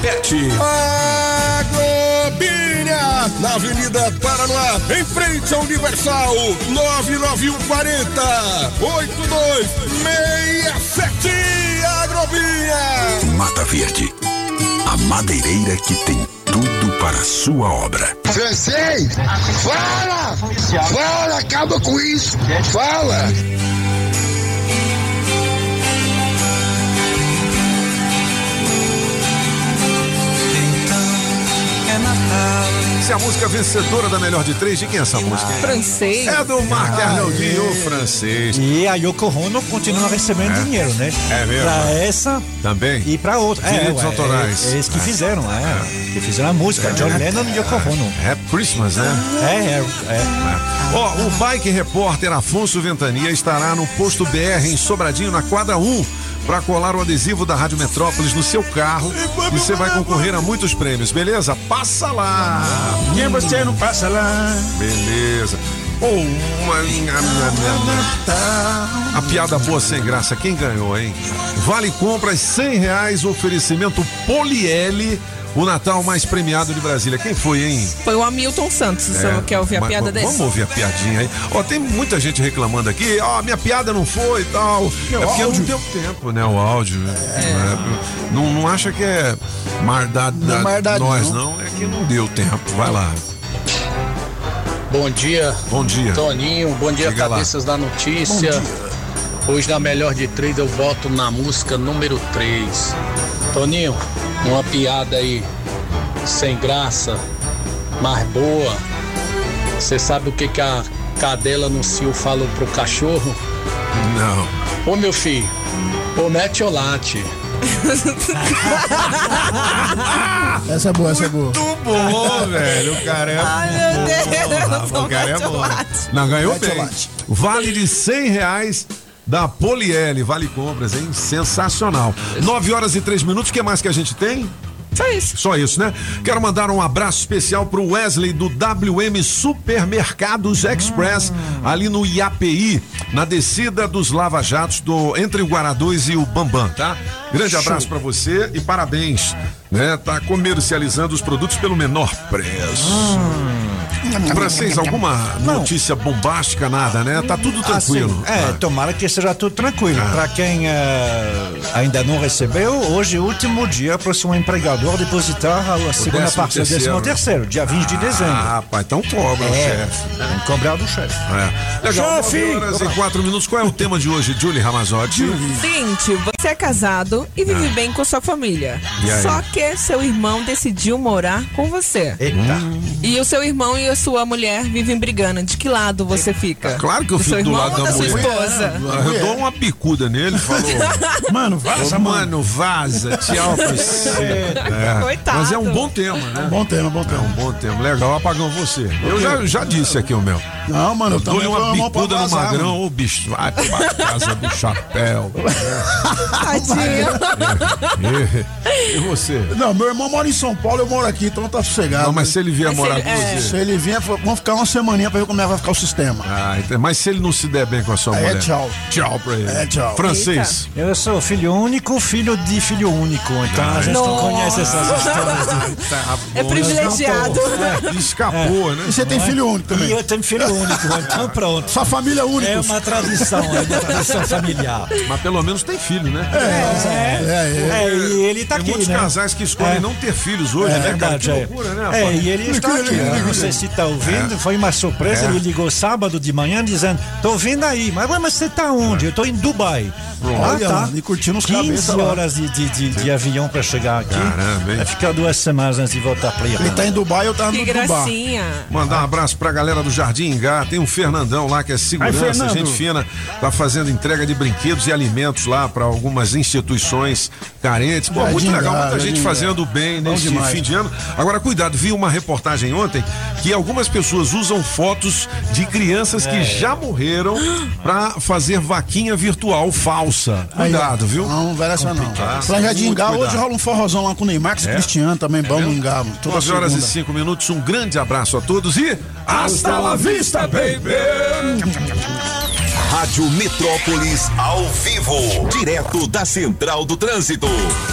PET. Agrobinha. Na Avenida Paraná, em frente ao Universal. 99140 8267. Agrobinha. Mata Verde. A madeireira que tem tudo para a sua obra. Francês, fala! Fala, acaba com isso! Fala! Essa é a música vencedora da melhor de três. De quem é essa música? Francês. É do Marc Arnaldinho, o francês. E a Yoko Ono continua recebendo É. dinheiro, né? É mesmo? Pra essa Também? e pra outra. Direitos ué, autorais. É, é eles que É. fizeram, é. Que fizeram a música. John Lennon e Yoko Ono. É Christmas, né? É, é, é. Ó, o bike repórter Afonso Ventania estará no posto BR em Sobradinho, na quadra 1, para colar o adesivo da Rádio Metrópolis no seu carro e você vai concorrer a muitos prêmios, beleza? Passa lá! Quem você não passa lá? Beleza. Ou uma. A piada boa sem graça, quem ganhou, hein? Vale compras 100 reais, oferecimento Poliele, o Natal mais premiado de Brasília. Quem foi, hein? Foi o Hamilton Santos. Se você quer ouvir a mas piada vamos desse? ouvir a piadinha aí. Ó, tem muita gente reclamando aqui, ó, minha piada não foi e tal. É porque não deu tempo, né? O áudio. né? Não, não acha que é mardade Não é da mardade, nós, não. não. É que não deu tempo. Vai lá. Bom dia. Bom dia. Toninho, bom dia, lá. cabeças da notícia. Bom dia. Hoje na melhor de três eu voto na música número 3. Toninho, uma piada aí sem graça, mas boa. Você sabe o que, que a cadela no cio falou pro cachorro? Não. Ô meu filho, ô mete o late. Essa é boa, essa é boa. Muito bom, velho. O cara é Ai, meu Deus. O cara é bom. Não, ganhou bem. Vale de 100 reais da Poliele. Vale compras, hein? Sensacional. 9 horas e 3 minutos. O que mais que a gente tem? Só isso. Só isso, né? Quero mandar um abraço especial pro Wesley do WM Supermercados Express, ali no IAPI, na descida dos Lava Jatos do entre o Guará 2 e o Bambam, tá? Grande abraço pra você e parabéns, né? Tá comercializando os produtos pelo menor preço. Francês, alguma notícia bombástica, nada, né? Tá tudo tranquilo. Assim, é, tomara que seja tudo tranquilo. Ah. Para quem eh, ainda não recebeu, hoje é o último dia para o seu empregador depositar a, segunda décimo parte do terceiro. décimo terceiro, dia 20 de dezembro. Ah, rapaz, então cobra o É, chefe. tem que cobrar do chefe. É. Legal, Chefe! 9 horas e 4 minutos. Qual é o tema de hoje, Julie Ramazotti? Seguinte, você é casado e vive Ah. bem com sua família. E aí? Só que seu irmão decidiu morar com você. Eita. E o seu irmão e a sua mulher vivem brigando. De que lado você fica? Claro que eu do fico seu do irmão lado da da sua mulher. esposa? Eu dou uma picuda nele falou. Mano, vaza, Ô, mano. mano, vaza, tchau pra você. É. Coitado. Mas é um bom tema, né? Bom tema, bom É tema. um bom tema. Legal, apagão você. Eu já, já disse aqui o meu. Não, mano, eu Dou-lhe também uma bicuda no vazar, magrão, ô bicho, vai pra casa do chapéu. Tadinho. E, e você? Não, meu irmão mora em São Paulo, eu moro aqui, então tá sossegado. Não, mas se ele vier Mas morar com é. você. Se ele vier, vamos ficar uma semaninha pra ver como é que vai ficar o sistema. Ah, então- mas se ele não se der bem com a sua é mulher. tchau. Tchau pra ele. É tchau. Francês. Eu sou filho único, filho de filho único. Então a gente não conhece essas histórias. De... Tá É bom, privilegiado. Escapou, né? E você tem filho único E também. eu tenho filho único, então pronto. Sua família é única. É uma tradição, é uma tradição familiar. Mas pelo menos tem filho, né? É, É, é, e ele tá Tem aqui, muitos né? casais que escolhem É. não ter filhos hoje, É né, cara? Que verdade, é. loucura, né? É, e ele está aqui. né? Não sei se está ouvindo, foi uma surpresa. É. Ele ligou sábado de manhã dizendo: tô vindo aí, mas, ué, mas você tá onde? Eu tô em Dubai. Olha, ah, tá. e curtindo os 15 cabeça lá. horas de, de, de, de avião para chegar aqui. Caramba? Vai ficar duas semanas antes de voltar para Ele tá em Dubai, eu tava Que no Dubai. gracinha. Mandar um abraço pra galera do Jardim Ingá. Tem um Fernandão lá que é segurança, Ai, gente fina, tá fazendo entrega de brinquedos e alimentos lá pra algumas instituições carentes. Pô, muito legal, muita gente fazendo bem Bom demais. fim de ano. Agora, cuidado, vi uma reportagem ontem que algumas pessoas usam fotos de crianças É. que já morreram pra fazer vaquinha virtual falsa. Cuidado, viu? Não, não vai essa não. Lá em hoje rola um forrozão lá com o Neymar, que É? Cristiano também, bom mano. Toda 9 horas e segunda. 5 minutos. Um grande abraço a todos e hasta la vista, baby! Rádio Metrópolis ao vivo, direto da Central do Trânsito.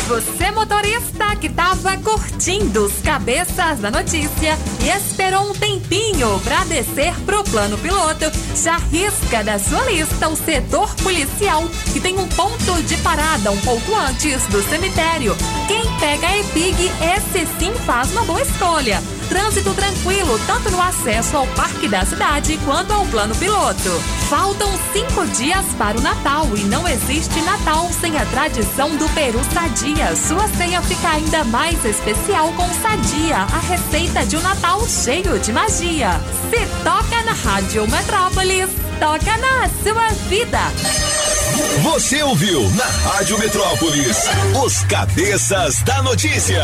Você motorista que tava curtindo os cabeças da notícia e esperou um tempinho pra descer pro plano piloto, já risca da sua lista o setor policial, que tem um ponto de parada um pouco antes do cemitério. Quem pega a EPIG, esse sim faz uma boa escolha. Trânsito tranquilo, tanto no acesso ao Parque da Cidade quanto ao plano piloto. Faltam cinco dias para o Natal e não existe Natal sem a tradição do Peru Sadia. Sua ceia fica ainda mais especial com Sadia, a receita de um Natal cheio de magia. Se toca na Rádio Metrópolis, toca na sua vida. Você ouviu na Rádio Metrópolis os cabeças da notícia.